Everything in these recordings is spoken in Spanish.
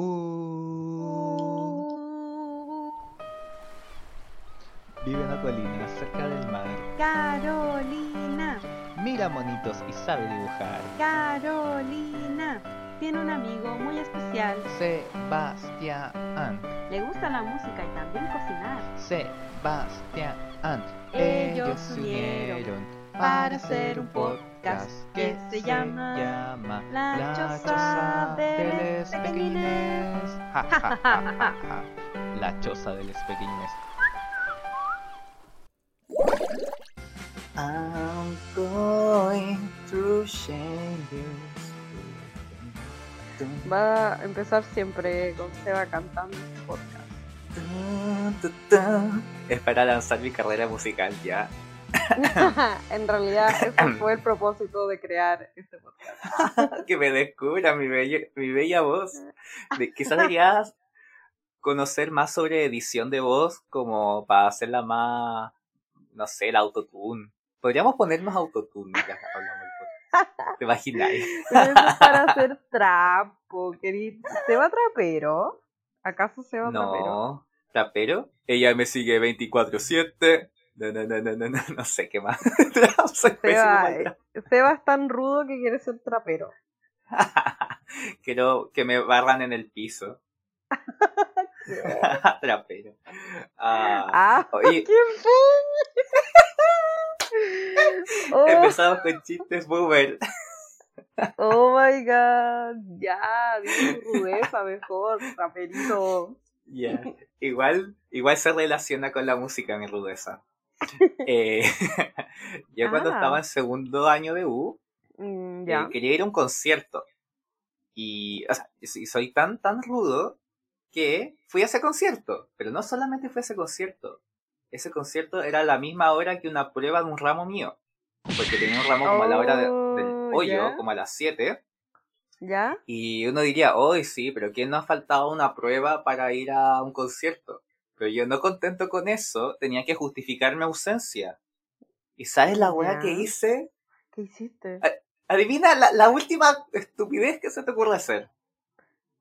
Uh. Vive en una colina cerca del mar. Carolina, Mira monitos y sabe dibujar. Carolina, tiene un amigo muy especial. Sebastián. Le gusta la música y también cocinar. Sebastián. Ellos se unieron para hacer un podcast que se llama La Choza de los Pequeñines. Ja, ja, ja, ja, ja. La choza de los pequeñines. I'm going to Va a empezar siempre con Seba cantando este podcast. Es para lanzar mi carrera musical ya. en realidad, ese fue el propósito de crear este podcast. que me descubra mi bella, mi bella voz. De, quizás deberías conocer más sobre edición de voz como para hacerla más, no sé, el autotune. Podríamos ponernos autotune mientras hablamos. ¿Te imagináis? Pero eso es para hacer trapo, querido. ¿Seba trapero? ¿Acaso Seba trapero? No, trapero. Ella me sigue 24-7. No, no, no, no, no, no, no sé qué más. Seba, eh, Seba es tan rudo que quiere ser trapero. Quiero que me barran en el piso. Trapero. Ah, ¡Ah! oye, ¡Qué oh, empezamos con chistes boomer. oh my god. Ya, di tu rudeza mejor, traperito. Ya. Igual, igual se relaciona con la música mi rudeza. Eh, yo cuando Ah. estaba en segundo año de U, Mm, eh, quería ir a un concierto. Y, o sea, y soy tan, tan rudo que fui a ese concierto. Pero no solamente fui a ese concierto. Ese concierto era a la misma hora que una prueba de un ramo mío. Porque tenía un ramo como a la hora de- del Oh, ya. como a las 7. ¿Ya? Y uno diría, hoy sí, pero ¿quién no ha faltado una prueba para ir a un concierto? Pero yo no contento con eso, tenía que justificar mi ausencia. ¿Y sabes la weá que hice? ¿Qué hiciste? Adivina la, la última estupidez que se te ocurre hacer.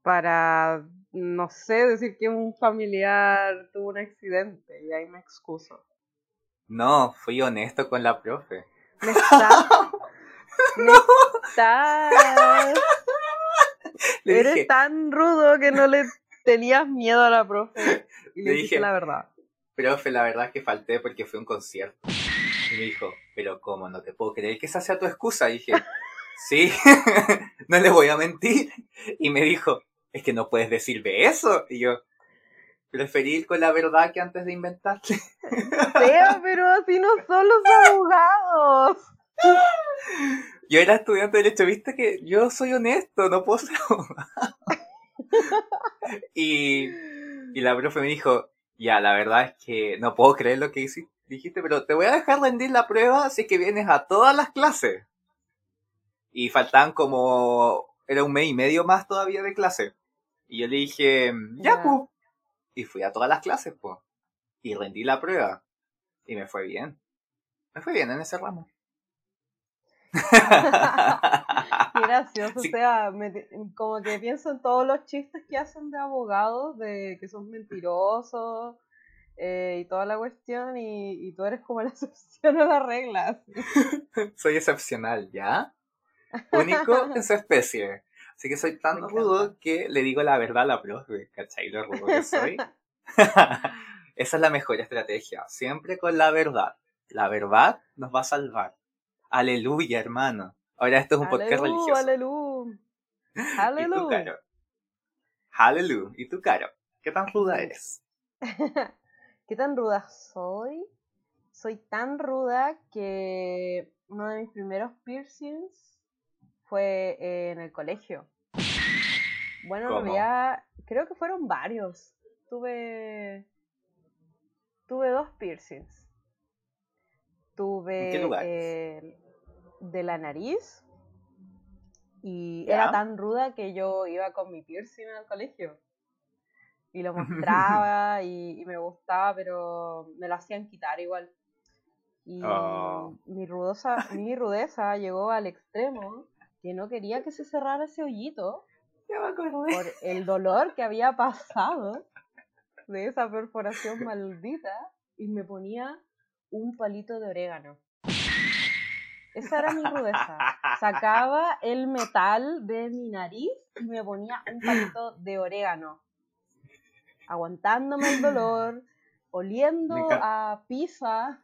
Para, no sé, decir que un familiar tuvo un accidente y ahí me excuso. No, fui honesto con la profe. ¿Me estás? ¿Me estás? Le Eres dije, tan rudo que no le tenías miedo a la profe y le, dije- la verdad. profe, la verdad es que falté porque fue un concierto. Y me dijo, pero ¿cómo? No te puedo creer que esa sea tu excusa. Y dije, sí, no le voy a mentir. Y me dijo, es que no puedes decirme eso. Y yo, preferí ir con la verdad que antes de inventarte. Feo, pero así no son los abogados. Yo era estudiante de Derecho, viste que yo soy honesto, no puedo ser abogado. y, y la profe me dijo, ya, la verdad es que no puedo creer lo que hici- dijiste, pero te voy a dejar rendir la prueba si es que vienes a todas las clases. Y faltaban como, era un mes y medio más todavía de clase. Y yo le dije, ya, Ya. pues. Y fui a todas las clases, pues. Y rendí la prueba. Y me fue bien. Me fue bien en ese ramo. Qué gracioso, Sí. o sea, me- como que pienso en todos los chistes que hacen de abogados, de que son mentirosos eh, y toda la cuestión, y, y tú eres como la excepción a la regla. así. soy excepcional, ¿ya? Único en su especie. Así que soy tan rudo que le digo la verdad a la profe, ¿cachai? Lo rudo que soy. Esa es la mejor estrategia, siempre con la verdad. La verdad nos va a salvar. Aleluya, hermano. Ahora esto es un podcast religioso. alelú. ¿Y tú. Caro? Aleluya. ¿Y tú, Caro? ¿Qué tan ruda eres? ¿Qué tan ruda soy? Soy tan ruda que uno de mis primeros piercings fue eh, en el colegio. Bueno, en ¿Cómo? realidad creo que fueron varios. Tuve tuve dos piercings. Tuve ¿En qué lugares? eh, de la nariz y era tan ruda que yo iba con mi piercing al colegio y lo mostraba y, y me gustaba, pero me lo hacían quitar igual. Y Oh. mi, rudosa, mi rudeza llegó al extremo que no quería que se cerrara ese hoyito me por el dolor que había pasado de esa perforación maldita y me ponía un palito de orégano. Esa era mi rudeza. Sacaba el metal de mi nariz y me ponía un palito de orégano. Aguantándome el dolor, oliendo a pizza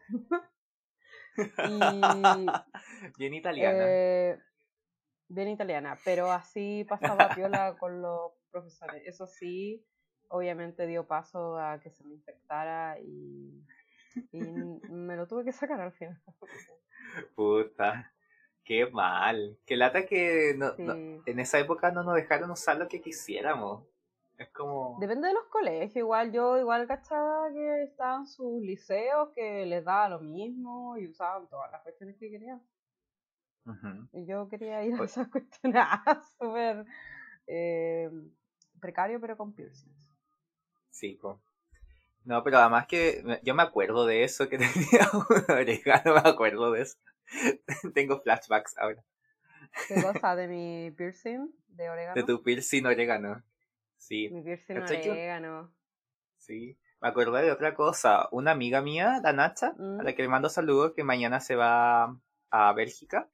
y Bien italiana. eh, bien italiana, pero así pasaba piola con los profesores. Eso sí, obviamente dio paso a que se me infectara y, y me lo tuve que sacar al final. Puta. Qué mal. Qué lata que no- no- en esa época no nos dejaron usar lo que quisiéramos. Es como... Depende de los colegios, igual yo igual cachaba que estaban sus liceos que les daba lo mismo y usaban todas las cuestiones que querían. Y yo quería ir a Oye. esas cuestiones ah, súper eh, precario pero con piercings. Sí, po. No, pero además que yo me acuerdo de eso, que tenía un orégano, me acuerdo de eso. Tengo flashbacks ahora. ¿Qué cosa de mi piercing de orégano? De tu piercing orégano. Sí, Mi piercing ¿Cachai que- orégano. sí. Me acordé de otra cosa. Una amiga mía, la Nacha, Mm. a la que le mando saludos, que mañana se va a Bélgica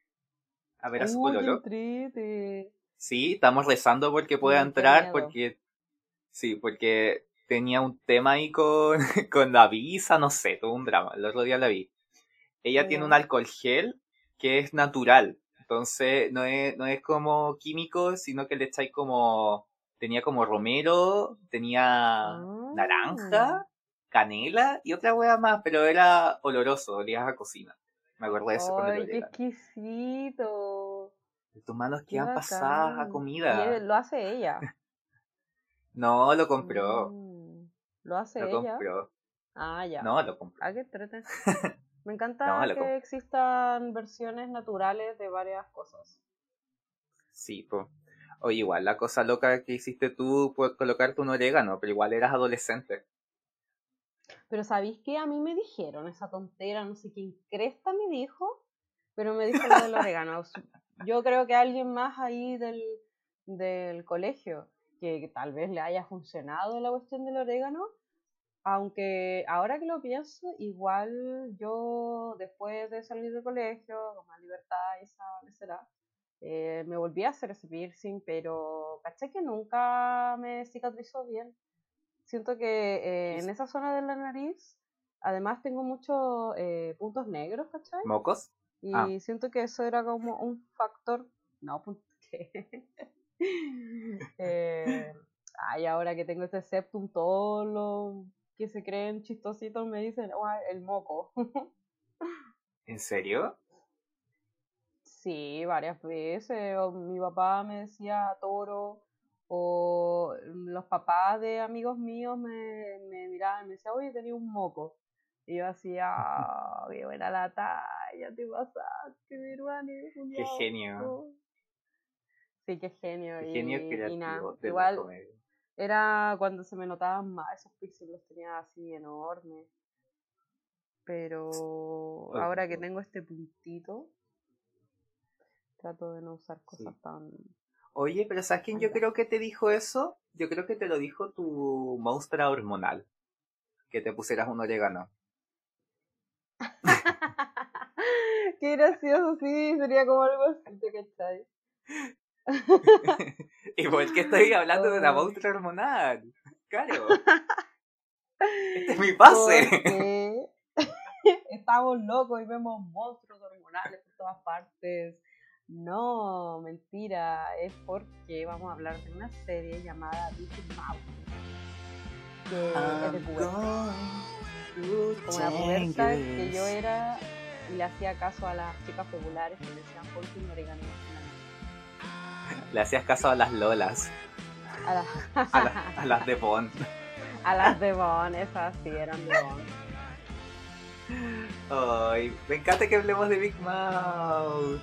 a ver a su pololo. Sí, estamos rezando porque pueda entrar, porque sí, porque tenía un tema ahí con, con la visa, no sé, todo un drama. El otro día la vi. Ella tiene un alcohol gel que es natural, entonces no es, no es como químico, sino que le echáis como, tenía como romero, tenía Ah. naranja, canela y otra hueá más, pero era oloroso, olía a cocina. Me acuerdo de eso el Ay, qué exquisito. Tus manos quedan pasadas a comida. Y él- lo hace ella. No, lo compró. Mm, Lo hace Lo ella. compró. Ah, ya. No, lo compró. Ah, qué. Me encanta No, que existan versiones naturales de varias cosas. Sí, pues. Oye, igual la cosa loca que hiciste tú por colocarte un orégano, pero igual eras adolescente. Pero ¿sabéis qué? A mí me dijeron esa tontera, no sé quién cresta me dijo, pero me dijo lo del orégano. Yo creo que alguien más ahí del, del colegio, que, tal vez le haya funcionado la cuestión del orégano, aunque ahora que lo pienso, igual yo después de salir del colegio, con más libertad y esa será, eh, me volví a hacer ese piercing, pero caché que nunca me cicatrizó bien. Siento que eh, en Es- esa zona de la nariz, además tengo muchos eh, puntos negros, ¿cachai? ¿Mocos? Y Ah. siento que eso era como un factor. No, ¿qué? eh, ay, ahora que tengo este septum, todos los que se creen chistositos me dicen, "Oh, el moco. ¿En serio? Sí, varias veces. O mi papá me decía toro, o los papás de amigos míos me, me miraban y me decían, oye, tenía un moco. Y yo hacía, "Ah, qué buena la talla, te pasaste, mi hermano. Qué genio. Sí, qué genio. Qué genio y, y nada, igual. Era cuando se me notaban más esos piercings, los tenía así enormes. Pero ahora que tengo este puntito, trato de no usar cosas tan... Oye, pero ¿sabes quién yo creo que te dijo eso? Yo creo que te lo dijo tu monstrua hormonal. Que te pusieras un orégano. Qué gracioso, sí, sería como algo así, ¿te cachai? Igual que estoy hablando de una monstrua hormonal. Claro. Este es mi pase. Estamos locos y vemos monstruos hormonales por todas partes. No, mentira, es porque vamos a hablar de una serie llamada Big Mouth. Que es de pubertad. Como la puberta que yo era y le hacía caso a las chicas populares que decían en la nariz". Le hacías caso a las lolas, a, la- a las de Bond. a las de Bon, esas sí eran de Bon. Ay, me encanta que hablemos de Big Mouth.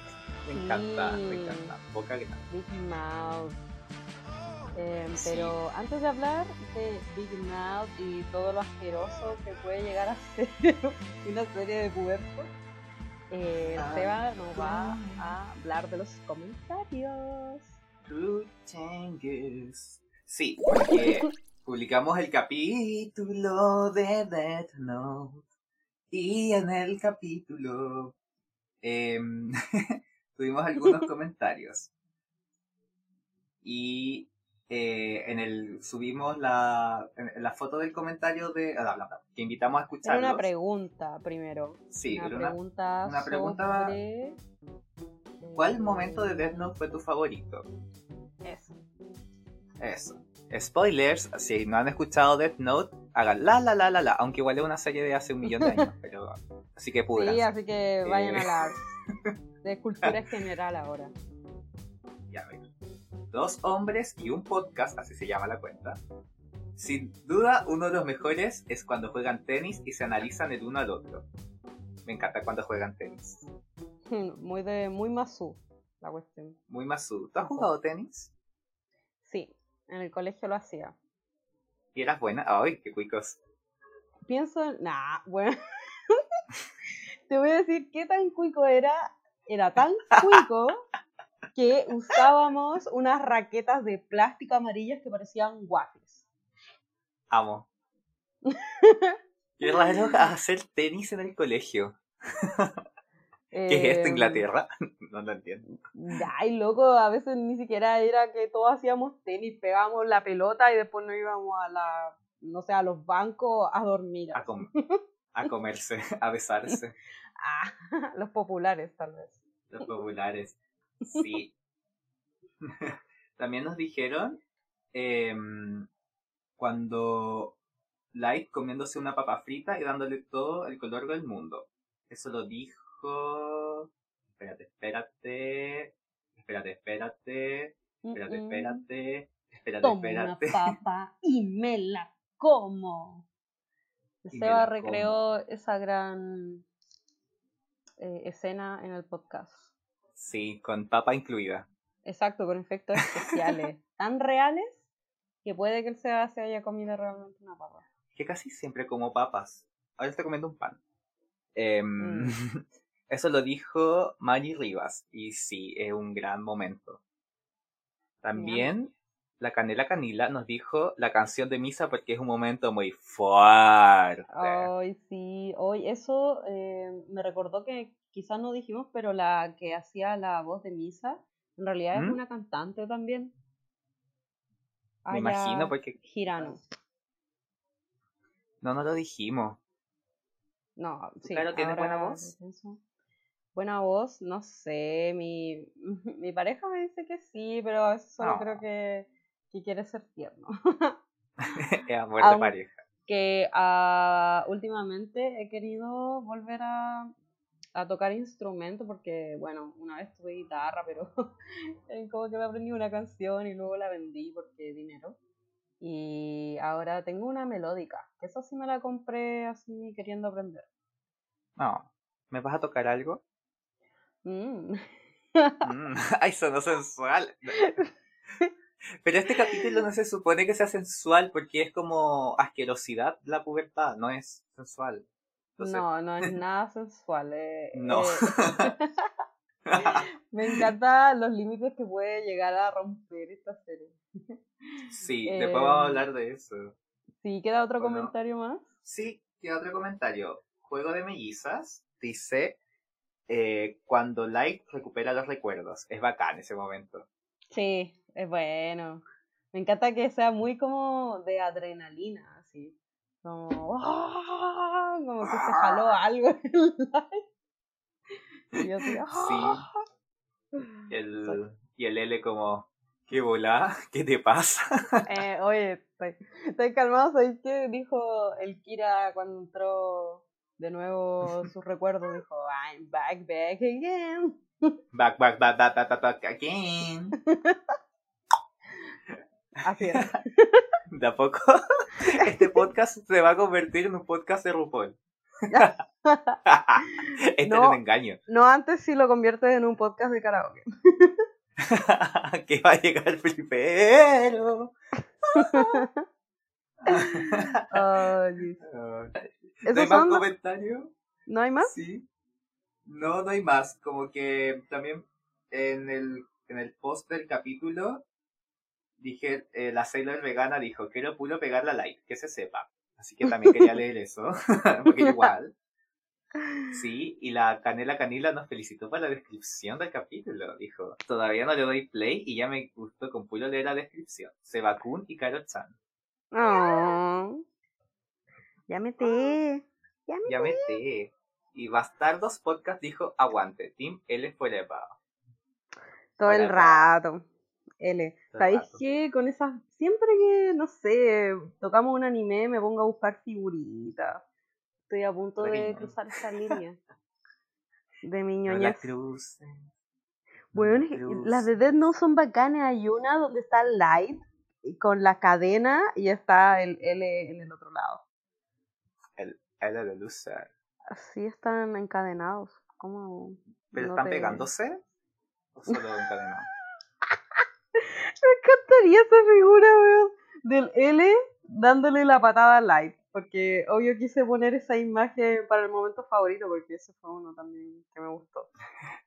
Me encanta, me encanta. Boca grande. Big Mouth. Em, Sí. Pero antes de hablar de Big Mouth y todo lo asqueroso que puede llegar a ser una serie de pubertos, eh, Seba nos va a hablar de los comentarios. Changes. Sí, porque publicamos el capítulo de Death Note. Y en el capítulo em, tuvimos algunos comentarios. Y eh, en el subimos la, en la foto del comentario de ah, que invitamos a escuchar una pregunta primero. Sí, una, pregunta, una pregunta ¿Cuál momento de Death Note fue tu favorito? Eso. Eso. Spoilers, si no han escuchado Death Note, hagan la la la la la, aunque igual es una serie de hace un millón de años, pero así que pudran. Sí, así que vayan a la de cultura general ahora. Ya ven dos hombres y un podcast, así se llama la cuenta. Sin duda, uno de los mejores es cuando juegan tenis y se analizan el uno al otro. Me encanta cuando juegan tenis. Muy de muy masú la cuestión. Muy masú. ¿Tú has jugado tenis? Sí, en el colegio lo hacía. ¿Y eras buena? ¡Ay, qué cuicos! Pienso, en... nah, bueno. Te voy a decir qué tan cuico era. Era tan cuico que usábamos unas raquetas de plástico amarillas que parecían waffles. Amo. Qué raro hacer tenis en el colegio. ¿Qué es esto, em, Inglaterra? No lo entiendo. Ay, loco, a veces ni siquiera era que todos hacíamos tenis, pegábamos la pelota y después nos íbamos a la, no sé, a los bancos a dormir. A, a comerse, a besarse. ah, los populares, tal vez. Los populares. Sí. También nos dijeron em, cuando Light comiéndose una papa frita y dándole todo el color del mundo. Eso lo dijo. Espérate, espérate. Espérate, espérate. Espérate, espérate. Espérate, espérate. Una papa y me la como. Seba recreó esa gran eh, escena en el podcast. Sí, con papa incluida. Exacto, con efectos especiales tan reales que puede que el Seba se haya comido realmente una papa. Que casi siempre como papas. Ahora estoy comiendo un pan. Mm. Eso lo dijo Mari Rivas y sí, es un gran momento. También la Canela Canila nos dijo la canción de misa porque es un momento muy fuerte. Ay, sí, hoy eso eh, me recordó que quizás no dijimos, pero la que hacía la voz de Misa, en realidad es ¿Mm? una cantante también. Me imagino porque... Girano. No, no lo dijimos. No, sí. Claro, tiene buena voz. Buena voz, no sé. Mi, mi pareja me dice que sí, pero solo creo que, que, quiere ser tierno. es amor de pareja. Que uh, últimamente he querido volver a, a tocar instrumento porque, bueno, una vez tuve guitarra, pero como que me aprendí una canción y luego la vendí porque dinero. Y ahora tengo una melódica, que esa sí me la compré así queriendo aprender. No, ¿me vas a tocar algo? Mm. mm. Ay, sonó sensual. Pero este capítulo no se supone que sea sensual porque es como asquerosidad la pubertad, no es sensual no, no es nada sensual. Eh, no. Eh, me encantan los límites que puede llegar a romper esta serie. Sí, después vamos a em, hablar de eso. Sí, ¿queda otro comentario más? Sí, queda otro comentario. Juego de mellizas dice eh, cuando Light recupera los recuerdos. Es bacán ese momento. Sí, es bueno. Me encanta que sea muy como de adrenalina, así. Como, ¡ah! como que se jaló algo en el live. Y yo así, ¡ah! Sí. Y el, y el L como, ¿qué volá? ¿Qué te pasa? Eh, oye, estoy, estoy calmado. ¿Sabes qué dijo el Kira cuando entró de nuevo sus recuerdos? Dijo, I'm back, back again. Back, back, back, back, back, back again. Así es. De a poco, este podcast se va a convertir en un podcast de RuPaul. este no, es un engaño. No, antes si lo conviertes en un podcast de karaoke. que va a llegar primero. oh, ¿No hay más comentarios? ¿No hay más? Sí. No, no hay más. Como que también en el en el post del capítulo, dije, eh, la Sailor vegana dijo, quiero puro pegar la like, que se sepa. Así que también quería leer eso, porque igual. Sí, y la Canela Canila nos felicitó por la descripción del capítulo. Dijo, todavía no le doy play y ya me gustó con puro leer la descripción. Sebakun y Karo Chan. Oh. Ya meté. Ya meté. Ya meté. Y Bastardos Podcast dijo, aguante, Team L forever. Todo el rato. L. ¿Sabéis qué? Con esas. Siempre que, no sé, tocamos un anime, me pongo a buscar figuritas. Estoy a punto de Bueno. cruzar esa línea. De mi No. Bueno, No la crucen. las de Death Note son bacanas. Hay una donde está Light y con la cadena y está el L en el otro lado. El L de loser. Así están encadenados. ¿Cómo? ¿Pero no están te- pegándose? ¿O solo encadenados? Me encantaría esa figura, weón. Del L dándole la patada a Light. Porque obvio quise poner esa imagen para el momento favorito, porque ese fue uno también que me gustó.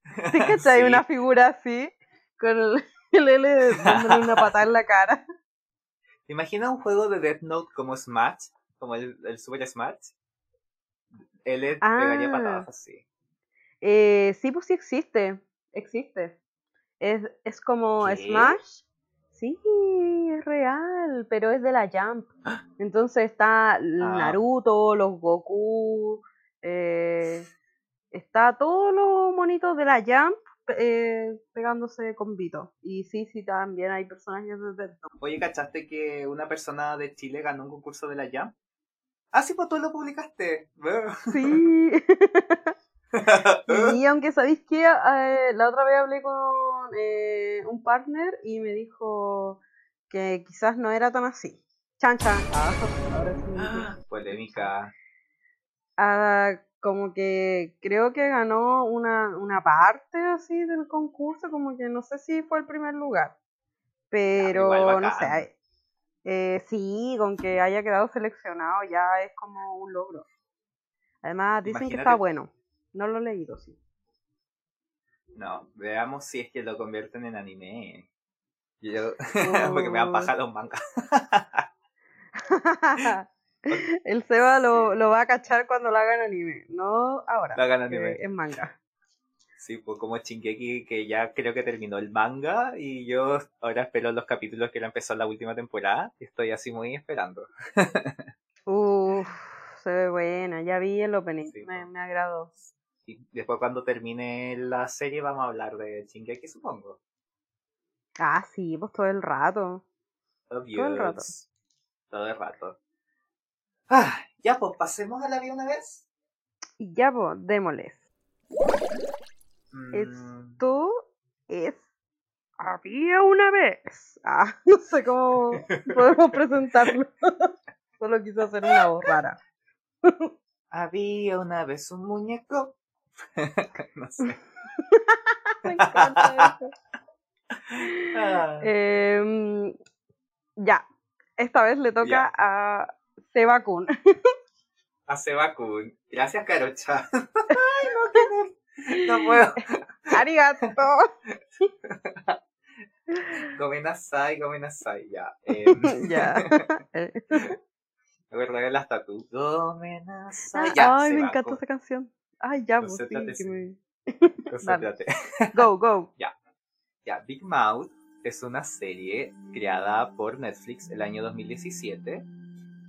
¿Sí que hay Sí. una figura así? Con el, el L dándole una patada en la cara. ¿Te imaginas un juego de Death Note como Smash? Como el, el Super Smash. L pegaría Ah. patadas así. Eh, sí, pues sí existe. Existe. Es, es como ¿Qué? Smash. Sí, es real, pero es de la Jump. Entonces está Ah. Naruto, los Goku, eh, está todos los monitos de la Jump eh, pegándose con Vito. Y sí, sí, también hay personajes de. Oye, ¿cachaste que una persona de Chile ganó un concurso de la Jam? Ah, sí, pues tú lo publicaste. Sí. Y aunque sabéis que eh, la otra vez hablé con eh, un partner y me dijo que quizás no era tan así. Chan chan. Ah, ahora sí me entiendo. Polémica. Ah, como que creo que ganó una, una parte así del concurso, como que no sé si fue el primer lugar. Pero igual no sé. Eh, sí, con que haya quedado seleccionado ya es como un logro. Además dicen que está bueno. No lo he leído, sí. No, veamos si es que lo convierten en anime. Yo, porque me dan paja los mangas. El Seba lo, lo va a cachar cuando lo hagan anime, no ahora. Lo hagan que anime. Es manga. Sí, pues como Shingeki que ya creo que terminó el manga y yo ahora espero los capítulos que era empezó la última temporada. y Estoy así muy esperando. Uff, se ve buena. Ya vi el opening, Sí, me, me agradó. Y después cuando termine la serie vamos a hablar de Shingeki, supongo. Ah, sí, pues todo el rato. Obvio. el rato. Todo el rato. Ah, ya pues pasemos a la vida una vez. Y ya, pues, démosles. Esto es. Había una vez. Ah, no sé cómo podemos presentarlo. Solo quise hacer una voz rara. Había una vez un muñeco. no sé. Me encanta eso. Ah, Em, ya, esta vez le toca Ya. a Seba Kun. a Sebakun. Gracias, Carocha. Ay, no, no, puedo. Arigato. Gomenasai, Gomenasai, ya. Em, ya. Eh, Me acuerdo de las tatu. Gomenasai. Ya, Ay, me encanta esa canción. Ay, ya, pues sí, me... Go, go. Ya, Big Mouth es una serie creada por Netflix el año 2017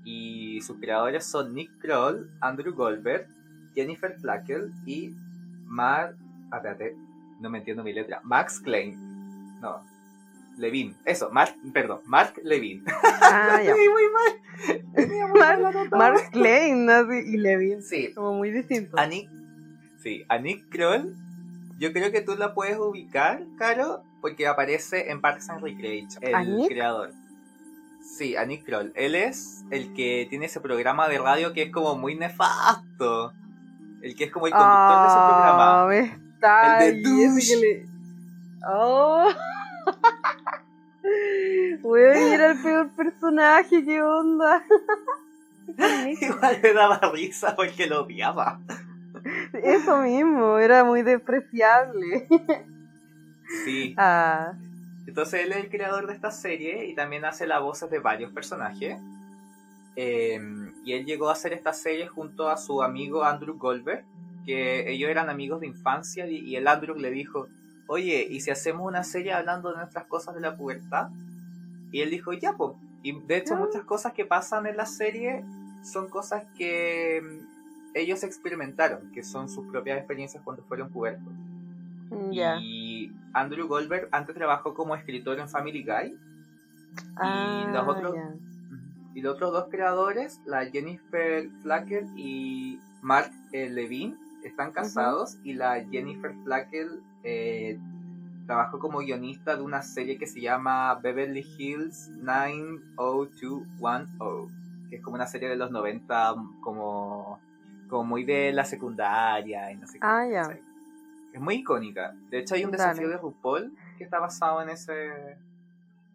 y sus creadores son Nick Kroll, Andrew Goldberg, Jennifer Flakel y Mark... ah, Espérate, no me entiendo mi letra. Max Klein. No. Levin. Eso, Mark, perdón, Mark Levin. Ah, ya. Muy mal. Tenía muy mal anotado. Mark Klein y Levin. Sí, Como muy distinto. a Nick, sí, a Nick Kroll, yo creo que tú la puedes ubicar, Caro, porque aparece en Parks and Recreation, el creador. Sí, a Nick Kroll. Él es el que tiene ese programa de radio que es como muy nefasto. El que es como el conductor de ese programa. Ah, me está El de Oh. Weón, era el peor personaje, qué onda. Igual me daba risa porque lo odiaba. Eso mismo, era muy despreciable. Sí. Ah, Entonces él es el creador de esta serie y también hace las voces de varios personajes. Eh, y él llegó a hacer esta serie junto a su amigo Andrew Goldberg, que ellos eran amigos de infancia y, y el Andrew le dijo, oye, ¿y si hacemos una serie hablando de nuestras cosas de la pubertad? Y él dijo, ya, pues. Y de hecho Ah. muchas cosas que pasan en la serie son cosas que mm, ellos experimentaron, que son sus propias experiencias cuando fueron pubertos. ya. Y Andrew Goldberg antes trabajó como escritor en Family Guy. Ah, los otros-. Y los otros dos creadores, la Jennifer Flacker y Mark eh, Levine, están casados. Y la Jennifer Flacker eh, trabajó como guionista de una serie que se llama Beverly Hills 90210, que es como una serie de los 90, como, como muy de la secundaria y no sé qué. Ah, ya. ¿cachai? Es muy icónica. De hecho, hay un Dale. desafío de RuPaul que está basado en ese.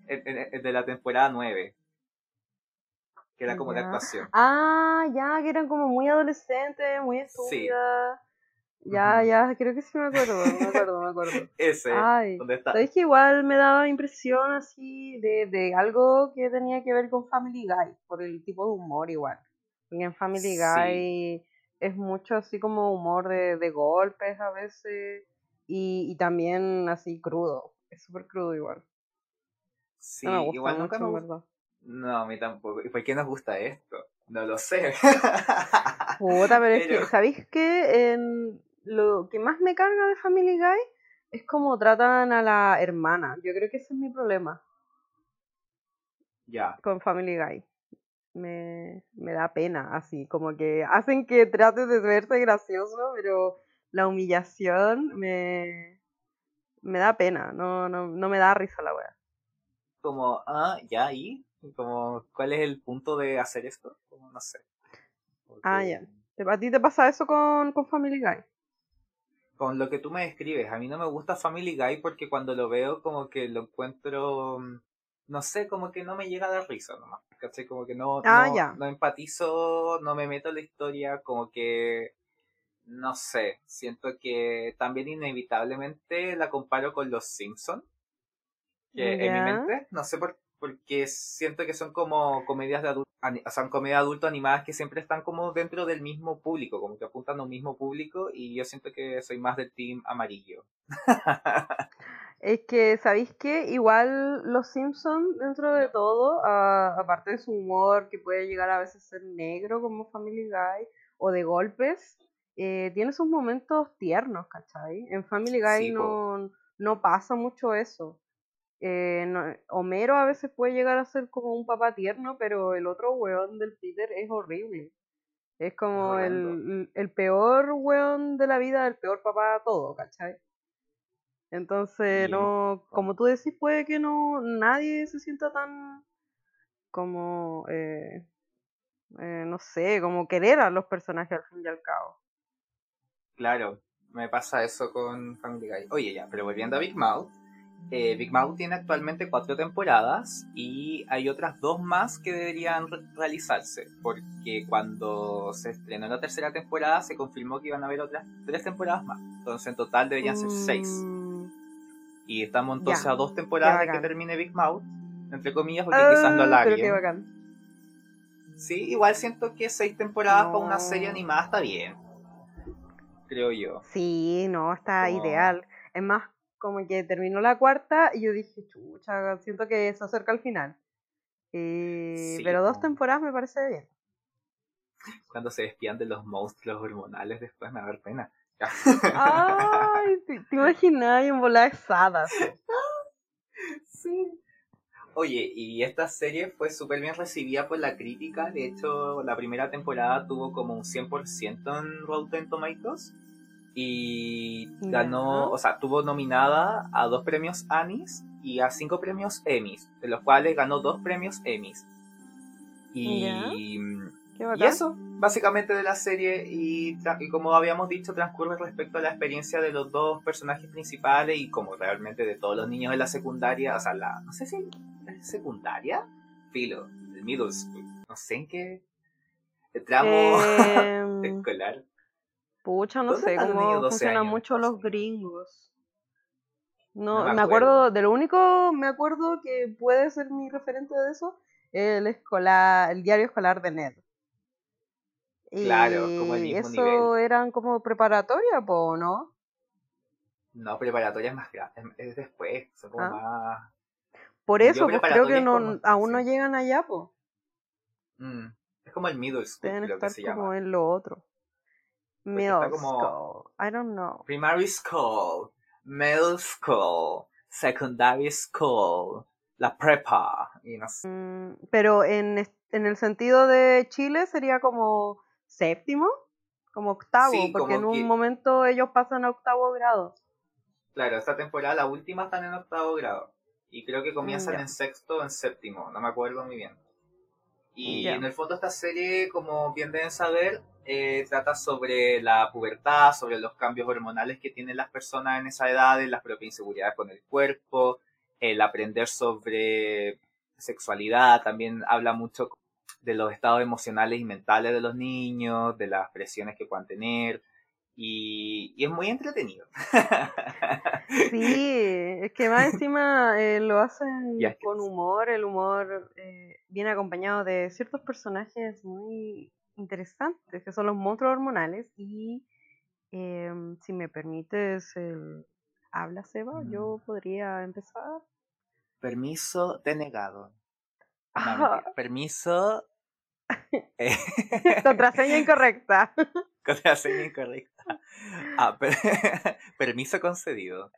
en- en- en- de la temporada 9. Que era como de Ya. actuación. Ah, ya, que eran como muy adolescentes, muy estúpidas. Ya, ya, creo que sí me acuerdo, me acuerdo, me acuerdo. Ese, Ay, donde está. ¿sabéis que igual me daba impresión así de, de algo que tenía que ver con Family Guy, por el tipo de humor igual? Porque en Family Sí. Guy es mucho así como humor de, de golpes a veces y, y también así crudo, es súper crudo igual. Sí, No me gusta igual nunca mucho, me. No, a mí tampoco. ¿Y por qué nos gusta esto? No lo sé. Puta, pero es que, ¿sabéis qué? En lo que más me carga de Family Guy es cómo tratan a la hermana. Yo creo que ese es mi problema ya. con Family Guy. Me, me da pena, así, como que hacen que trate de verse gracioso, pero la humillación me, me da pena, no, no, no me da risa la wea. Como, ah, ya, ¿y? Como, ¿cuál es el punto de hacer esto? Como, no sé. Ah, ya. ¿Te- ¿A ti te pasa eso con, con Family Guy? con lo que tú me describes. A mí no me gusta Family Guy porque cuando lo veo como que lo encuentro, mm, no sé, como que no me llega a dar risa nomás. ¿Cachai? Como que no, Ah, no, no empatizo, no me meto en la historia, como que, no sé, siento que también inevitablemente la comparo con Los Simpsons. Que en mi mente, no sé por porque siento que son como comedias de adulto, sea, comedias adulto animadas que siempre están como dentro del mismo público, como que apuntan a un mismo público y yo siento que soy más del team amarillo. Es que, ¿sabéis qué? Igual los Simpsons, dentro de todo, ah, aparte de su humor, que puede llegar a veces a ser negro como Family Guy, o de golpes, eh, tiene sus momentos tiernos, ¿cachai? En Family Guy Sí, no, no pasa mucho eso. Eh, no- Homero a veces puede llegar a ser como un papá tierno, pero el otro weón del Peter es horrible. Es como el, el peor weón de la vida, el peor papá todo, ¿cachai? Entonces, no, como tú decís, puede que no nadie se sienta tan como, eh, eh, no sé, como querer a los personajes al fin y al cabo. Claro, me pasa eso con Family Guy. Oye, ya, pero volviendo a Big Mouth. Eh, Big Mouth tiene actualmente cuatro temporadas y hay otras dos más que deberían re- realizarse, porque cuando se estrenó la tercera temporada se confirmó que iban a haber otras tres temporadas más. Entonces en total deberían ser seis. Mm, Y estamos entonces a dos temporadas de que termine Big Mouth, entre comillas, porque quizás lo pero qué alarguen. bacán. Sí, igual siento que seis temporadas para una serie animada está bien. Creo yo. Sí, no, está Como- ideal. Es más, como que terminó la cuarta y yo dije, chucha, siento que se acerca al final. Eh, Sí, pero dos po. temporadas me parece bien. Cuando se despían de los monstruos hormonales después me va a dar pena. Ay, te, te imaginas en volada exadas. Sí. Oye, y esta serie fue súper bien recibida por la crítica. De hecho, la primera temporada tuvo como un 100% en Rotten Tomatoes. Y ganó, o sea, tuvo nominada a dos premios Annies y a cinco premios Emmys, de los cuales ganó dos premios Emmys. Y, Qué y eso, básicamente de la serie, y, como habíamos dicho, transcurre respecto a la experiencia de los dos personajes principales y como realmente de todos los niños de la secundaria, o sea, la, no sé si secundaria, filo, el middle school, no sé en qué tramo Em, escolar. Pucha, no ¿Dónde sé cómo de 12 funcionan años, mucho los gringos. No, me, acuerdo. de lo único me acuerdo que puede ser mi referente de eso, el escolar, el diario escolar de Ned. Claro, como el mismo eso eran como preparatoria, ¿o no? No, preparatoria es más grande, es después, son como ah. más... Por eso, pues creo que no, aún no llegan allá, po. Mm, es como el middle school, Deben creo estar que se como llama. en lo otro. Middle school, I don't know. Primary school, middle school, secondary school, la prepa, y no sé. Mm, pero en, en el sentido de Chile sería como séptimo, como octavo, porque en un momento ellos pasan a octavo grado. Claro, esta temporada, la última están en octavo grado. Y creo que comienzan en sexto o en séptimo, no me acuerdo muy bien. Y en el fondo esta serie, como bien deben saber, eh, trata sobre la pubertad, sobre los cambios hormonales que tienen las personas en esa edad, las propias inseguridades con el cuerpo, el aprender sobre sexualidad, también habla mucho de los estados emocionales y mentales de los niños, de las presiones que puedan tener, y, es muy entretenido. Sí, es que más encima eh, lo hacen con humor, el humor eh, viene acompañado de ciertos personajes muy interesantes, que son los monstruos hormonales, y em, si me permites el habla Seba, yo mm. podría empezar. Permiso denegado. permiso eh, Contraseña incorrecta. Contraseña incorrecta. Ah, permiso concedido.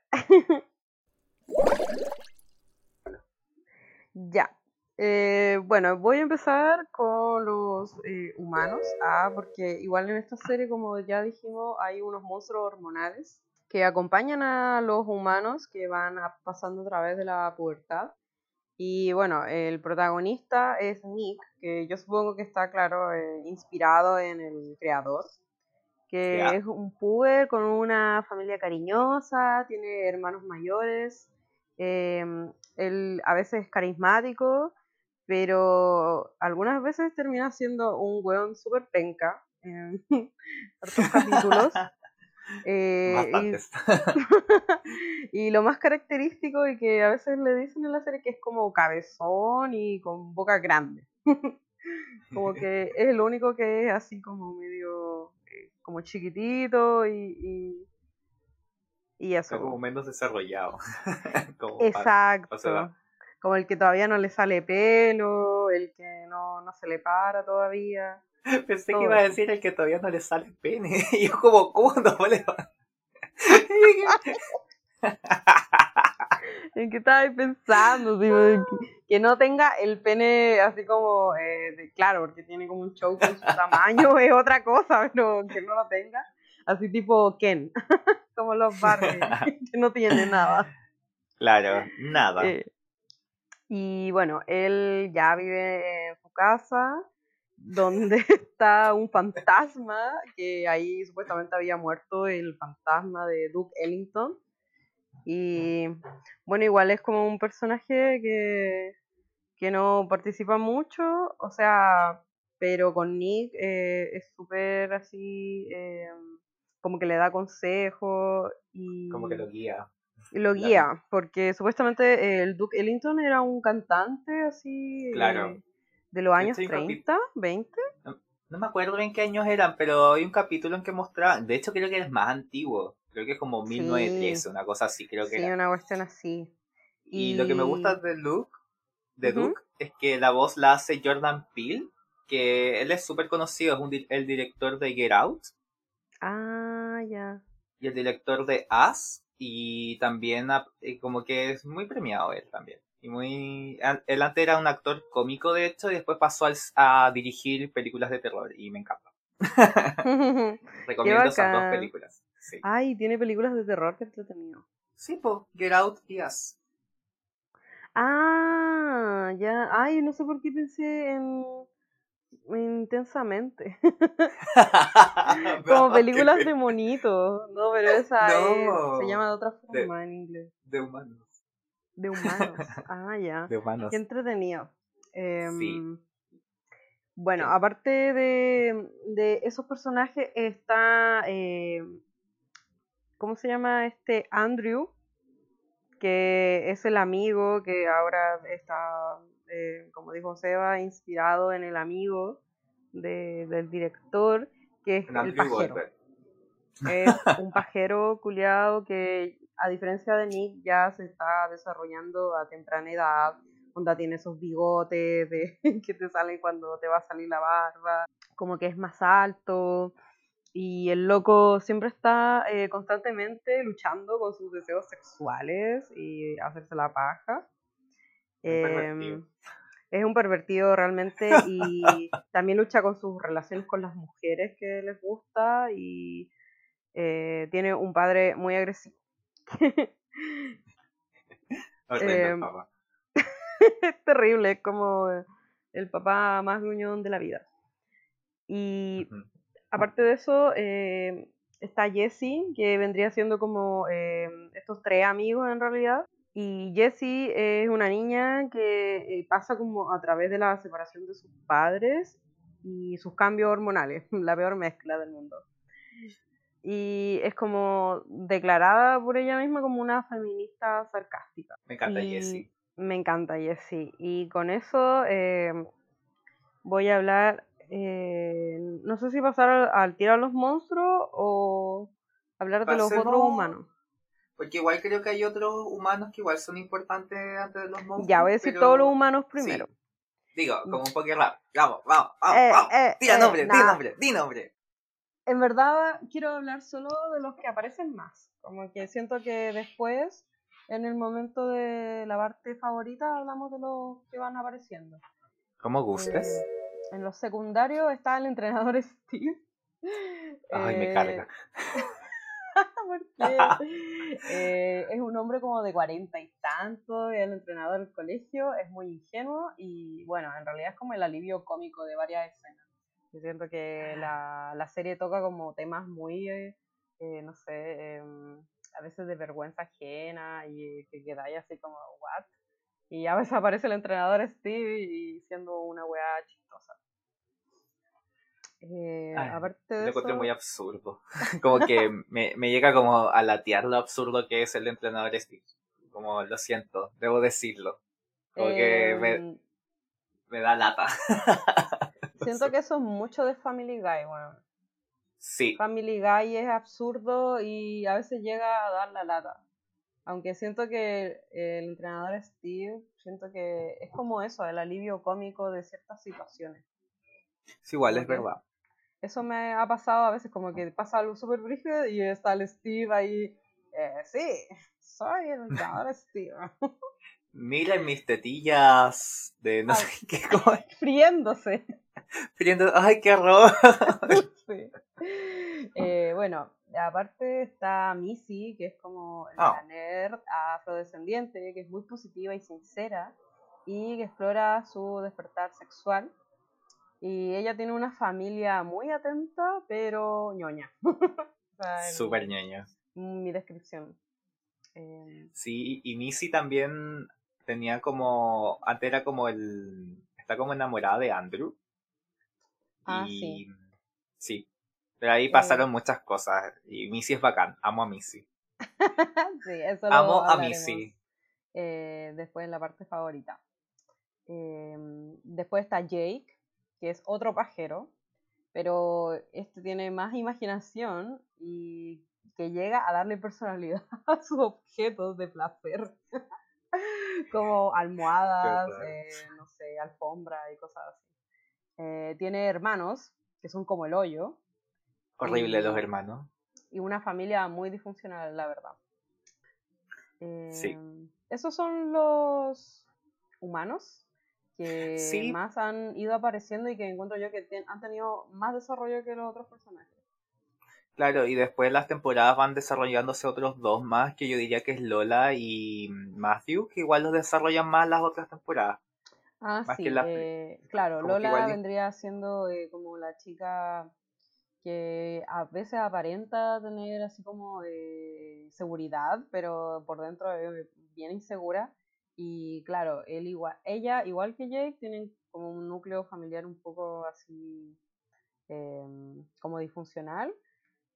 Ya. Eh, bueno, voy a empezar con los eh, humanos. Ah, porque igual en esta serie, como ya dijimos, hay unos monstruos hormonales que acompañan a los humanos que van pasando a través de la pubertad. Y bueno, el protagonista es Nick, que yo supongo que está, claro, eh, inspirado en el creador, que es un puber con una familia cariñosa, tiene hermanos mayores, em, él a veces es carismático, pero algunas veces termina siendo un weón súper penca en otros capítulos. Eh, y, lo más característico y que a veces le dicen en la serie que es como cabezón y con boca grande. como que es el único que es así como medio eh, como chiquitito y, y, eso. como menos desarrollado. Exacto. Como el que todavía no le sale pelo, el que no, no se le para todavía. Pensé que iba a decir el que todavía no le sale pene. Y yo como, ¿cómo no le ¿En qué estabas pensando? que, no tenga el pene así como, eh, claro, porque tiene como un show con su tamaño, es otra cosa, pero que no lo tenga. Así tipo Ken, como los Barbie, que no tiene nada. Claro, nada. Eh, y bueno, él ya vive en su casa, donde está un fantasma, que ahí supuestamente había muerto el fantasma de Duke Ellington. Y bueno, igual es como un personaje que, que no participa mucho, o sea, pero con Nick eh, es súper así, eh, como que le da consejos y... Como que lo guía. Lo guía, porque supuestamente el Duke Ellington era un cantante así... Claro. De los años 30, 20. No, me acuerdo en qué años eran, pero hay un capítulo en que mostraba, de hecho creo que es más antiguo, creo que es como 1913, una cosa así, creo que Sí, una cuestión así. Y... lo que me gusta de Luke, de Duke, es que la voz la hace Jordan Peele, que él es súper conocido, es un, el director de Get Out. Ah, ya. Y el director de Us, y también como que es muy premiado él también. Y muy. Él antes era un actor cómico, de hecho, y después pasó a dirigir películas de terror, y me encanta. Recomiendo esas dos películas. Ay, tiene películas de terror que entretenido. Sí, pues, Get Out y Us. Ah, ya. Ay, no sé por qué pensé en. Intensamente. Como películas de monito. No, pero esa es, se llama de otra forma en inglés. De humanos. De humanos. Ah, ya. De humanos. Qué entretenido. Em, bueno, aparte de, de, esos personajes está, em, ¿cómo se llama este? Andrew, que es el amigo que ahora está, eh, como dijo Seba, inspirado en el amigo del director, que es el pajero. Es un pajero culiado que, a diferencia de Nick, ya se está desarrollando a temprana edad. Onda tiene esos bigotes de, que te salen cuando te va a salir la barba. Como que es más alto. Y el loco siempre está eh, constantemente luchando con sus deseos sexuales y hacerse la paja. Em, es un pervertido realmente y también lucha con sus relaciones con las mujeres que les gusta y eh, tiene un padre muy agresivo. Em, es terrible, es como el papá más gruñón de la vida. Y aparte de eso, eh, está Jessie, que vendría siendo como eh, estos tres amigos en realidad. Y Jessie es una niña que eh, pasa como a través de la separación de sus padres y sus cambios hormonales, la peor mezcla del mundo. Y es como declarada por ella misma como una feminista sarcástica. Me encanta Jessie. Me encanta Jessie. Y con eso voy a hablar eh, no sé si pasar al, tirar a los monstruos o hablar de los otros humanos. Porque igual creo que hay otros humanos que igual son importantes antes de los monstruos. Ya voy a decir todos los humanos primero. Digo, como un rap. Vamos, vamos, vamos, eh, vamos. Eh, Tira nombre, di nombre, di nombre. En verdad quiero hablar solo de los que aparecen más. Como que siento que después, en el momento de la parte favorita, hablamos de los que van apareciendo. Como gustes. En los secundarios está el entrenador Steve. Ay, me carga. Porque eh, es un hombre como de cuarenta y tanto, el entrenador del colegio, es muy ingenuo y bueno, en realidad es como el alivio cómico de varias escenas. Yo siento que la, la serie toca como temas muy, eh, eh, no sé, em, a veces de vergüenza ajena y que quedáis así como, ¿what? Y a veces aparece el entrenador Steve y siendo una weá chistosa. Eh, aparte de lo encontré muy absurdo. Como que me, me, llega como a latear lo absurdo que es el entrenador Steve. Como lo siento, debo decirlo. Como que me, em, me, da lata. siento que eso es mucho de Family Guy, bueno. Sí. Family Guy es absurdo y a veces llega a dar la lata. Aunque siento que el entrenador Steve, siento que es como eso, el alivio cómico de ciertas situaciones. Sí, igual, es verdad. Eso me ha pasado a veces, como que pasa algo súper brígido y está el Steve ahí. Eh, sí, soy el entrenador Steve. Miren mis tetillas de no sé qué. ¿cómo? Friéndose. Friendo, ay, qué horror. sí. Eh, bueno, aparte está Missy, que es como la ah. nerd afrodescendiente, que es muy positiva y sincera y que explora su despertar sexual. Y ella tiene una familia muy atenta, pero ñoña. Súper ñoña. Mi descripción. Eh, sí, y Missy también tenía como, antes era como el, está como enamorada de Andrew. Ah, sí. Sí, pero ahí pasaron muchas cosas y Missy es bacán, amo a Missy. sí, eso Amo a Missy. Eh, después en la parte favorita. Después está Jake, que es otro pajero, pero este tiene más imaginación y que llega a darle personalidad a sus objetos de placer. Como almohadas, eh, no sé, alfombra y cosas así. Eh, tiene hermanos, que son como el hoyo, Horrible los hermanos. Y una familia muy disfuncional, la verdad. sí. Em, esos son los humanos que más han ido apareciendo y que encuentro yo que han tenido más desarrollo que los otros personajes. Claro, y después las temporadas van desarrollándose otros dos más, que yo diría que es Lola y Matthew, que igual los desarrollan más las otras temporadas. Ah, sí, eh, claro, Lola vendría siendo eh, como la chica que a veces aparenta tener así como eh, seguridad, pero por dentro es bien insegura. Y claro, él igual, ella, igual que Jake, tienen como un núcleo familiar un poco así em, como disfuncional.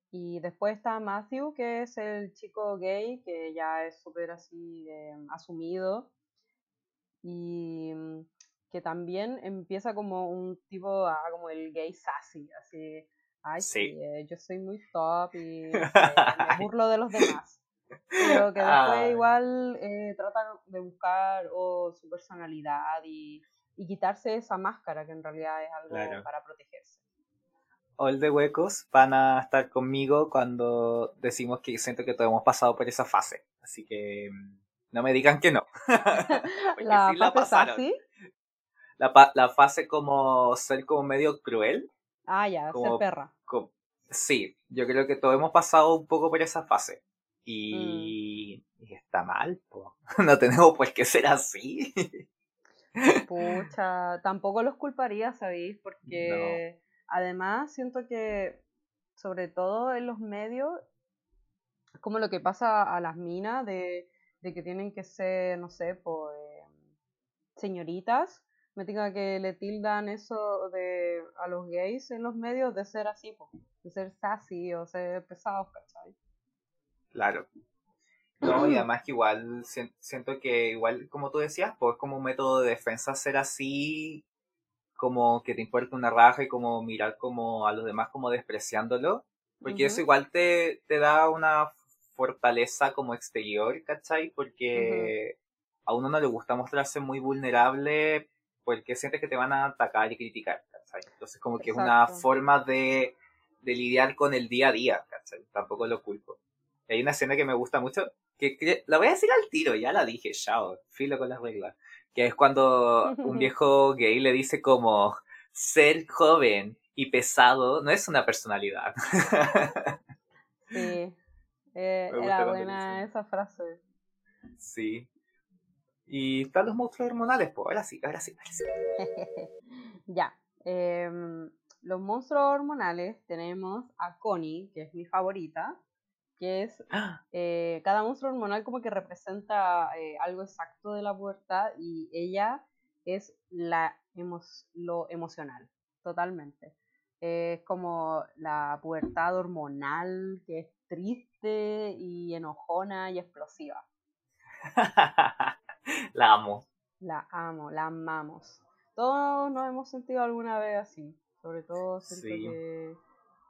Y después está Matthew, que es el chico gay, que ya es súper así eh, asumido. Y mm, que también empieza como un tipo, ah, como el gay sassy, así, ay, sí, eh, yo soy muy top y me burlo de los demás. Pero que después igual eh, trata de buscar su personalidad y, y, quitarse esa máscara que en realidad es algo para protegerse. All de huecos van a estar conmigo cuando decimos que siento que todos hemos pasado por esa fase. Así que mm, no me digan que no. la fase la, la fase como ser como medio cruel. Ah, ya, ser perra. sí, yo creo que todos hemos pasado un poco por esa fase. Y, mm. está mal, no tenemos por qué ser así. Pucha, tampoco los culparía, ¿sabéis? Porque además siento que, sobre todo en los medios, como lo que pasa a las minas de, de que tienen que ser, no sé, pues, señoritas, me diga que le tildan eso de a los gays en los medios de ser así, de ser sassy o ser pesados, ¿cachai? Claro. No, y además que igual siento que igual, como tú decías, pues como un método de defensa ser así, como que te importa una raja y como mirar como a los demás como despreciándolo, porque eso igual te, te da una fortaleza como exterior, ¿cachai? Porque a uno no le gusta mostrarse muy vulnerable porque sientes que te van a atacar y criticar, ¿cachai? Entonces como que es una forma de, de, lidiar con el día a día, ¿cachai? Tampoco lo culpo. Y hay una escena que me gusta mucho, que, la voy a decir al tiro, ya la dije, chao, filo con las reglas, que es cuando un viejo gay le dice como, ser joven y pesado no es una personalidad. sí, eh, era buena esa frase. Sí, y están los monstruos hormonales, pues ahora sí, ahora sí, ahora sí. ya. Em, los monstruos hormonales tenemos a Connie, que es mi favorita, que es ¡Ah! eh, cada monstruo hormonal como que representa eh, algo exacto de la pubertad y ella es la lo emocional, totalmente. Es como la pubertad hormonal que es triste y enojona y explosiva. la amo. La amo, la amamos. Todos nos hemos sentido alguna vez así. Sobre todo siento que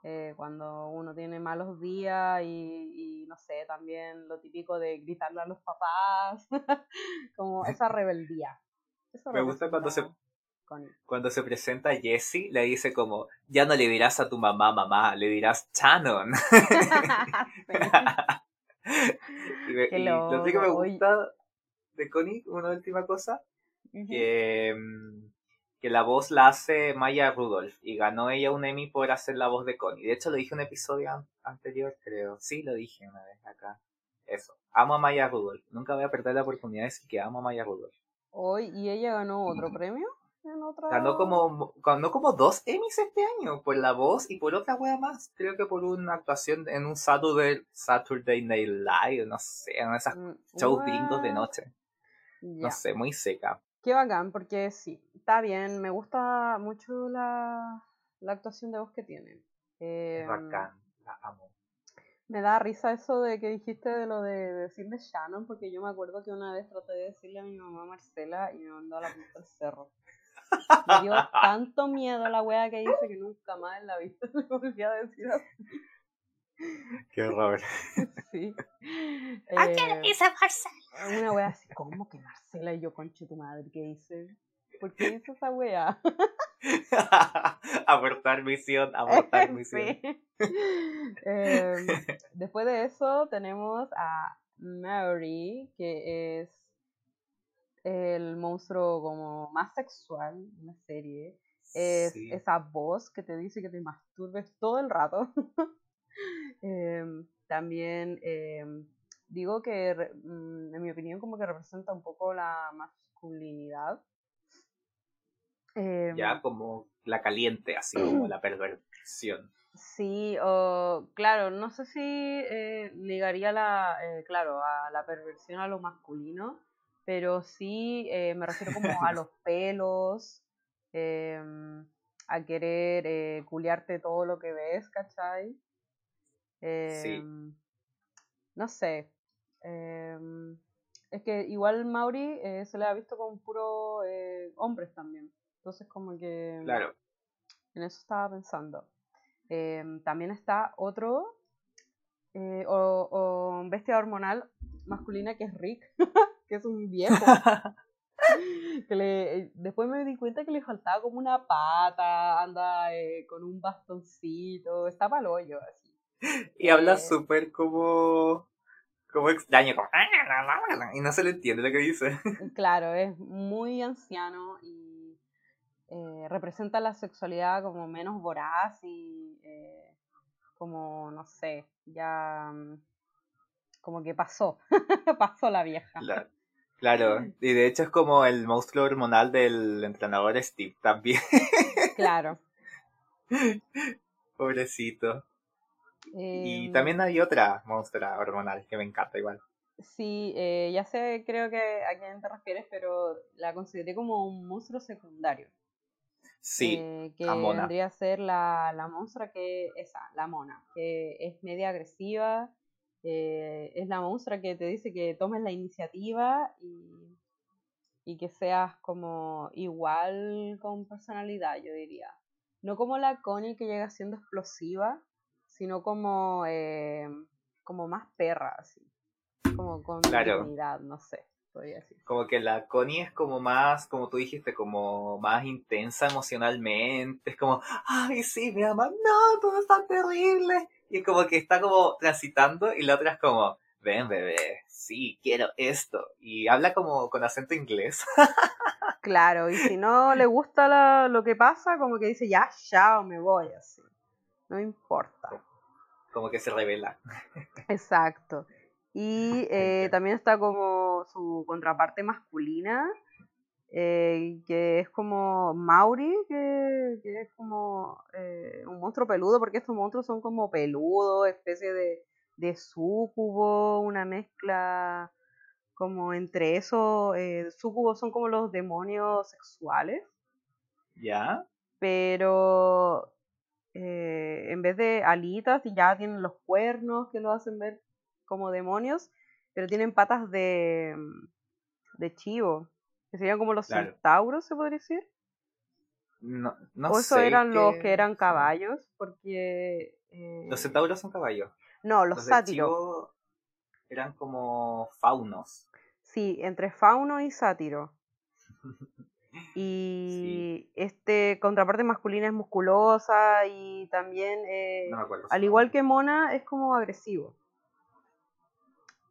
eh, cuando uno tiene malos días y, no sé, también lo típico de gritarle a los papás, como esa rebeldía. Me gusta cuando se, cuando se presenta Jessie, le dice como, ya no le dirás a tu mamá, mamá, le dirás Shannon. y, lo que me gusta de Connie, una última cosa, que, mm, que la voz la hace Maya Rudolph y ganó ella un Emmy por hacer la voz de Connie. De hecho, lo dije en un episodio anterior, creo. Sí, lo dije una vez acá. Eso. Amo a Maya Rudolph. Nunca voy a perder la oportunidad de decir que amo a Maya Rudolph. Hoy, ¿y ella ganó otro premio? Ganó como, ganó como dos Emmys este año, por la voz y por otra wea más. Creo que por una actuación en un Saturday, Saturday Night Live, no sé, en esas mm, shows gringos de noche. No sé, muy seca. Qué bacán, porque sí, está bien, me gusta mucho la, la actuación de voz que tiene. Eh, bacán, la amo. Me da risa eso de que dijiste de lo de decirle Shannon, porque yo me acuerdo que una vez traté de decirle a mi mamá Marcela y me mandó a la punta del cerro. Me dio tanto miedo la wea que hice que nunca más en la vida le volví a decir así. Qué horror. Sí. ¿A quién le dice Marcela? Una wea así, ¿cómo que Marcela? Y yo, conche tu madre, ¿qué hice? ¿Por qué hice esa wea? abortar misión, abortar misión. Em, después de eso tenemos a Mary, que es el monstruo como más sexual de la serie. Es esa voz que te dice que te masturbes todo el rato. Em, también em, digo que, mm, en mi opinión, como que representa un poco la masculinidad. ya em, como la caliente, así como la perversión. Sí, o claro, no sé si eh, ligaría la, eh, claro, a la perversión a lo masculino, pero sí eh, me refiero como a los pelos, a querer culiarte todo lo que ves, ¿cachai? Em, no sé. Em, es que igual Mauri eh, se le ha visto con puro eh, hombres también. Entonces como que... Claro. En eso estaba pensando. Em, también está otro, eh, o, o, bestia hormonal masculina que es Rick, que es un viejo. que le, después me di cuenta que le faltaba como una pata, anda con un bastoncito, está para hoyo así. Y habla súper como como extraño, como... Y no se le entiende lo que dice. Claro, es muy anciano y eh, representa la sexualidad como menos voraz y eh, como, no sé, ya mm, como que pasó, pasó la vieja. Claro. y de hecho es como el monstruo hormonal del entrenador Steve también. Claro. Pobrecito y em, también hay otra monstrua hormonal que me encanta igual. Sí, eh, ya sé, creo que a quién te refieres, pero la consideré como un monstruo secundario. Sí, eh, que vendría a ser la, la monstrua que, esa, la mona, que es media agresiva, eh, es la monstrua que te dice que tomes la iniciativa y, y que seas como igual con personalidad, yo diría. No como la Connie que llega siendo explosiva, sino como, eh, como más perra, así. Como con dignidad, no sé. Como que la Connie es como más, como tú dijiste, como más intensa emocionalmente. Es como, ay, sí, mi mamá, no, todo está terrible. Y como que está como transitando y la otra es como, ven, bebé, sí, quiero esto. Y habla como con acento inglés. Claro, y si no le gusta lo que pasa, como que dice, ya, chao, me voy, así no importa. Como que se revela. Exacto. Y eh, también está como su contraparte masculina, eh, que es como Mauri, que, es como eh, un monstruo peludo, porque estos monstruos son como peludos, especie de, de sucubo, una mezcla como entre eso, eh, sucubos son como los demonios sexuales. ¿Ya? Pero eh, en vez de alitas, y ya tienen los cuernos que lo hacen ver como demonios, pero tienen patas de, mm, de chivo, que serían como los centauros, se podría decir. No, no o eso eran los que eran caballos, porque... los eh, centauros son caballos. No, los, sátiros. Eran como faunos. Sí, entre fauno y sátiro. Y este contraparte masculina es musculosa y también, eh, al igual que Mona, es como agresivo.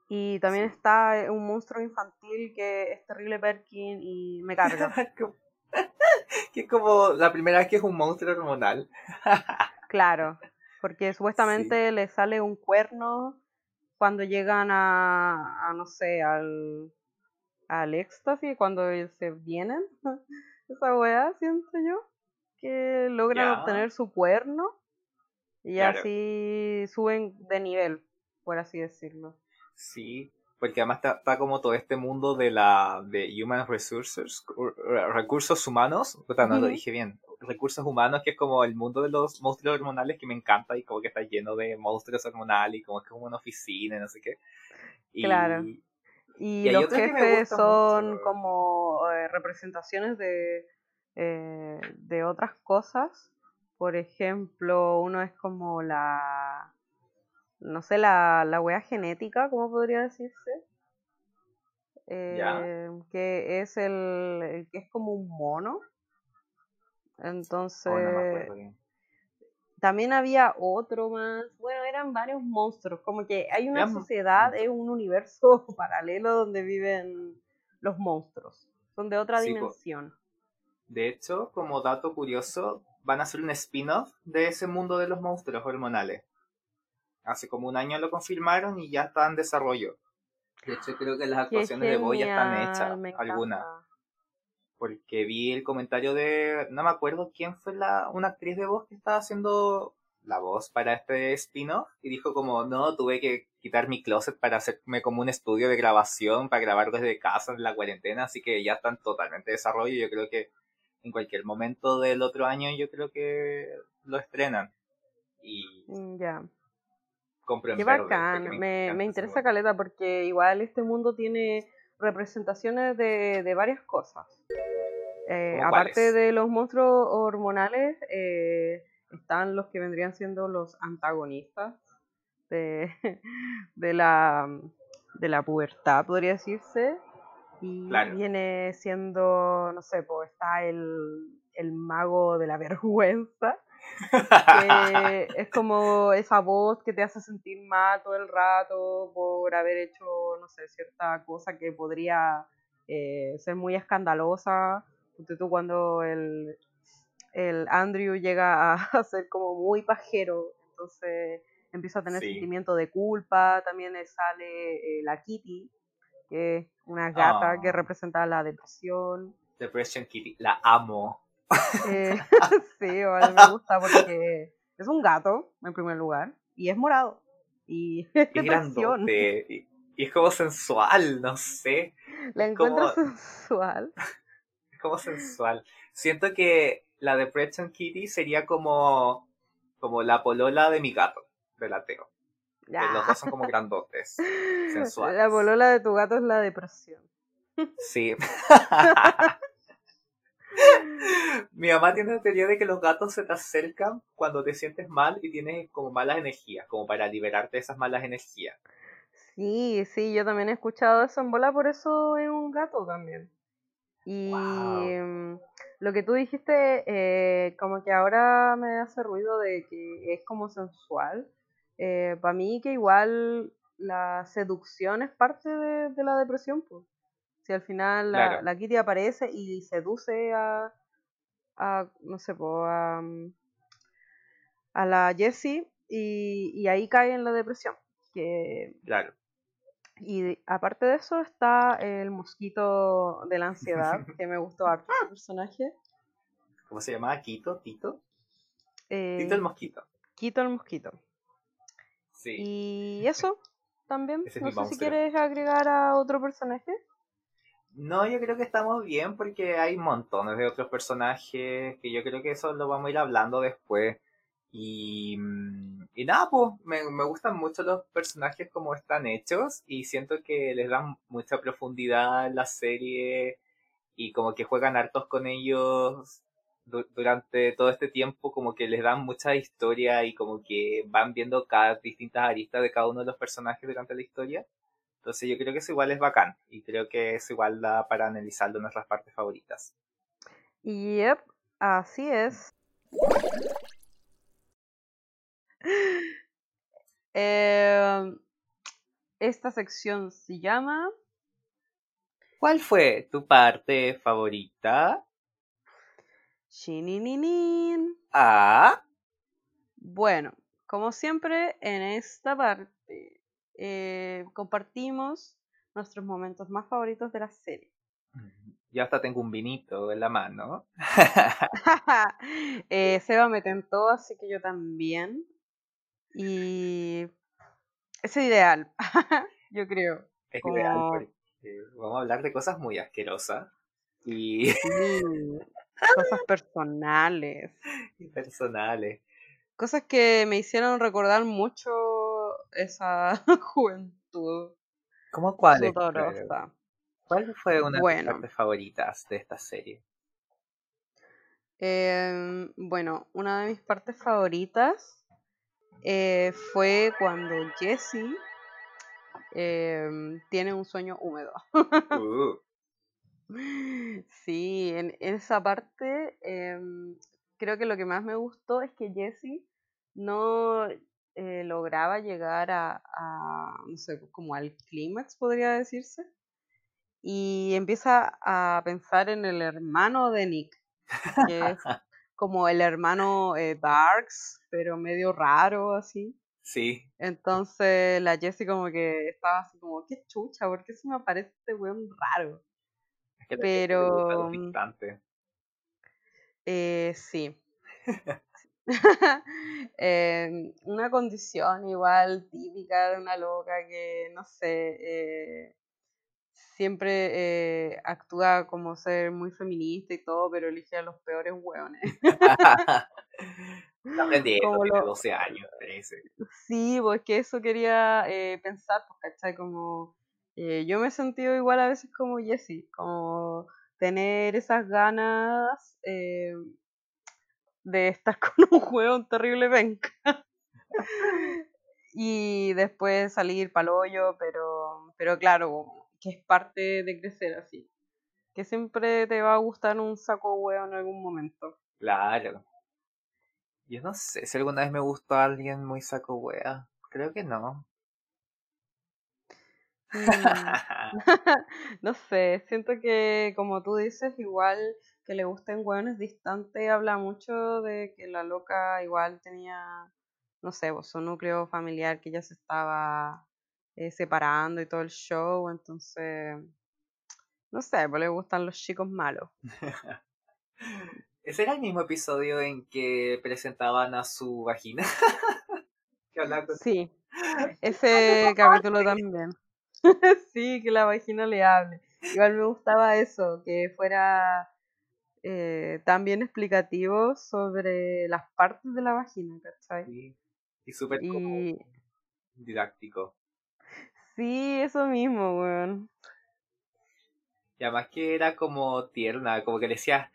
Y también está un monstruo infantil que es terrible Perkin y me carga. que es como la primera vez que es un monstruo hormonal. claro, porque supuestamente le sale un cuerno cuando llegan a, a no sé, al, al éxtasis cuando se vienen. Esa weá, siento yo, que logran obtener su cuerno y así suben de nivel, por así decirlo. Sí, porque además está, como todo este mundo de la de human resources, recursos humanos, no lo dije bien, recursos humanos que es como el mundo de los monstruos hormonales que me encanta y como que está lleno de monstruos hormonales y como es como una oficina y no sé qué. claro. Y, los jefes son como eh, representaciones de, eh, de otras cosas. Por ejemplo, uno es como la, no sé, la, la wea genética, ¿cómo podría decirse? Eh, que es el, que es como un mono. Oh, Entonces, también había otro más, bueno, eran varios monstruos, como que hay una sociedad, es un universo paralelo donde viven los monstruos, son de otra dimensión. De hecho, como dato curioso, van a hacer un spin-off de ese mundo de los monstruos hormonales. Hace como un año lo confirmaron y ya está en desarrollo. De hecho, creo que las actuaciones de Boy ya están hechas, algunas porque vi el comentario de, no me acuerdo quién fue la, una actriz de voz que estaba haciendo la voz para este spin-off y dijo como, no, tuve que quitar mi closet para hacerme como un estudio de grabación, para grabar desde casa en la cuarentena, así que ya están totalmente de desarrollo, yo creo que en cualquier momento del otro año yo creo que lo estrenan. Y mm, ya. compro en Qué verde, bacán, me, me interesa caleta porque igual este mundo tiene representaciones de, de varias cosas. Eh, ¿Cómo aparte de los monstruos hormonales, eh, están los que vendrían siendo los antagonistas de, de la, de la pubertad, podría decirse. Y Claro. viene siendo, no sé, pues está el, el mago de la vergüenza, que es como esa voz que te hace sentir mal todo el rato por haber hecho, no sé, cierta cosa que podría eh, ser muy escandalosa. Tú cuando el, el Andrew llega a ser como muy pajero, entonces empieza a tener Sí. sentimiento de culpa. También le sale eh, la Kitty, que es una gata que Ah. representa la depresión. Depression Kitty, la amo. Eh, sí, a mí me gusta porque es un gato, en primer lugar, y es morado. Y es depresión. Y, y es como sensual, no sé. La como- encuentro sensual. Como sensual. Siento que la Depression Kitty sería como, como la polola de mi gato, de la Teo. Que Ya. Los dos son como grandotes. sensuales. La polola de tu gato es la depresión. Sí. Mi mamá tiene la teoría de que los gatos se te acercan cuando te sientes mal y tienes como malas energías, como para liberarte de esas malas energías. Sí, sí, yo también he escuchado eso en bola, por eso es un gato también. Y Wow. mm, lo que tú dijiste, eh, como que ahora me hace ruido de que es como sensual. Para mí que igual la seducción es parte de, de la depresión, pues. Si al final la, Claro. la Kitty aparece y seduce a, a no sé, po, a, mm, a la Jessie y, y ahí cae en la depresión. Que Claro. Y aparte de eso está el mosquito de la ansiedad, que me gustó harto ese personaje. ¿Cómo se llamaba? ¿Quito? ¿Tito? Eh, Tito el mosquito. Quito el mosquito. Sí. Y eso también. Ese no sé si quieres agregar a otro personaje. No, yo creo que estamos bien porque hay montones de otros personajes que yo creo que eso lo vamos a ir hablando después. Y, mm, y nada, pues me, me gustan mucho los personajes como están hechos y siento que les dan mucha profundidad en la serie y como que juegan hartos con ellos du- durante todo este tiempo, como que les dan mucha historia y como que van viendo cada distintas aristas de cada uno de los personajes durante la historia. Entonces yo creo que eso igual es bacán y creo que eso igual da para analizarlo en nuestras partes favoritas. Yep, así es. Eh, esta sección se llama ¿Cuál fue tu parte favorita? Shinininin. Ah, Bueno, como siempre, en esta parte eh, compartimos nuestros momentos más favoritos de la serie. yo hasta tengo un vinito en la mano. eh, Seba me tentó, así que yo también. Y es ideal, yo creo. Es Como- ideal porque vamos a hablar de cosas muy asquerosas y, Sí, cosas personales. y personales. Cosas que me hicieron recordar mucho esa juventud ¿Cómo cuál es? ¿Cuál fue una de Bueno. tus partes favoritas de esta serie? Em, bueno, una de mis partes favoritas eh, fue cuando Jessie em, tiene un sueño húmedo. Uh, Sí, en, esa parte em, creo que lo que más me gustó es que Jessie no eh, lograba llegar a, a, no sé, como al clímax, podría decirse, y empieza a pensar en el hermano de Nick, que es como el hermano eh, Darks, pero medio raro así. sí, Entonces la Jessie como que estaba así como, qué chucha, ¿por qué se me aparece este weón raro? es que Pero. Eh, sí. Eh, una condición igual típica de una loca que, no sé, eh, siempre eh, actúa como ser muy feminista y todo, pero elige a los peores hueones. Tiene lo- 12 años. parece. Sí, pues que eso quería eh, pensar, pues, ¿cachai? Como eh, yo me he sentido igual a veces como Jessie, como tener esas ganas eh, de estar con un juego terrible venga. y después salir para hoyo, pero, pero claro, que es parte de crecer así. Que siempre te va a gustar un saco huevo en algún momento. Claro. Yo no sé si alguna vez me gustó alguien muy saco wea. Creo que no. Mm. no sé, siento que como tú dices, igual que le gusten hueones distantes, habla mucho de que la loca igual tenía, no sé, pues, su núcleo familiar que ya se estaba eh, separando y todo el show, entonces, no sé, pues le gustan los chicos malos. Ese era el mismo episodio en que presentaban a su vagina. Sí, ese capítulo también. sí, que la vagina le hable. Igual me gustaba eso, que fuera eh, tan bien explicativo sobre las partes de la vagina, ¿cachai? Sí, y súper didáctico. Sí, eso mismo, weón. Y además que era como tierna, como que le decía,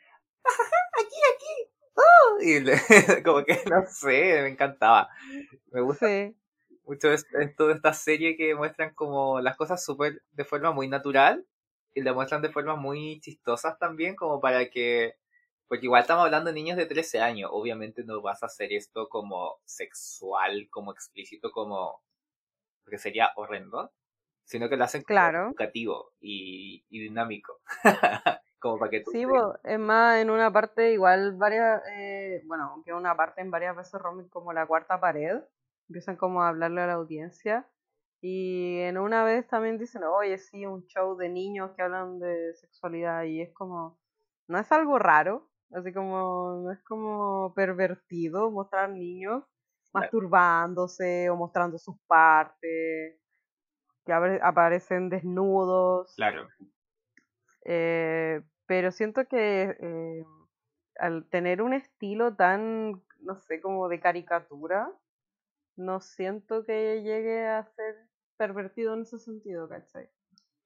aquí, aquí, oh", y como que, no sé, me encantaba. Me gusta mucho esto de esta serie que muestran como las cosas súper de forma muy natural y lo muestran de formas muy chistosas también, como para que, porque igual estamos hablando de niños de 13 años, obviamente no vas a hacer esto como sexual, como explícito, como, porque sería horrendo, sino que lo hacen claro. educativo y, y dinámico. como para que tú sí, es más, en una parte igual varias, eh, bueno, aunque una parte en varias veces rompen como la cuarta pared, empiezan como a hablarle a la audiencia. Y en una vez también dicen, oye, sí, un show de niños que hablan de sexualidad y es como, no es algo raro, así como, no es como pervertido mostrar niños masturbándose o mostrando sus partes, que aparecen desnudos. Claro. Eh, pero siento que eh, al tener un estilo tan, no sé, como de caricatura, no siento que llegue a ser pervertido en ese sentido, ¿cachai?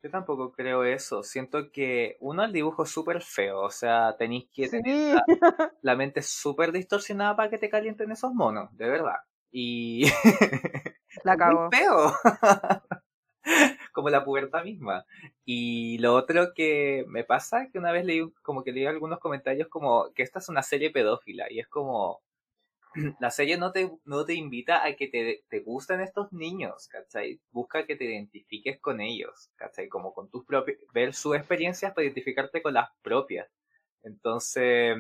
Yo tampoco creo eso. Siento que uno el dibujo es súper feo. O sea, tenéis que tener la, mente súper distorsionada para que te calienten esos monos, de verdad. Y. La cago. feo. como la pubertad misma. Y lo otro que me pasa es que una vez leí como que leí algunos comentarios como que esta es una serie pedófila y es como la serie no te, no te invita a que te, te gusten estos niños, ¿cachai? Busca que te identifiques con ellos, ¿cachai? Como con tus propias, ver sus experiencias para identificarte con las propias. Entonces,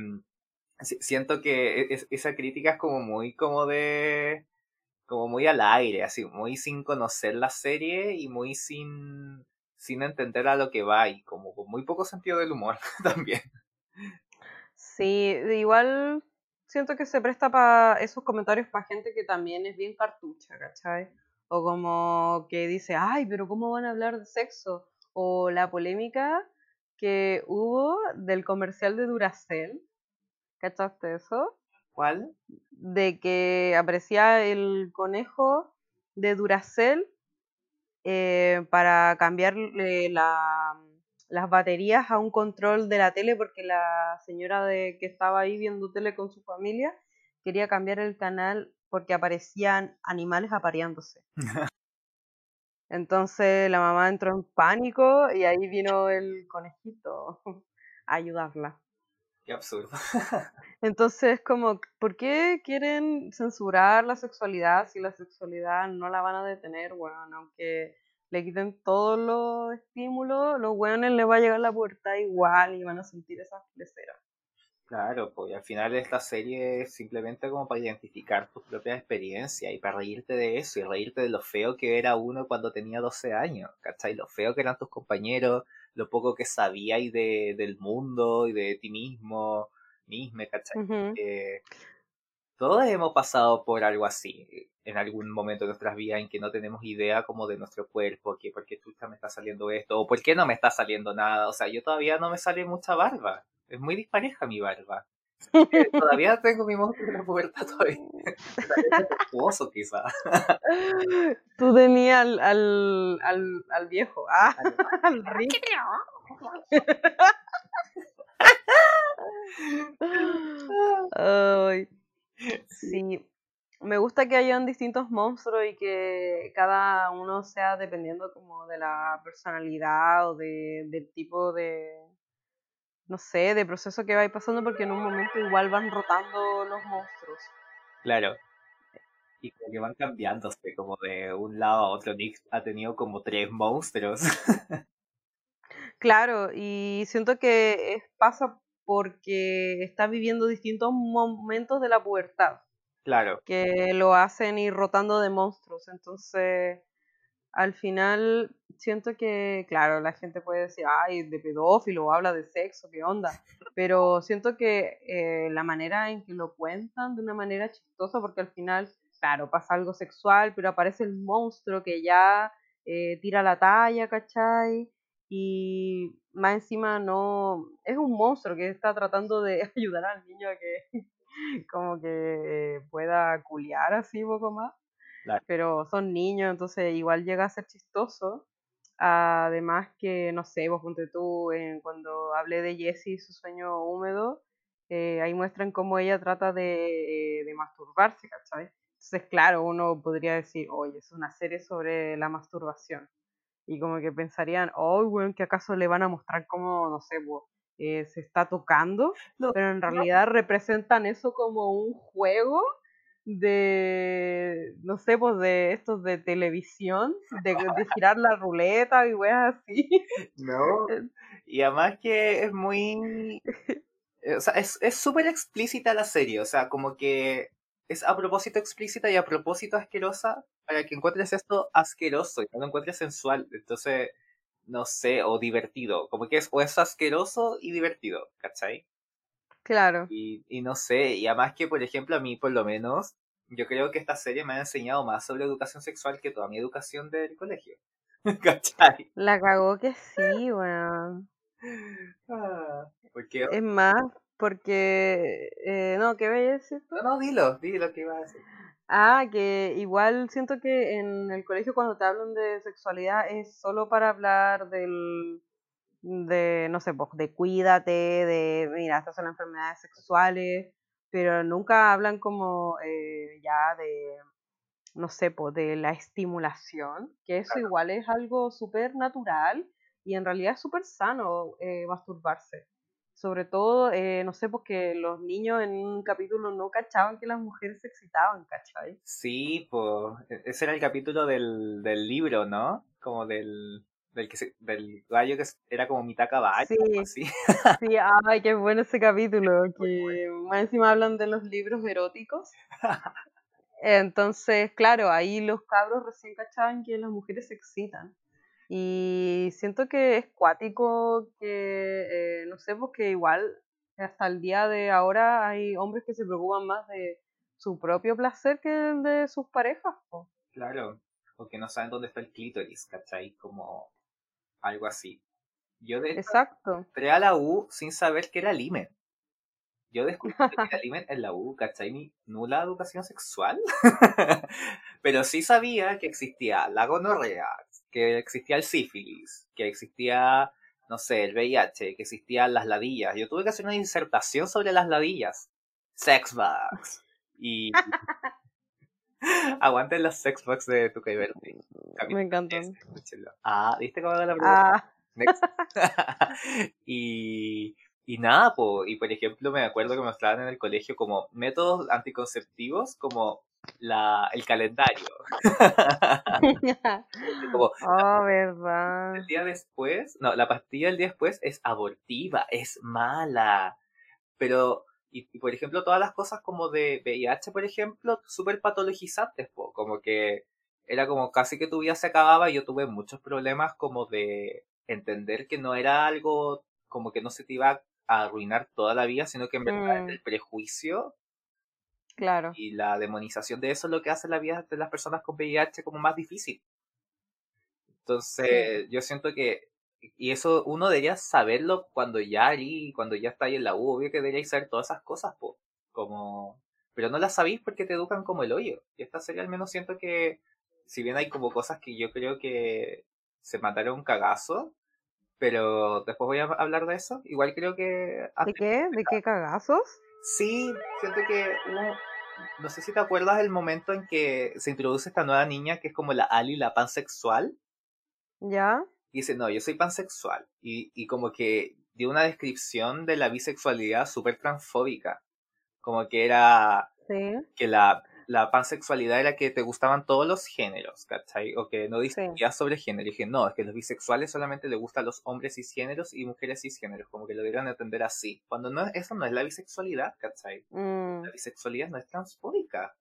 siento que e, esa crítica es como muy como de, como muy al aire, así, muy sin conocer la serie y muy sin, sin entender a lo que va y como con muy poco sentido del humor también. Sí, igual siento que se presta para esos comentarios para gente que también es bien cartucha, ¿cachai? O como que dice, ay, pero ¿cómo van a hablar de sexo? O la polémica que hubo del comercial de Duracell. ¿Cachaste eso? ¿Cuál? De que aparecía el conejo de Duracell eh, para cambiarle la, las baterías a un control de la tele porque la señora de que estaba ahí viendo tele con su familia quería cambiar el canal porque aparecían animales apareándose. Entonces la mamá entró en pánico y ahí vino el conejito a ayudarla. Qué absurdo. Entonces, como, ¿por qué quieren censurar la sexualidad si la sexualidad no la van a detener, bueno, aunque le quiten todos los estímulos, los weones les va a llegar la puerta igual y van a sentir esa fleceras. Claro, pues al final esta serie es simplemente como para identificar tus propias experiencias y para reírte de eso y reírte de lo feo que era uno cuando tenía 12 años, ¿cachai? Lo feo que eran tus compañeros, lo poco que sabíais de, del mundo y de ti mismo, mismo, ¿cachai? Todos hemos pasado por algo así en algún momento de nuestras vidas en que no tenemos idea como de nuestro cuerpo, que por qué chucha me está saliendo esto, o por qué no me está saliendo nada. O sea, yo todavía no me sale mucha barba. Es muy dispareja mi barba. todavía tengo mi monstruo de la pubertad todavía. Esposo, quizá. Tú tenías al, al, al, al viejo, ah, al Rick. Ay, sí, me gusta que hayan distintos monstruos y que cada uno sea dependiendo como de la personalidad o de, del tipo de, no sé, de proceso que va pasando porque en un momento igual van rotando los monstruos. Claro. Y como que van cambiándose, como de un lado a otro. Nick ha tenido como tres monstruos. claro, y siento que es, pasa porque está viviendo distintos momentos de la pubertad. Claro. Que lo hacen ir rotando de monstruos. Entonces, al final, siento que, claro, la gente puede decir, ay, de pedófilo, habla de sexo, qué onda. Pero siento que eh, la manera en que lo cuentan de una manera chistosa, porque al final, claro, pasa algo sexual, pero aparece el monstruo que ya eh, tira la talla, ¿cachai? Y más encima no, es un monstruo que está tratando de ayudar al niño a que como que pueda culiar así poco más. Pero son niños, entonces igual llega a ser chistoso. Además que, no sé, vos ponte tú, en, cuando hablé de Jessie y su sueño húmedo, eh, ahí muestran cómo ella trata de, de masturbarse, ¿cachai? Entonces, claro, uno podría decir, oye, es una serie sobre la masturbación. Y como que pensarían, oh, bueno, que acaso le van a mostrar cómo, no sé, eh, se está tocando, pero en realidad representan eso como un juego de, no sé, pues de estos de televisión, de, girar la ruleta y weas así. No. Y además que es muy... Eh, o sea, es súper explícita la serie, o sea, como que es a propósito explícita y a propósito asquerosa para que encuentres esto asqueroso y no lo encuentres sensual. Entonces, no sé, o divertido. Como que es, o es asqueroso y divertido, ¿cachai? Claro. Y, y no sé, y además que, por ejemplo, a mí por lo menos, yo creo que esta serie me ha enseñado más sobre educación sexual que toda mi educación del colegio. ¿Cachai? La cagó que sí, weón. Ah, Es más, porque... Eh, no, ¿qué voy a decir No, no, dilo, dilo lo que ibas a decir. Ah, que igual siento que en el colegio cuando te hablan de sexualidad es solo para hablar del, de, no sé, pues, de cuídate, de, mira, estas son enfermedades sexuales, pero nunca hablan como eh, ya de, no sé, pues, de la estimulación, que eso igual es algo súper natural y en realidad es súper sano eh, masturbarse sobre todo, eh, no sé, porque los niños en un capítulo no cachaban que las mujeres se excitaban, ¿cachai? Sí, pues, ese era el capítulo del, del libro, ¿no? Como del, del, que del gallo que era como mitad caballo. Sí, sí, ay, qué bueno ese capítulo, que más encima hablan de los libros eróticos. Entonces, claro, ahí los cabros recién cachaban que las mujeres se excitan. Y siento que es cuático que, eh, no sé, porque igual hasta el día de ahora hay hombres que se preocupan más de su propio placer que de sus parejas. Claro, porque no saben dónde está el clítoris, ¿cachai? Como algo así. Yo de Exacto. entré a la U sin saber que era limen. Yo descubrí que era limen en la U, ¿cachai? Mi nula educación sexual. Pero sí sabía que existía la gonorrea, que existía el sífilis, que existía, no sé, el VIH, que existían las ladillas. Yo tuve que hacer una disertación sobre las ladillas. Sex bugs. Y... Aguanten los sex bugs de tu Verde. Me encantan. Ah, ¿viste cómo la pregunta? Ah. y, y nada, po, y por ejemplo me acuerdo que me mostraban en el colegio como métodos anticonceptivos como la, el calendario. oh, verdad. El día después, no, la pastilla del día después es abortiva, es mala. Pero, y, por ejemplo, todas las cosas como de VIH, por ejemplo, súper patologizantes, como que era como casi que tu vida se acababa y yo tuve muchos problemas como de entender que no era algo como que no se te iba a arruinar toda la vida, sino que en verdad mm. el prejuicio Claro. Y la demonización de eso es lo que hace la vida de las personas con VIH como más difícil. Entonces, yo siento que y eso uno debería saberlo cuando ya ahí, cuando ya está ahí en la U, obvio que deberíais saber todas esas cosas, po. Como, pero no las sabéis porque te educan como el hoyo. Y esta serie al menos siento que, si bien hay como cosas que yo creo que se mataron un cagazo, pero después voy a hablar de eso. Igual creo que... ¿De qué? ¿De qué cagazos? Sí, siento que uno, no sé si te acuerdas del momento en que se introduce esta nueva niña que es como la Ali, la pansexual. ¿Ya? Y dice, no, yo soy pansexual. Y, y como que dio una descripción de la bisexualidad súper transfóbica. Como que era Sí. que la, la pansexualidad era que te gustaban todos los géneros, ¿cachai? O que no distinguías sobre género. Y dije, no, es que los bisexuales solamente le gustan los hombres cisgéneros y mujeres cisgéneros, como que lo debieron entender así. Cuando no, eso no es la bisexualidad, ¿cachai? Mm, La bisexualidad no es transfóbica.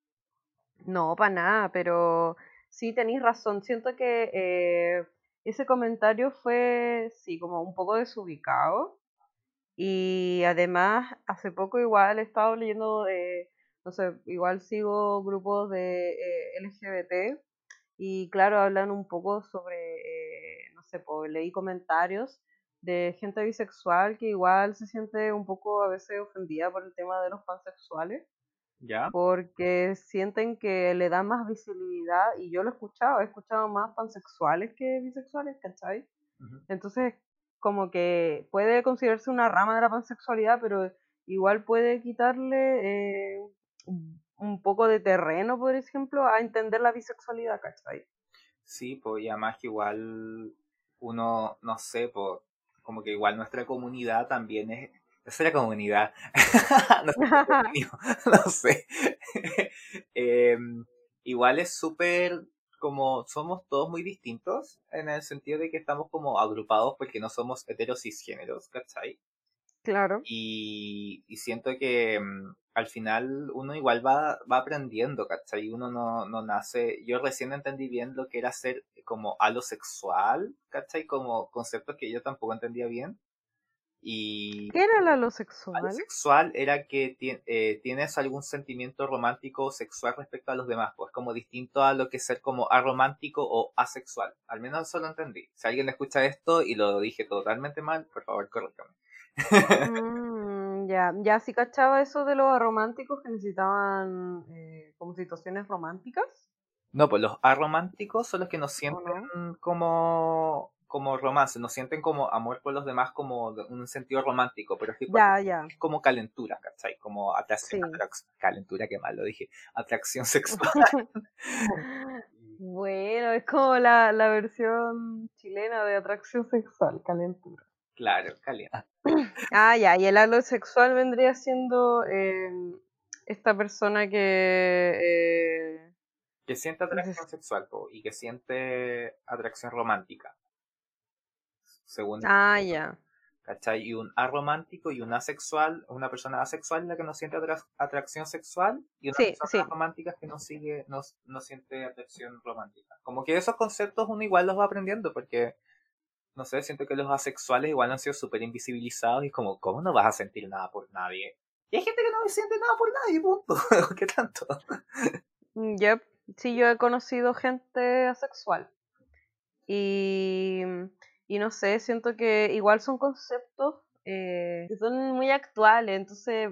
no, para nada, pero sí tenéis razón. Siento que eh, ese comentario fue, sí, como un poco desubicado. Y además, hace poco igual he estado leyendo, eh, sé, igual sigo grupos de eh, LGBT y claro, hablan un poco sobre, eh, no sé, pues leí comentarios de gente bisexual que igual se siente un poco a veces ofendida por el tema de los pansexuales ¿Ya? porque sienten que le da más visibilidad y yo lo he escuchado, he escuchado más pansexuales que bisexuales, ¿cachai? Ujú. Entonces, como que puede considerarse una rama de la pansexualidad, pero igual puede quitarle eh, un poco de terreno, por ejemplo, a entender la bisexualidad, ¿cachai? Sí, pues, y además que igual uno, no sé, pues, como que igual nuestra comunidad también es, es la comunidad, no sé, comunio, no sé. Em, igual es súper, como somos todos muy distintos, en el sentido de que estamos como agrupados porque no somos heteros cisgéneros, ¿cachai? Claro. Y, y siento que mm, al final uno igual va, va aprendiendo, ¿cachai? Uno no, no nace, yo recién entendí bien lo que era ser como alosexual, ¿cachai? Como conceptos que yo tampoco entendía bien. Y ¿Qué era el alosexual? alosexual era que ti- eh, tienes algún sentimiento romántico o sexual respecto a los demás, pues como distinto a lo que es ser como aromántico o asexual. Al menos eso lo entendí. Si alguien escucha esto y lo dije totalmente mal, por favor, corríjame. Mm, ya, ya sí cachaba eso de los románticos que necesitaban eh, como situaciones románticas. No, pues los arománticos son los que no ¿O sienten no? como, como romance, no sienten como amor por los demás como de un sentido romántico, pero es que Ya, ya. es como calentura, ¿cachai? Como atracción, Sí. atrac- calentura, qué mal lo dije, atracción sexual. Bueno, es como la, la versión chilena de atracción sexual, calentura. Claro, caliente. Ah, ya, y el halo sexual vendría siendo eh, esta persona que... eh, Que siente atracción sexual po, y que siente atracción romántica. Según, ah, ya. ¿cachai? Y un aromántico y un asexual, una persona asexual es la que no siente atra- atracción sexual y una Sí, persona sí. romántica es que no sigue, no, no siente atracción romántica. Como que esos conceptos uno igual los va aprendiendo porque, no sé, siento que los asexuales igual han sido súper invisibilizados y como, ¿cómo no vas a sentir nada por nadie? Y hay gente que no siente nada por nadie, punto. ¿Qué tanto? Mm, Yep. Sí, yo he conocido gente asexual. Y, y no sé, siento que igual son conceptos eh, que son muy actuales. Entonces,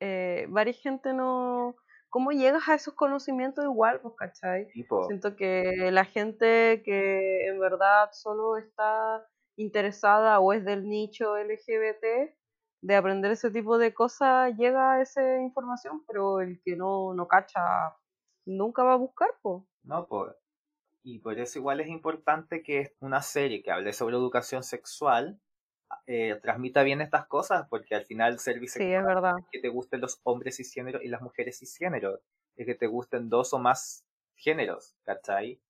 eh, varias gente no... ¿Cómo llegas a esos conocimientos igual, pues, cachai? Tipo, Siento que la gente que en verdad solo está interesada o es del nicho LGBT de aprender ese tipo de cosas llega a esa información, pero el que no, no cacha nunca va a buscar, pues. No, por, y por eso igual es importante que una serie que hable sobre educación sexual eh, transmita bien estas cosas, porque al final ser bisexual es que te gusten los hombres cisgéneros y las mujeres cisgéneros, es que te gusten dos o más géneros, ¿cachai?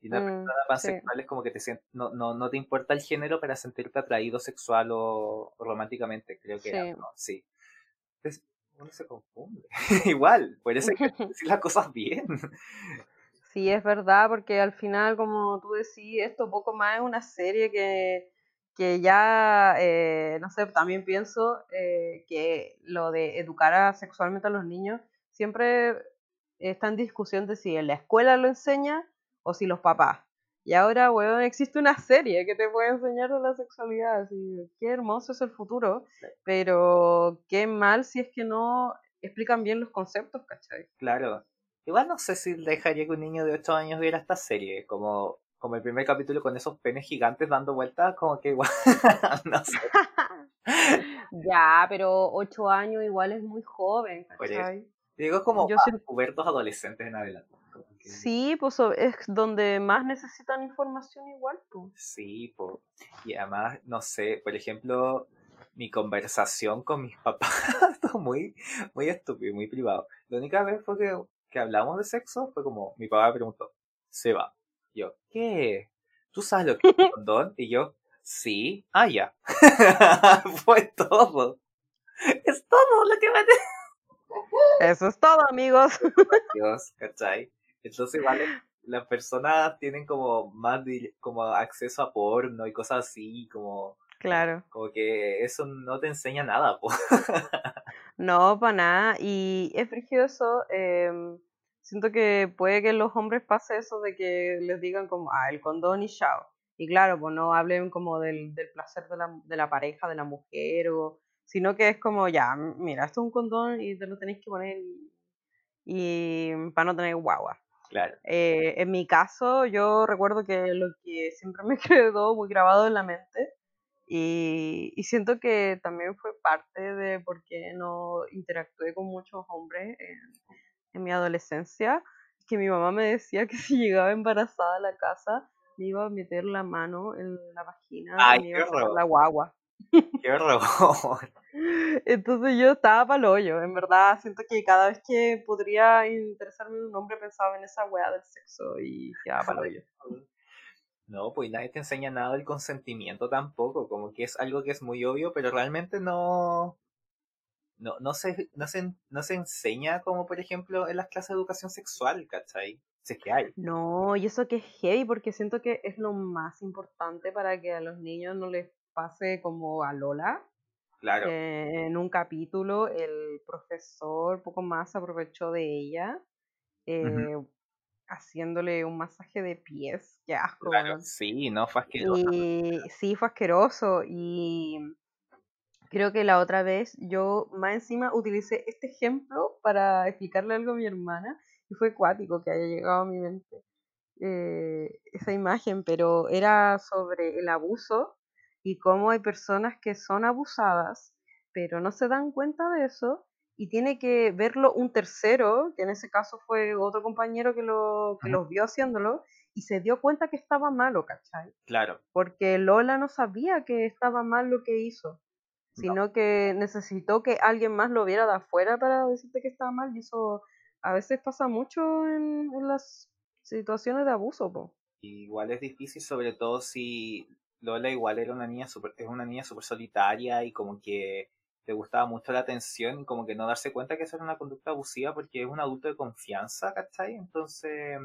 Y una Mm, persona sí. pansexual es como que te no, no, no te importa el género para sentirte atraído sexual o, o románticamente, creo que era, Sí. ¿no? Sí. Entonces, uno se confunde. Igual, por eso hay que decir las cosas bien. Sí, es verdad, porque al final, como tú decís, esto poco más es una serie que, que ya, eh, no sé, también pienso eh, que lo de educar a- sexualmente a los niños siempre está en discusión de si en la escuela lo enseña o si los papás. Y ahora, weón, existe una serie que te puede enseñar de la sexualidad. Así, qué hermoso es el futuro, pero qué mal si es que no explican bien los conceptos, ¿cachai? Claro. Igual no sé si dejaría que un niño de 8 años viera esta serie, como, como el primer capítulo con esos penes gigantes dando vueltas, como que igual, no sé. ya, pero 8 años igual es muy joven. Digo como Yo pubertos adolescentes en adelante. que- Sí, pues es donde más necesitan información igual, pues. Sí, po. y además, no sé, por ejemplo, mi conversación con mis papás, es muy, muy estúpido, muy privado. La única vez fue que, que hablamos de sexo fue como, mi papá me preguntó, Seba, yo, ¿qué? ¿Tú sabes lo que es un condón? Y yo, sí, ah, ya. fue todo. Es todo lo que me Eso es todo, amigos. Dios, ¿cachai? Entonces, vale, las personas tienen como más como acceso a porno y cosas así, como, Claro. como que eso no te enseña nada, po. No, para nada. Y es frigio eso. Siento que puede que los hombres pase eso de que les digan como, ah, el condón y chao. Y claro, pues no hablen como del, del placer de la, de la pareja, de la mujer, o, sino que es como, ya, mira, esto es un condón y te lo tenéis que poner y, y para no tener guagua. Claro, Eh, en mi caso, yo recuerdo que lo que siempre me quedó muy grabado en la mente y, y siento que también fue parte de por qué no interactué con muchos hombres en, en mi adolescencia, que mi mamá me decía que si llegaba embarazada a la casa, me iba a meter la mano en la vagina Ay, y me iba a sacar la guagua. qué horror. Entonces yo estaba para hoyo, en verdad siento que cada vez que podría interesarme en un hombre pensaba en esa weá del sexo y quedaba para hoyo. No, pues nadie te enseña nada del consentimiento tampoco, como que es algo que es muy obvio, pero realmente no, no, no se, no se, no se enseña como por ejemplo en las clases de educación sexual, ¿cachai? Si es que hay. No, y eso que es heavy porque siento que es lo más importante para que a los niños no les pase como a Lola, Claro, que en un capítulo el profesor poco más aprovechó de ella, eh, haciéndole un masaje de pies, qué asco. claro, sí, no fue asqueroso. Y sí, fue asqueroso. Y creo que la otra vez yo más encima utilicé este ejemplo para explicarle algo a mi hermana y fue cuático que haya llegado a mi mente eh, esa imagen, pero era sobre el abuso y cómo hay personas que son abusadas, pero no se dan cuenta de eso y tiene que verlo un tercero, que en ese caso fue otro compañero que, lo, que los vio haciéndolo y se dio cuenta que estaba malo, ¿cachai? Claro, porque Lola no sabía que estaba mal lo que hizo, sino que necesitó que alguien más lo viera de afuera para decirte que estaba mal y eso a veces pasa mucho en, en las situaciones de abuso, po. igual es difícil, sobre todo si Lola igual era una niña super, es una niña súper solitaria y como que le gustaba mucho la atención y como que no darse cuenta que eso era una conducta abusiva porque es un adulto de confianza, ¿cachai? Entonces,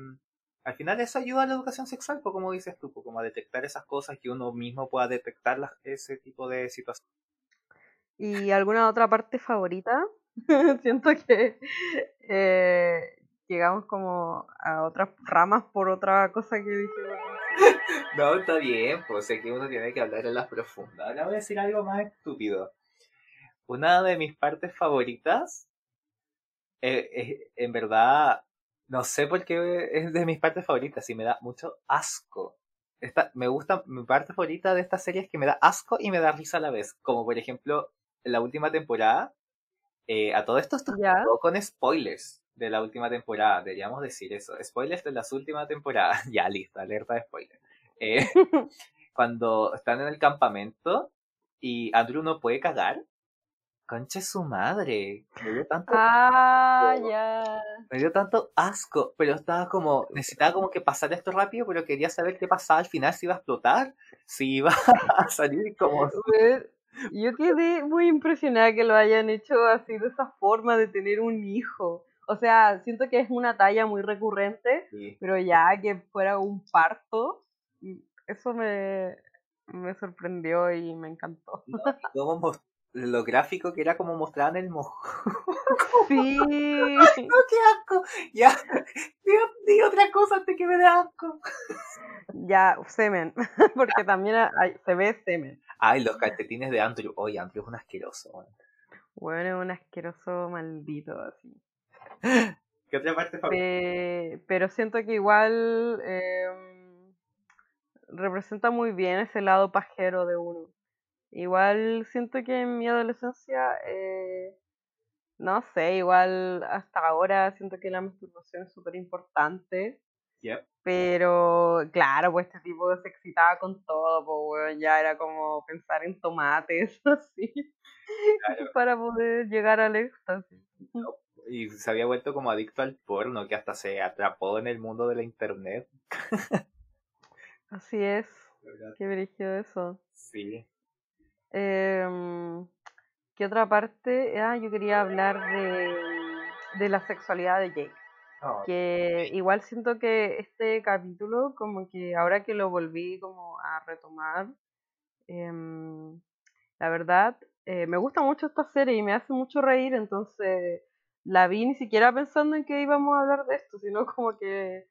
al final eso ayuda a la educación sexual, pues como dices tú, pues, como a detectar esas cosas que uno mismo pueda detectar las- ese tipo de situaciones. ¿Y alguna otra parte favorita? Siento que eh, llegamos como a otras ramas por otra cosa que dije. No, está bien, pues sé que uno tiene que hablar en las profundas. Ahora voy a decir algo más estúpido. Una de mis partes favoritas, eh, en verdad, no sé por qué es de mis partes favoritas y me da mucho asco. Esta, me gusta, mi parte favorita de esta serie es que me da asco y me da risa a la vez. Como por ejemplo, la última temporada, eh, a todo esto esto Ya. con spoilers de la última temporada, deberíamos decir eso. Spoilers de las últimas temporadas. ya, listo, alerta de spoiler. Eh, cuando están en el campamento y Andrew no puede cagar. Conche su madre. Me dio tanto, Ah, ya. me dio tanto asco, pero estaba como, necesitaba como que pasara esto rápido, pero quería saber qué pasaba al final, si iba a explotar, si iba a salir como... Yo quedé muy impresionada que lo hayan hecho así de esa forma de tener un hijo. O sea, siento que es una talla muy recurrente, Sí. pero ya que fuera un parto, mm, eso me, me sorprendió y me encantó. No, cómo lo gráfico que era como mostraban el mojo. Sí, ¡Qué asco! Ya, di, di otra cosa antes que me dé asco. Ya, semen, porque también hay- se ve semen. Ay, los calcetines de Andrew. Oye, Andrew es un asqueroso. Bueno, es un asqueroso maldito así. ¿Qué otra parte favorita? Pe- pero siento que igual em, representa muy bien ese lado pajero de uno. Igual siento que en mi adolescencia, eh, no sé, igual hasta ahora siento que la masturbación es súper importante. Yep. Pero claro, pues este tipo se excitaba con todo, pues ya era como pensar en tomates, así, Claro. para poder llegar al éxtasis. Y se había vuelto como adicto al porno, que hasta se atrapó en el mundo de la internet. Así es, qué brillo eso. Sí. Em, ¿qué otra parte? Ah, yo quería hablar de, de la sexualidad de Jake. Oh, Que igual siento que este capítulo, como que ahora que lo volví como a retomar, em, la verdad, eh, me gusta mucho esta serie y me hace mucho reír, entonces la vi ni siquiera pensando en que íbamos a hablar de esto, sino como que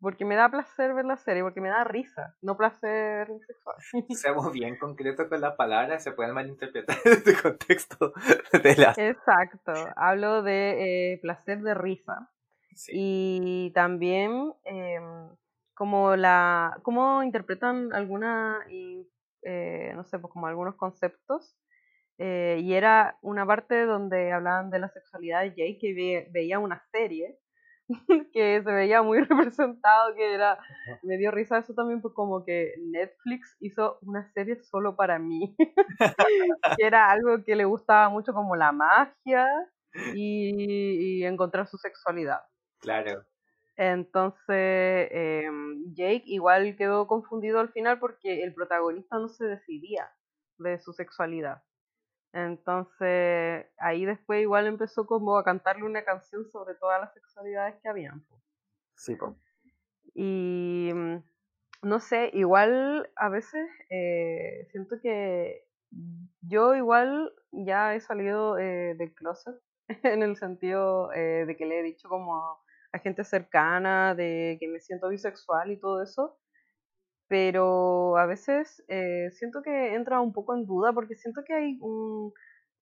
porque me da placer ver la serie, porque me da risa, no placer sexual. Seamos bien concretos con las palabras, se pueden malinterpretar en este contexto de las... Exacto, hablo de eh, placer de risa. Sí. Y también em, como la cómo interpretan alguna y, eh, no sé, pues como algunos conceptos. eh, y era una parte donde hablaban de la sexualidad de Jake, que ve- veía una serie que se veía muy representado, que era, me dio risa eso también, pues como que Netflix hizo una serie solo para mí, que era algo que le gustaba mucho como la magia y, y encontrar su sexualidad. Claro. Entonces, em, Jake igual quedó confundido al final porque el protagonista no se decidía de su sexualidad. Entonces, ahí después igual empezó como a cantarle una canción sobre todas las sexualidades que habían. Sí, po. Y mm, no sé, igual a veces eh, siento que yo igual ya he salido eh, del closet en el sentido eh, de que le he dicho como a gente cercana de que me siento bisexual y todo eso, pero a veces eh, siento que entra un poco en duda porque siento que hay un,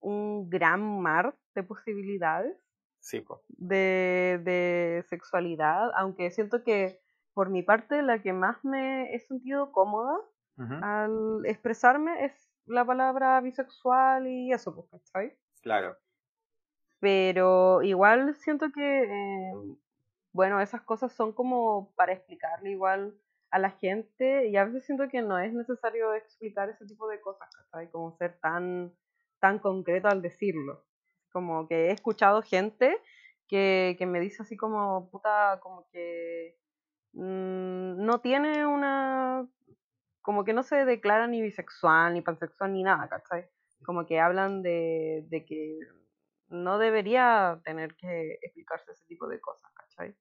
un gran mar de posibilidades Sí, po. de, de sexualidad, aunque siento que por mi parte la que más me he sentido cómoda al expresarme es la palabra bisexual y eso, pues, ¿cachai? Claro. Pero igual siento que, eh, bueno, esas cosas son como para explicarle igual a la gente y a veces siento que no es necesario explicar ese tipo de cosas, ¿cachai? Como ser tan, tan concreto al decirlo. Como que he escuchado gente que, que me dice así como, puta, como que mm, no tiene una, como que no se declara ni bisexual, ni pansexual, ni nada, ¿cachai? Como que hablan de, de que no debería tener que explicarse ese tipo de cosas, ¿cachai?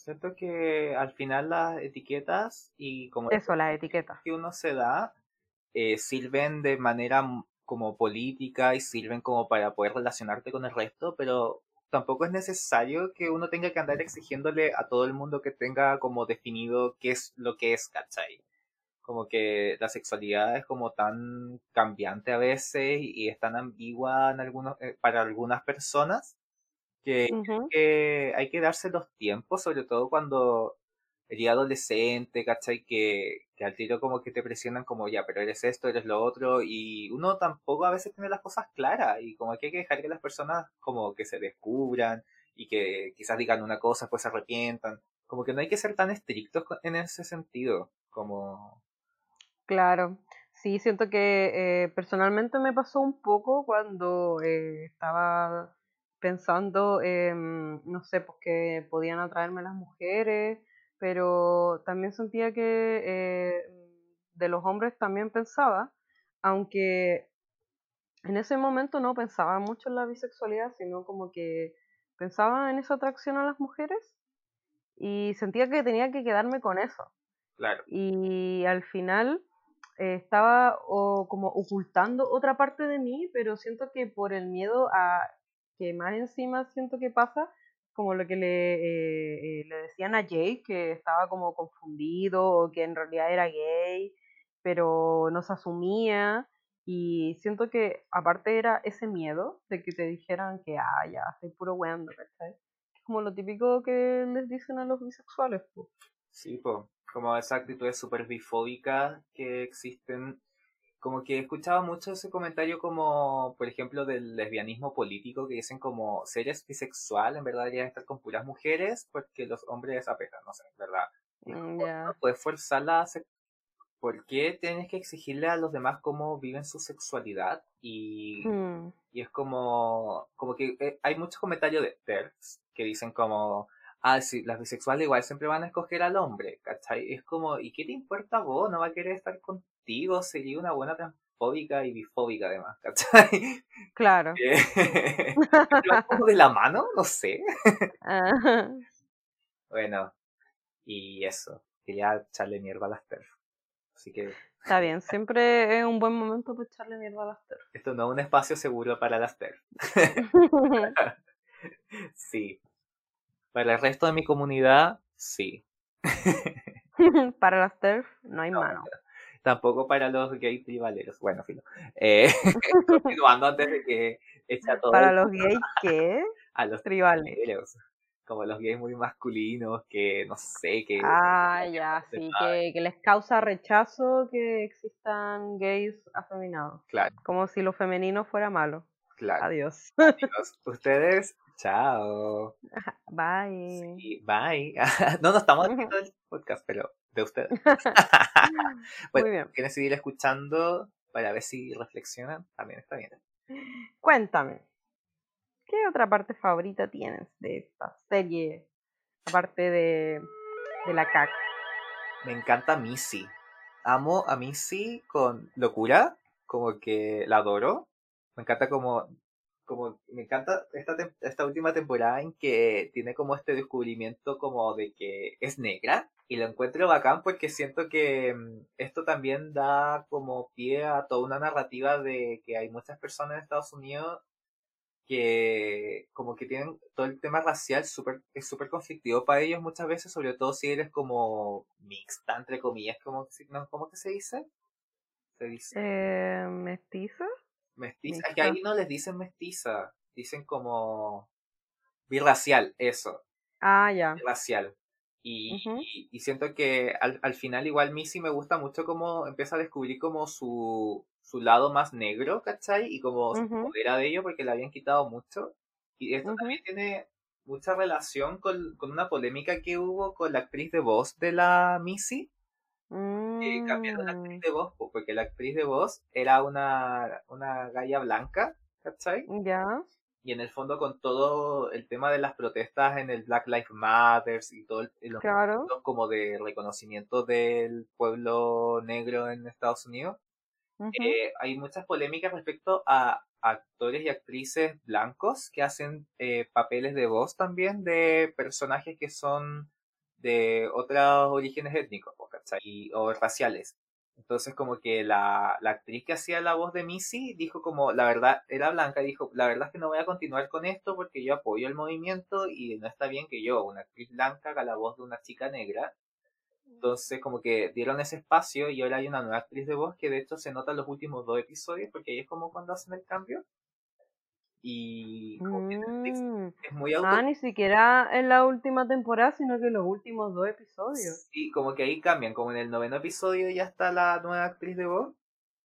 Siento que al final las etiquetas y como Eso, las etiquetas. que uno se da eh, sirven de manera como política y sirven como para poder relacionarte con el resto, pero tampoco es necesario que uno tenga que andar exigiéndole a todo el mundo que tenga como definido qué es lo que es, ¿cachai? Como que la sexualidad es como tan cambiante a veces y es tan ambigua en algunos, eh, para algunas personas que hay que darse los tiempos, sobre todo cuando eres adolescente, ¿cachai? Que, que al tiro como que te presionan como ya, pero eres esto, eres lo otro, y uno tampoco a veces tiene las cosas claras, y como que hay que dejar que las personas como que se descubran, y que quizás digan una cosa, pues se arrepientan, como que no hay que ser tan estrictos en ese sentido, como... Claro, sí, siento que eh, personalmente me pasó un poco cuando eh, estaba pensando, en, no sé, pues que podían atraerme las mujeres, pero también sentía que eh, de los hombres también pensaba, aunque en ese momento no pensaba mucho en la bisexualidad, sino como que pensaba en esa atracción a las mujeres y sentía que tenía que quedarme con eso. Claro, y al final eh, estaba o como ocultando otra parte de mí, pero siento que por el miedo a que más encima siento que pasa, como lo que le, eh, eh, le decían a Jake, que estaba como confundido o que en realidad era gay, pero no se asumía. Y siento que aparte era ese miedo de que te dijeran que, ah, ya, estoy puro weando, ¿cachai? Como lo típico que les dicen a los bisexuales, pues. Sí, po. como esa actitudes súper bifóbicas que existen. Como que he escuchado mucho ese comentario como, por ejemplo, del lesbianismo político, que dicen como, si eres bisexual, en verdad deberías estar con puras mujeres porque los hombres apetan, no sé, en verdad. Y Mm, no puedes forzarla a ser- ¿Por qué tienes que exigirle a los demás cómo viven su sexualidad? Y Mm, y es como, como que eh, hay muchos comentarios de TERFs que dicen como, ah, sí, las bisexuales igual siempre van a escoger al hombre, ¿cachai? Es como, ¿y qué te importa a vos? No va a querer estar sería una buena transfóbica y bifóbica además, ¿cachai? claro. Eh, ¿va como de la mano? No sé. Bueno, y eso, quería echarle mierda a las TERF. Así que Está bien, siempre es un buen momento para echarle mierda a las esto no es un espacio seguro para las. TERF. Sí. Para el resto de mi comunidad, sí. Para las TERF no hay No, mano. Tampoco para los gay tribaleros. Bueno, filo. Eh, continuando antes de que eche a todo Para los gays, ¿qué? a los Tribales. tribaleros. Como los gays muy masculinos que no sé, que Ah, ya, sí, que, que les causa rechazo que existan gays afeminados. Claro, Como si lo femenino fuera malo. claro. Adiós. Ustedes, chao. Bye. Sí, bye. No, no estamos haciendo el podcast, pero de ustedes. Bueno, Muy bien. quieren seguir escuchando para ver si reflexionan, también está bien. Cuéntame, ¿qué otra parte favorita tienes de esta serie? Aparte de, de la caca. Me encanta Missy. Amo a Missy con locura, como que la adoro. Me encanta como, como me encanta esta, esta última temporada en que tiene como este descubrimiento como de que es negra. Y lo encuentro bacán porque siento que mm, esto también da como pie a toda una narrativa de que hay muchas personas en Estados Unidos que como que tienen todo el tema racial súper es súper conflictivo para ellos muchas veces, sobre todo si eres como mixta, entre comillas, como, no, ¿cómo que se dice? Se dice Eh, ¿Mestiza? mestiza. Es que ahí no les dicen mestiza, dicen como birracial, eso, Ah, ya. birracial. Y, y, y siento que al, al final igual Missy me gusta mucho como empieza a descubrir como su, su lado más negro, ¿cachai? Y como se Ujú. empodera de ello porque le habían quitado mucho. Y esto también tiene mucha relación con, con una polémica que hubo con la actriz de voz de la Missy, que cambiaron la actriz Mm, de voz, po, porque la actriz de voz era una, una galla blanca, ¿cachai? ya. Y en el fondo con todo el tema de las protestas en el Black Lives Matter y todo el, los Claro. como de reconocimiento del pueblo negro en Estados Unidos, eh, hay muchas polémicas respecto a actores y actrices blancos que hacen eh, papeles de voz también de personajes que son de otros orígenes étnicos ¿cachai? Y- o raciales. Entonces como que la, la actriz que hacía la voz de Missy dijo como, la verdad, era blanca, dijo, la verdad es que no voy a continuar con esto porque yo apoyo el movimiento y no está bien que yo, una actriz blanca, haga la voz de una chica negra. Entonces como que dieron ese espacio y ahora hay una nueva actriz de voz que de hecho se nota en los últimos dos episodios porque ahí es como cuando hacen el cambio. Y como que Netflix Mm. es muy auto... Ah, ni siquiera en la última temporada, sino que en los últimos dos episodios. Sí, como que ahí cambian, como en el noveno episodio ya está la nueva actriz de voz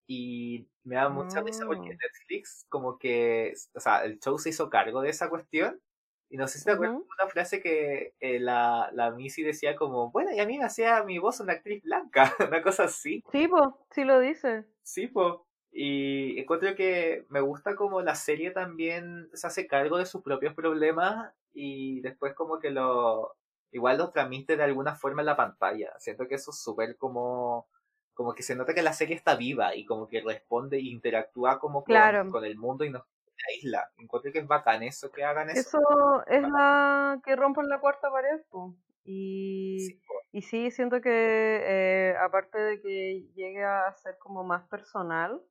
y me da mucha risa porque Mm. Netflix como que, o sea, el show se hizo cargo de esa cuestión y no sé si te acuerdas de una frase que eh, la, la Missy decía como, bueno, y a mí me hacía mi voz una actriz blanca, una cosa así, Sí, pues, sí lo dice. sí, po. Y encuentro que me gusta como la serie también se hace cargo de sus propios problemas y después como que lo igual los transmite de alguna forma en la pantalla. Siento que eso es súper como como que se nota que la serie está viva y como que responde e interactúa como con, Claro. con el mundo y nos aísla. Encuentro que es bacán eso que hagan eso. Eso es la que rompen la cuarta pared, po. Y, Sí, po. y sí, siento que eh, aparte de que llegue a ser como más personal,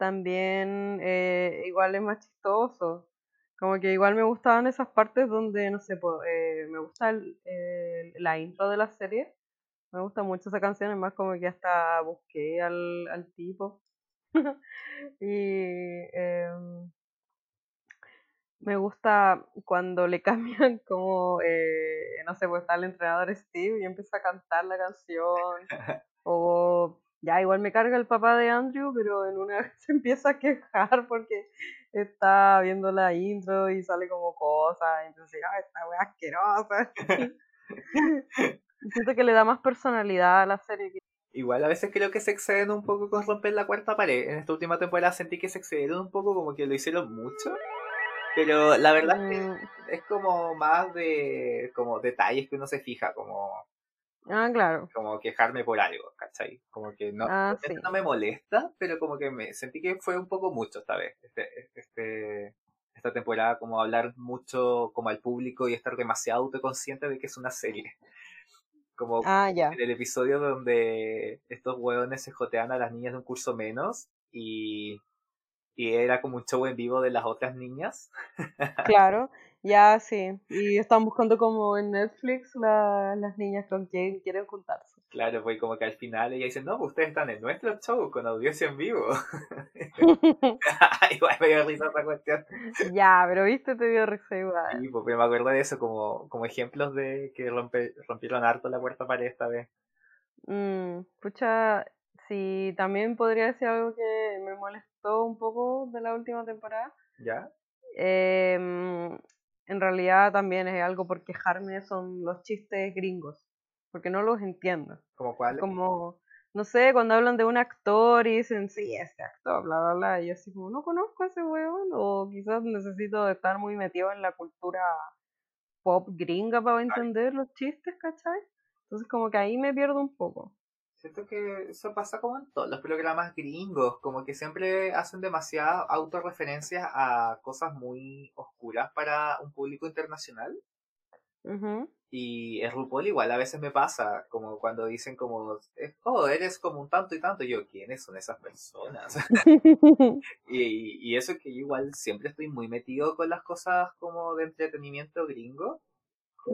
también eh, igual es más chistoso. Como que igual me gustaban esas partes donde, no sé, po, eh, me gusta el- la intro de la serie. Me gusta mucho esa canción, es más como que hasta busqué al, al tipo. y em, me gusta cuando le cambian como, eh, no sé, pues está el entrenador Steve y empieza a cantar la canción. O ya igual me carga el papá de Andrew, pero en una vez se empieza a quejar porque está viendo la intro y sale como cosas, y entonces, ah, esta wea asquerosa. Siento que le da más personalidad a la serie. que- Igual a veces creo que se exceden un poco con romper la cuarta pared. En esta última temporada sentí que se excedieron un poco, como que lo hicieron mucho. Pero la verdad es Mm, que es como más de como detalles que uno se fija, como, Ah, claro. como quejarme por algo, ¿cachai? Como que no, Ah, sí. no me molesta, pero como que me sentí que fue un poco mucho esta vez, este, este, esta temporada, como hablar mucho como al público y estar demasiado autoconsciente de que es una serie. Como Ah, ya. en el episodio donde estos hueones se jotean a las niñas de un curso menos y, y era como un show en vivo de las otras niñas. Claro, ya sí. Y están buscando como en Netflix la- las niñas con quien quieren juntarse. Claro, pues como que al final ella dice, no, pues ustedes están en nuestro show con audiencia en vivo. Igual me dio risa esa cuestión. ya, pero viste, te dio risa igual. Sí, pues me acuerdo de eso como, como ejemplos de que rompe, rompieron harto la cuarta pared esta vez. Mm, pucha, sí, también podría decir algo que me molestó un poco de la última temporada. ¿Ya? Em, en realidad también es algo por quejarme, son los chistes gringos, porque no los entiendo. ¿Como cuál? Como, no sé, cuando hablan de un actor y dicen, sí, este actor, bla, bla, bla, y yo así como, no conozco a ese weón, o quizás necesito estar muy metido en la cultura pop gringa para entender los chistes, ¿cachai? Entonces como que ahí me pierdo un poco. Siento que eso pasa como en todos los programas gringos, como que siempre hacen demasiadas autorreferencias a cosas muy oscuras para un público internacional. Y el RuPaul igual a veces me pasa, como cuando dicen como, oh, eres como un tanto y tanto, y yo, ¿quiénes son esas personas? y, y eso que yo igual siempre estoy muy metido con las cosas como de entretenimiento gringo,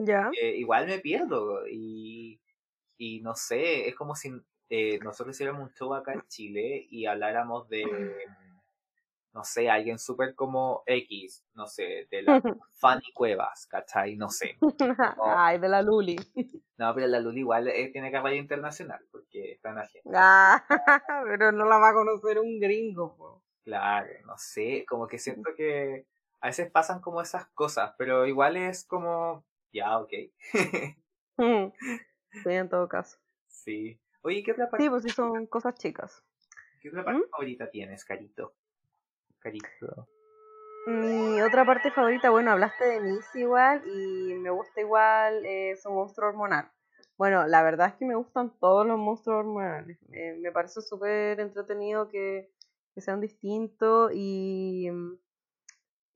ya. eh, igual me pierdo y, y no sé, es como si eh, nosotros hiciéramos un show acá en Chile y habláramos de, no sé, alguien súper como X, no sé, de la Fanny Cuevas, ¿cachai? No sé. Ay, de la Luli. No, pero la Luli igual eh, tiene carrera internacional porque está en Argentina. Ah, pero no la va a conocer un gringo, po. Claro, no sé, como que siento que a veces pasan como esas cosas, pero igual es como, ya, ok. Sí, en todo caso. sí. Oye, ¿qué otra parte, Sí, pues sí son cosas chicas. ¿qué otra parte ¿Mm? favorita tienes, Carito? Carito. Mi otra parte favorita, bueno, hablaste de Missy igual y me gusta igual eh, su monstruo hormonal. Bueno, la verdad es que me gustan todos los monstruos hormonales. Me, me parece súper entretenido que, que sean distintos y,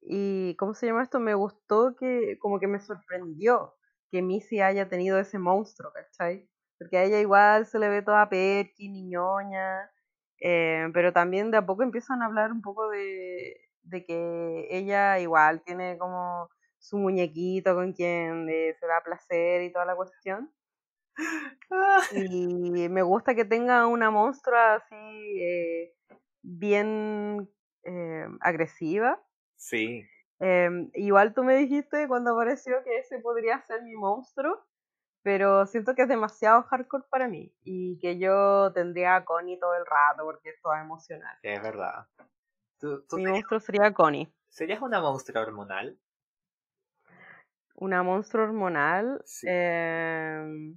y, ¿cómo se llama esto? Me gustó que, como que me sorprendió que Missy haya tenido ese monstruo, ¿cachai? Porque a ella igual se le ve toda perky, niñoña, eh, pero también de a poco empiezan a hablar un poco de, que ella igual tiene como su muñequito con quien eh, se da placer y toda la cuestión. Y me gusta que tenga una monstrua así eh, bien eh, agresiva. Sí, Em, igual tú me dijiste cuando apareció que ese podría ser mi monstruo, pero siento que es demasiado hardcore para mí y que yo tendría a Connie todo el rato porque esto es emocional. es verdad. ¿Tú, tú Mi serías, monstruo sería Connie. serías una monstrua hormonal? Una monstruo hormonal. Sí. em,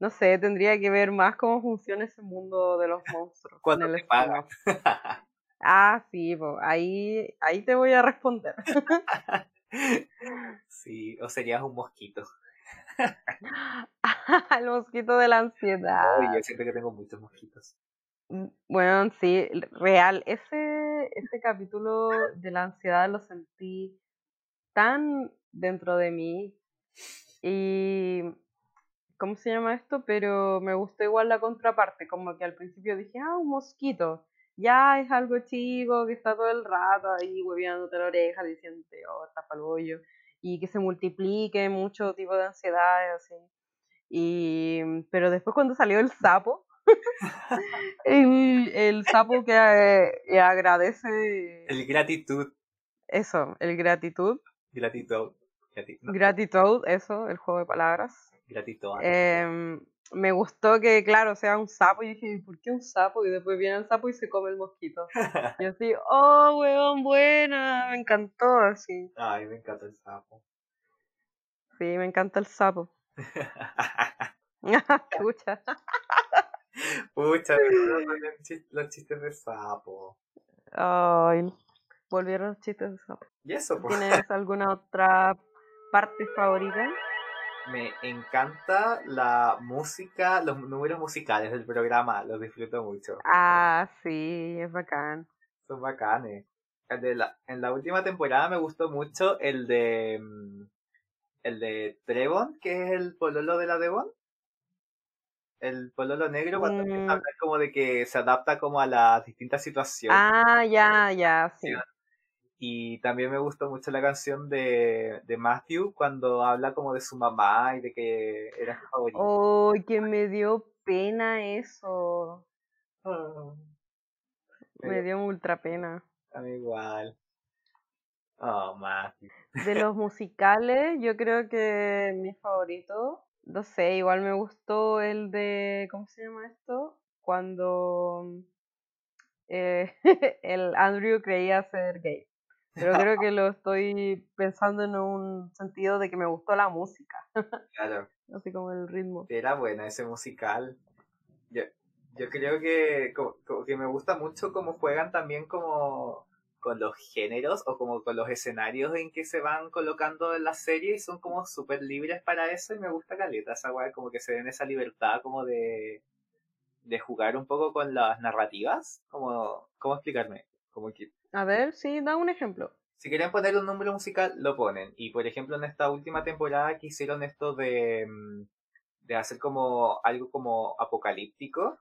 no sé, tendría que ver más cómo funciona ese mundo de los monstruos. ¿Cuánto en el te pagan? Ah, sí, po, ahí, ahí te voy a responder. sí, o serías un mosquito. El mosquito de la ansiedad. Yo siento que tengo muchos mosquitos. Mm, Bueno, sí, real. Ese, ese capítulo de la ansiedad lo sentí tan dentro de mí. Y, ¿cómo se llama esto? Pero me gustó igual la contraparte, como que al principio dije, ah, un mosquito. Ya es algo chico que está todo el rato ahí hueviándote la oreja diciéndote, oh, tapa el bollo, y que se multiplique mucho tipo de ansiedades, así. Y, pero después cuando salió el sapo, el, el sapo que eh, agradece... El gratitud. Eso, el gratitud. Gratitud. Gratitud, eso, el juego de palabras. Gratitud. Em, me gustó que, claro, sea un sapo. Y dije, ¿por qué un sapo? Y después viene el sapo y se come el mosquito. y así, oh, weón, buena. Me encantó, así. Ay, me encanta el sapo. Sí, me encanta el sapo. Pucha. Pucha, los chistes de sapo. Ay, volvieron los chistes de sapo. ¿Y eso? ¿Tienes alguna otra parte favorita? Me encanta la música, los números musicales del programa, los disfruto mucho. Ah, sí, es bacán. Son bacanes. en la última temporada me gustó mucho el de mm, el de Trevon, que es el pololo de la Devon. El pololo negro cuando mm. habla como de que se adapta como a las distintas situaciones. Ah, ya, ya, sí. Y también me gustó mucho la canción de, de Matthew cuando habla como de su mamá y de que era su favorita. ¡Oh, que me dio pena eso! Ah. me, dio ultra pena. A mí igual. Oh, Matthew. De los musicales, yo creo que mi favorito, no sé, igual me gustó el de, ¿cómo se llama esto? Cuando eh, el Andrew creía ser gay. Pero creo que lo estoy pensando en un sentido de que me gustó la música. Claro. Así como el ritmo. Era buena ese musical. Yo, yo creo que, que me gusta mucho cómo juegan también como con los géneros o como con los escenarios en que se van colocando en la serie y son como súper libres para eso y me gusta caleta esa guay, como que se den esa libertad como de, de jugar un poco con las narrativas, como, ¿cómo explicarme? Como que a ver, sí, da un ejemplo. Si quieren poner un número musical, lo ponen. Y por ejemplo, en esta última temporada que hicieron esto de, mm, de hacer como algo como apocalíptico,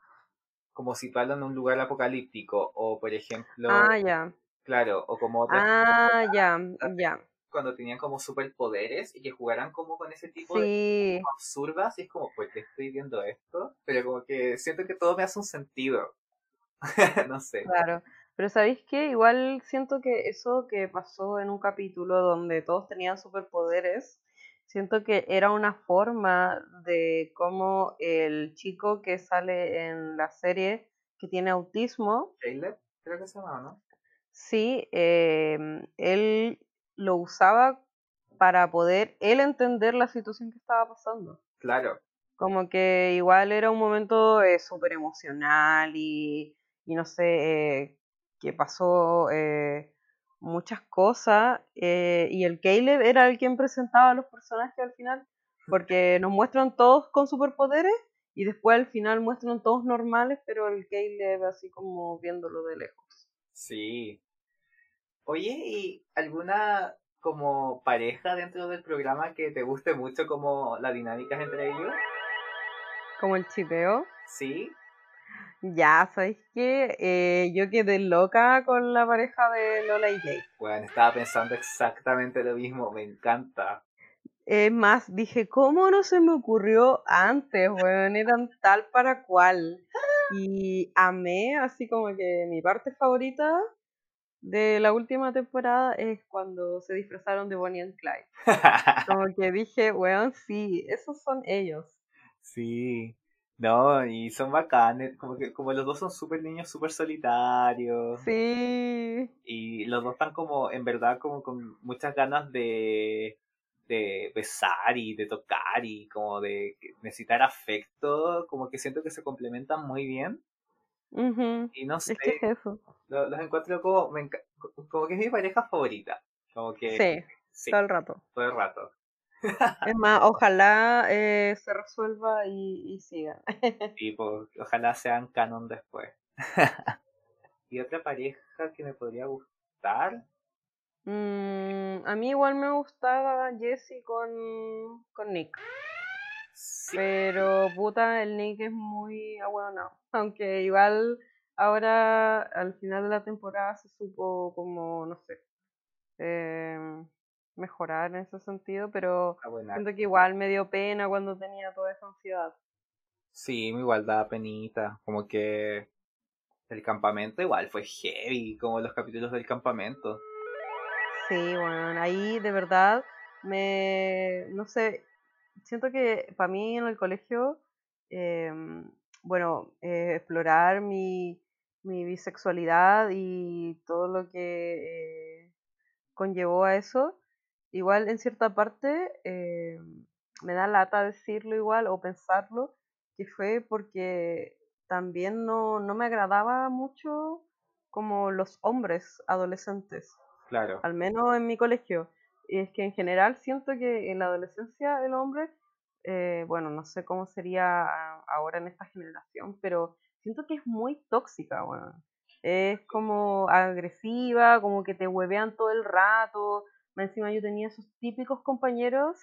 como situarlo en un lugar apocalíptico, o por ejemplo. Ah, ya. Claro, o como Ah, ya, ya. Cuando tenían como superpoderes y que jugaran como con ese tipo de absurdas, y es como, pues que estoy viendo esto, pero como que siento que todo me hace un sentido. no sé. Claro. Pero ¿sabéis qué? Igual siento que eso que pasó en un capítulo donde todos tenían superpoderes, siento que era una forma de cómo el chico que sale en la serie que tiene autismo. Caleb, creo que se llama, ¿no? Sí, em, él lo usaba para poder él entender la situación que estaba pasando. Claro. Como que igual era un momento eh, súper emocional y, y no sé, eh, que pasó eh, muchas cosas eh, y el Caleb era el quien presentaba a los personajes al final, porque nos muestran todos con superpoderes y después al final muestran todos normales, pero el Caleb así como viéndolo de lejos. Sí. Oye, ¿y alguna como pareja dentro del programa que te guste mucho como la dinámica entre ellos? ¿Como el chipeo? Sí. Ya, ¿sabes qué? Eh, yo quedé loca con la pareja de Lola y Jake. Bueno, estaba pensando exactamente lo mismo, me encanta. Es más, dije, ¿cómo no se me ocurrió antes, weón? Eran tal para cual. Y amé, así como que mi parte favorita de la última temporada es cuando se disfrazaron de Bonnie and Clyde. Como que dije, weón, sí, esos son ellos. Sí, no, y son bacanes, como que como los dos son súper niños, súper solitarios. Sí. Y los dos están como, en verdad, como con muchas ganas de, de besar y de tocar y como de necesitar afecto, como que siento que se complementan muy bien. Y no sé, es que es eso. Los, encuentro como, como que es mi pareja favorita. Como que, sí, sí, todo el rato. Todo el rato. Es más, ojalá eh, se resuelva y, y siga. Sí, pues, ojalá sean canon después. ¿Y otra pareja que me podría gustar? Mm, a mí igual me gustaba Jessie con, con Nick. Pero puta, el Nick es muy no Aunque igual ahora al final de la temporada se supo como, no sé, em, mejorar en ese sentido, pero Ah, buena. siento que igual me dio pena cuando tenía toda esa ansiedad. Sí, igual da penita, como que el campamento igual fue heavy, como los capítulos del campamento. Sí, bueno, ahí de verdad me, no sé, siento que para mí en el colegio, em, bueno, eh, explorar mi, mi bisexualidad y todo lo que eh, conllevó a eso, igual en cierta parte eh, me da lata decirlo igual o pensarlo, que fue porque también no, no me agradaba mucho como los hombres adolescentes Claro, al menos en mi colegio. Y es que en general siento que en la adolescencia el hombre, eh, bueno, no sé cómo sería ahora en esta generación, pero siento que es muy tóxica, bueno. Es como agresiva, como que te huevean todo el rato. Encima yo tenía esos típicos compañeros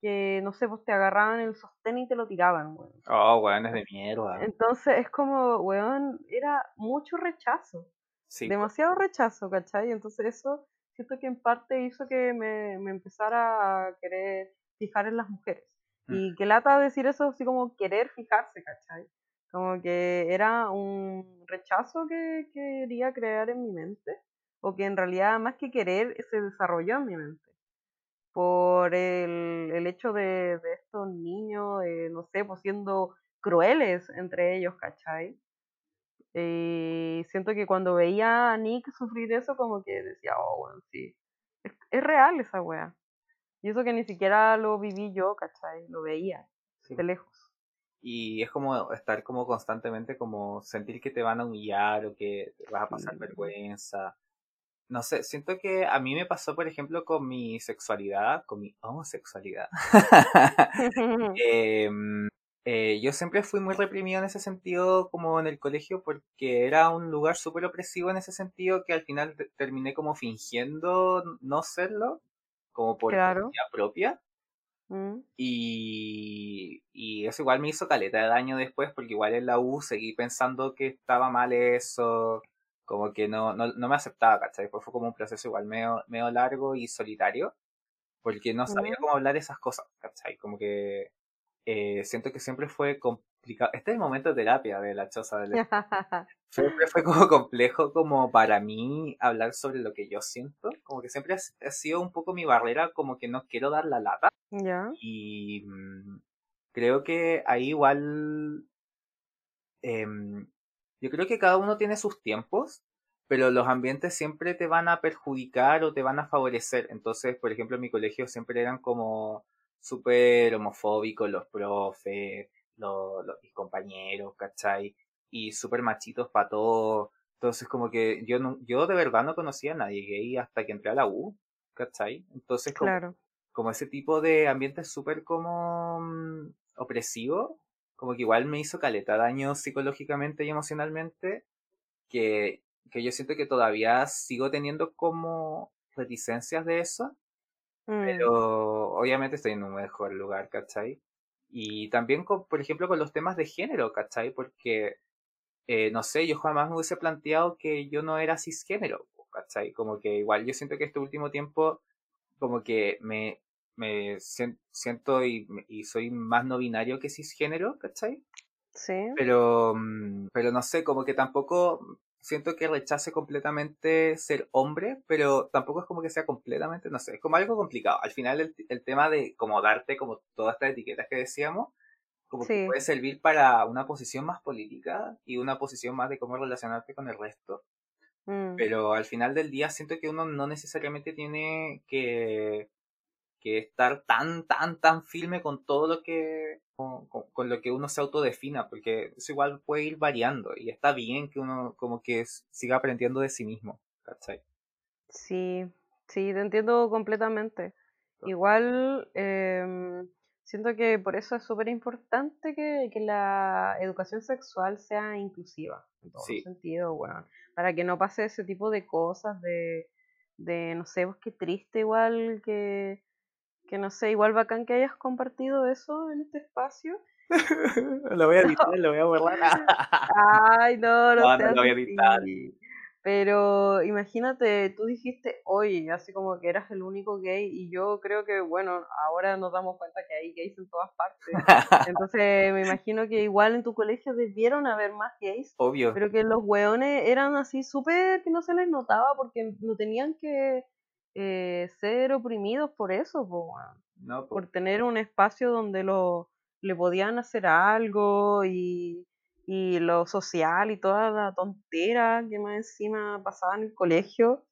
que, no sé, pues te agarraban el sostén y te lo tiraban, bueno. oh, weones de mierda. Entonces es como, weón, era mucho rechazo Sí, demasiado rechazo, ¿cachai? Entonces eso siento que en parte hizo que me, me empezara a querer fijar en las mujeres. Mm. Y que lata decir eso así como querer fijarse, ¿cachai? Como que era un rechazo que quería crear en mi mente, o que en realidad más que querer se desarrolló en mi mente. Por el, el hecho de, de estos niños, eh, no sé, pues siendo crueles entre ellos, ¿cachai? Y siento que cuando veía a Nick sufrir eso, como que decía, oh, bueno, sí, es, es real esa wea. Y eso que ni siquiera lo viví yo, ¿cachai? Lo veía sí. de lejos. Y es como estar como constantemente como sentir que te van a humillar o que vas a pasar Sí. vergüenza. No sé, siento que a mí me pasó, por ejemplo, con mi sexualidad, con mi homosexualidad. Em, eh, yo siempre fui muy reprimido en ese sentido, como en el colegio, porque era un lugar súper opresivo en ese sentido que al final te- terminé como fingiendo no serlo, como por Claro. propia. Mm, Y, y eso igual me hizo caleta de daño después, porque igual en la U seguí pensando que estaba mal eso, como que no, no, no me aceptaba, ¿cachai? Después fue como un proceso igual medio, medio largo y solitario, porque no sabía cómo hablar esas cosas, ¿cachai? Como que eh, siento que siempre fue complicado. Este es el momento de terapia de la choza del Siempre fue como complejo como para mí hablar sobre lo que yo siento, como que siempre ha, sido un poco mi barrera, como que no quiero dar la lata. Y mm, creo que ahí igual, em, yo creo que cada uno tiene sus tiempos, pero los ambientes siempre te van a perjudicar o te van a favorecer. Entonces, por ejemplo, en mi colegio siempre eran como súper homofóbicos los profes, los, los- mis compañeros, ¿cachai? Y súper machitos para todo. Entonces, como que yo, no, yo de verdad no conocía a nadie gay hasta que entré a la U, ¿cachai? Entonces, como Claro. como ese tipo de ambiente súper como mm, opresivo, como que igual me hizo caleta daño psicológicamente y emocionalmente, que, que yo siento que todavía sigo teniendo como reticencias de eso, Mm, pero obviamente estoy en un mejor lugar, ¿cachai? Y también, con, por ejemplo, con los temas de género, ¿cachai? Porque, eh, no sé, yo jamás me hubiese planteado que yo no era cisgénero, ¿cachai? Como que igual yo siento que este último tiempo como que me, me sien- siento y, y soy más no binario que cisgénero, ¿cachai? sí. Pero, mm, pero no sé, como que tampoco siento que rechace completamente ser hombre, pero tampoco es como que sea completamente, no sé, es como algo complicado. Al final el, el tema de como darte como todas estas etiquetas que decíamos, como que puede servir para una posición más política y una posición más de cómo relacionarte con el resto Mm, pero al final del día siento que uno no necesariamente tiene que, que estar tan, tan, tan firme con todo lo que, con, con- con lo que uno se autodefina, porque eso igual puede ir variando y está bien que uno como que siga aprendiendo de sí mismo, ¿cachai? Sí, sí, te entiendo completamente. Igual em, siento que por eso es súper importante que, que la educación sexual sea inclusiva, en Sí. sentidos, weón. Para que no pase ese tipo de cosas de, de no sé, pues qué triste igual que, que no sé, igual bacán que hayas compartido eso en este espacio lo voy a editar, lo voy a borrar. Ay, no, no, No, no lo voy a editar. Pero imagínate, tú dijiste hoy, así como que eras el único gay, y yo creo que, bueno, ahora nos damos cuenta que hay gays en todas partes. Entonces me imagino que igual en tu colegio debieron haber más gays, Obvio. pero que los hueones eran así súper que no se les notaba porque no tenían que eh, ser oprimidos por eso, po, weón No, po. por tener un espacio donde lo, le podían hacer algo y, y lo social y toda la tontera que más encima pasaba en el colegio.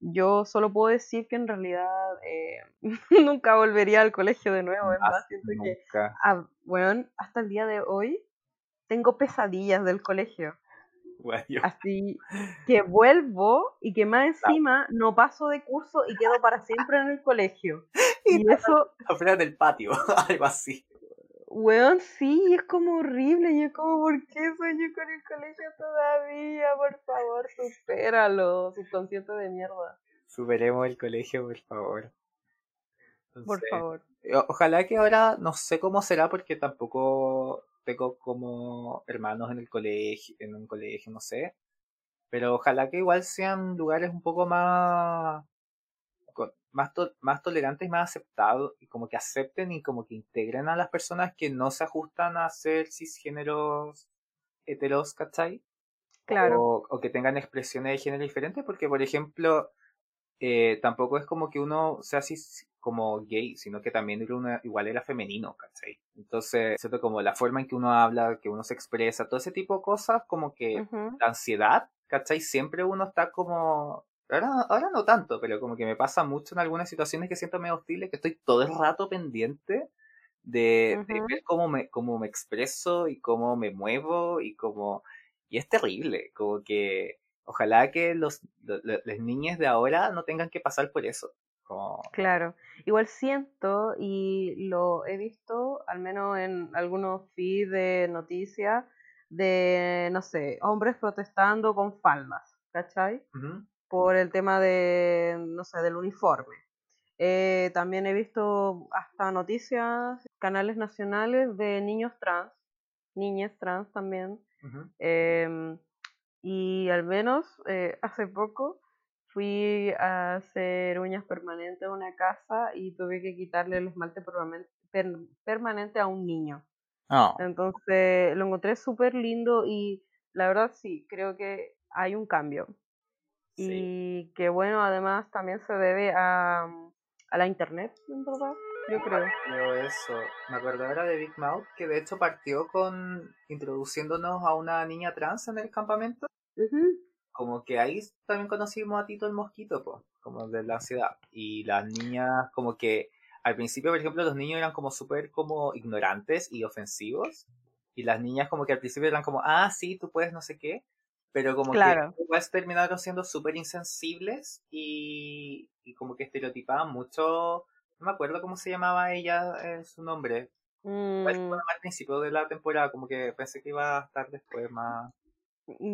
Yo solo puedo decir que en realidad eh, nunca volvería al colegio de nuevo. Es más, siento que, ah, weón, hasta el día de hoy tengo pesadillas del colegio. Yo- Así que vuelvo y que más encima no paso de curso y quedo para siempre en el colegio. Y eso, afuera del patio, algo así. Weón, sí, es como horrible. Y es como, ¿por qué soy yo con el colegio todavía? Por favor, supéralo, subconsciente de mierda. Superemos el colegio, por favor. Por favor. Ojalá que ahora, no sé cómo será, porque tampoco como hermanos en el colegio, en un colegio, no sé. Pero ojalá que igual sean lugares un poco más, más, to- más tolerantes y más aceptados, y como que acepten y como que integren a las personas que no se ajustan a ser cisgéneros heteros, ¿cachai? Claro. o, o que tengan expresiones de género diferentes, porque por ejemplo, eh, tampoco es como que uno sea así como gay, sino que también era una, igual era femenino, ¿cachai? Entonces, siento como la forma en que uno habla, que uno se expresa, todo ese tipo de cosas, como que Ujú. la ansiedad, ¿cachai? Siempre uno está como... Ahora, ahora no tanto, pero como que me pasa mucho en algunas situaciones que siento medio hostiles, que estoy todo el rato pendiente de, de Ujú. ver cómo me, cómo me expreso y cómo me muevo y cómo... Y es terrible, como que ojalá que los, lo- lo- las niñas de ahora no tengan que pasar por eso. Como, Claro. Igual siento y lo he visto, al menos en algunos feeds de noticias, de, no sé, hombres protestando con faldas, ¿cachai? por el tema de, no sé, del uniforme. Eh, también he visto hasta noticias, canales nacionales de niños trans, niñas trans también. em, y al menos eh, hace poco fui a hacer uñas permanentes a una casa y tuve que quitarle el esmalte permanen- per- permanente a un niño. No, Entonces lo encontré súper lindo y la verdad sí, creo que hay un cambio. sí. Y que bueno, además también se debe a, a la internet, en verdad, yo creo. Pero eso, me acuerdo ahora de Big Mouth, que de hecho partió con introduciéndonos a una niña trans en el campamento. Como que ahí también conocimos a Tito el Mosquito, pues, como de la ciudad. Y las niñas, como que al principio, por ejemplo, los niños eran como súper como ignorantes y ofensivos. Y las niñas como que al principio eran como, ah, sí, tú puedes no sé qué. Pero como Claro. que después terminaron siendo súper insensibles y, y como que estereotipaban mucho. No me acuerdo cómo se llamaba ella, eh, su nombre. Igual Mm, al principio de la temporada, como que pensé que iba a estar después más.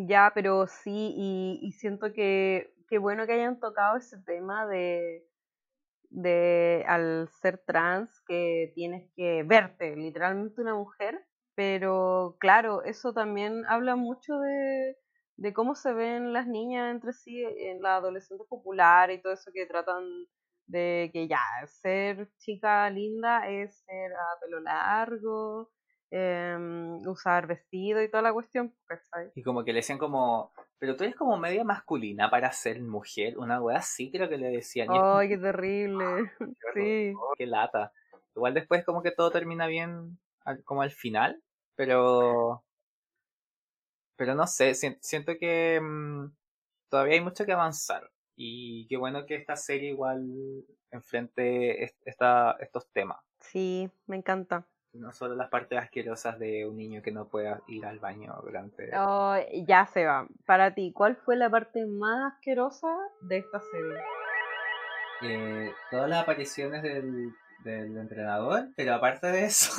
Ya, pero sí, y, y siento que qué bueno que hayan tocado ese tema de, de al ser trans que tienes que verte literalmente una mujer, pero claro, eso también habla mucho de, de cómo se ven las niñas entre sí en la adolescente popular y todo eso que tratan de que ya, ser chica linda es ser a pelo largo, em, usar vestido y toda la cuestión, ¿cachai? Y como que le decían como, pero tú eres como media masculina para ser mujer, una wea así creo que le decían. ¡Ay, qué terrible! Sí, "Oh, qué lata. Igual después como que todo termina bien, al- como al final, pero... Pero no sé, sien- siento que mm, todavía hay mucho que avanzar. Y qué bueno que esta serie igual enfrente est- esta, estos temas. sí, me encanta. No solo las partes asquerosas de un niño que no pueda ir al baño durante... Oh, ya se va. Para ti, ¿cuál fue la parte más asquerosa de esta serie? eh, todas las apariciones del, del entrenador, pero aparte de eso,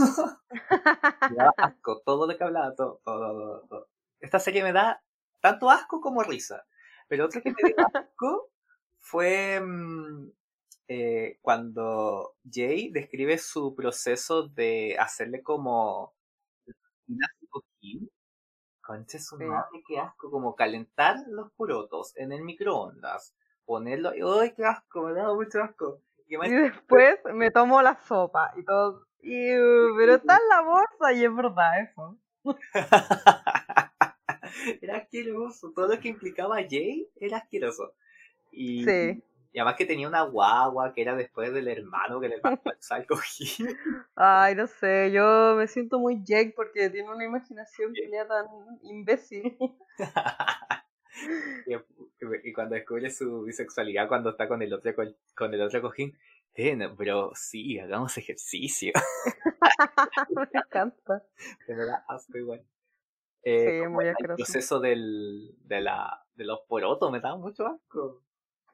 me daba asco, todo lo que hablaba, todo, todo, todo. Esta serie me da tanto asco como risa. Pero otro que me dio asco fue mm, eh, cuando Jay describe su proceso de hacerle como de cojín. Conche su madre, qué asco, como calentar los porotos en el microondas, ponerlo, ¡ay, qué asco! Me da mucho asco. Y después me tomo la sopa y todo. "Iu, pero está en la bolsa y es verdad eso. era asqueroso, todo lo que implicaba Jay era asqueroso. Y, Sí. Y además que tenía una guagua que era después del hermano que le pasó el cojín. Ay, no sé, yo me siento muy Jake porque tiene una imaginación culia tan imbécil. y, y cuando descubre su bisexualidad cuando está con el otro co- con el otro cojín, eh, no, pero sí, hagamos ejercicio. me encanta. Me da asco igual. Sí, Eh, como muy el proceso del, de, la, de los porotos me da mucho asco.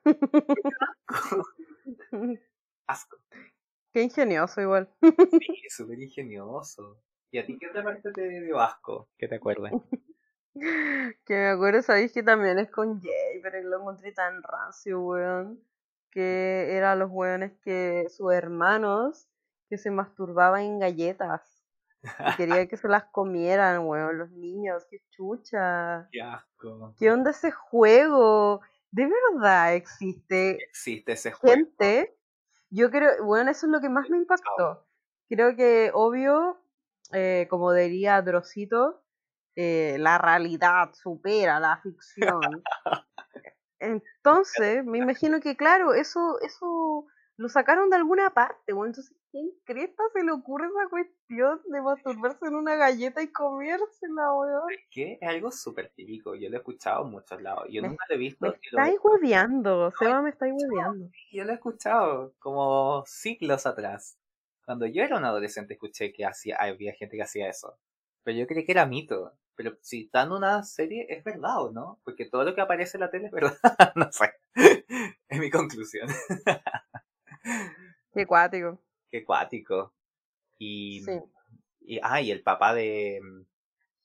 Asco. Qué ingenioso igual. Sí, súper ingenioso. ¿Y a ti qué otra parte te dio asco? ¿Qué te acuerdas? Que me acuerdo, sabéis que también es con Jay, pero lo encontré tan rancio, weón. Que eran los weones que sus hermanos que se masturbaban en galletas. Y quería que se las comieran, weón, los niños, qué chucha. Qué asco. ¿Qué onda ese juego? ¿De verdad existe Existe ese juego. gente? Yo creo, bueno, eso es lo que más me impactó. Creo que, obvio, eh, como diría Drosito, eh, la realidad supera la ficción. Entonces, me imagino que, claro, eso, eso lo sacaron de alguna parte, bueno, entonces, ¿quién cresta se le ocurre esa cuestión de masturbarse en una galleta y comérsela, weón? Que es algo súper típico. Yo lo he escuchado en muchos lados. Yo Me- nunca lo he visto. Me estáis hueveando, Seba, me estáis hueveando. Yo lo he escuchado como siglos atrás. Cuando yo era un adolescente escuché que hacía, había gente que hacía eso. Pero yo creí que era mito. Pero si está en una serie, es verdad o no? Porque todo lo que aparece en la tele es verdad. no sé. es mi conclusión. Qué cuático. Qué cuático. Y, Sí. y, ah, y el papá de,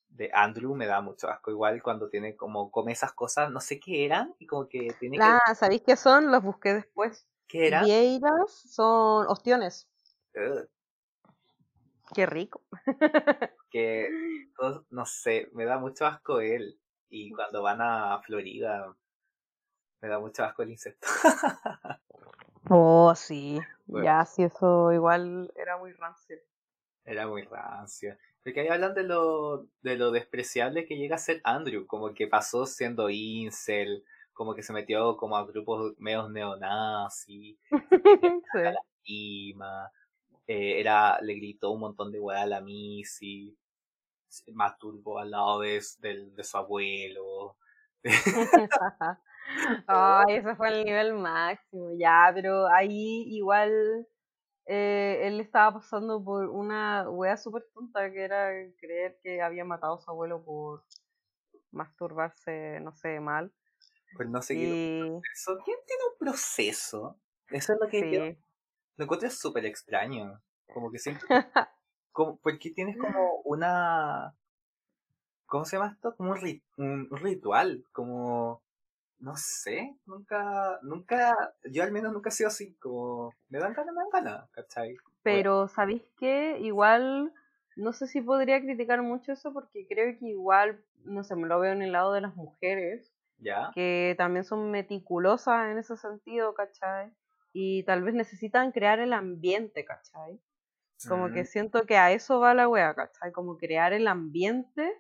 de Andrew me da mucho asco. Igual cuando tiene como, come esas cosas, no sé qué eran, y como que tiene Ah, ¿sabéis qué son? Los busqué después. que, ¿qué era? Vieiras son ostiones. Ugh. Qué rico. que no sé, me da mucho asco él. Y cuando van a Florida, me da mucho asco el insecto. Oh, sí. Bueno. Ya, sí, eso igual era muy rancio. Era muy rancio. Porque ahí hablan de lo, de lo despreciable que llega a ser Andrew, como que pasó siendo incel, como que se metió como a grupos medios neonazis, Sí. Ima, eh, era, le gritó un montón de weá a la Missy, masturbó al lado de, de su abuelo. Ay, ese fue el nivel máximo, ya, pero ahí igual eh, él estaba pasando por una wea súper tonta que era creer que había matado a su abuelo por masturbarse, no sé, mal. Pues no sé Y proceso. ¿Quién tiene un proceso? Eso es lo que yo sí, lo encuentro súper extraño. Como que siempre. como, porque tienes como una. ¿Cómo se llama esto? Como un, ri- un ritual. Como. No sé. Nunca. Nunca. Yo al menos nunca he sido así. Como. Me dan ganas, me dan ganas. ¿Cachai? pero ¿sabéis qué? Igual, no sé si podría criticar mucho eso porque creo que igual, no sé, me lo veo en el lado de las mujeres. ¿Ya? que también son meticulosas en ese sentido, ¿cachai? Y tal vez necesitan crear el ambiente, ¿cachai? Como que Mm, siento que a eso va la wea, ¿cachai? Como crear el ambiente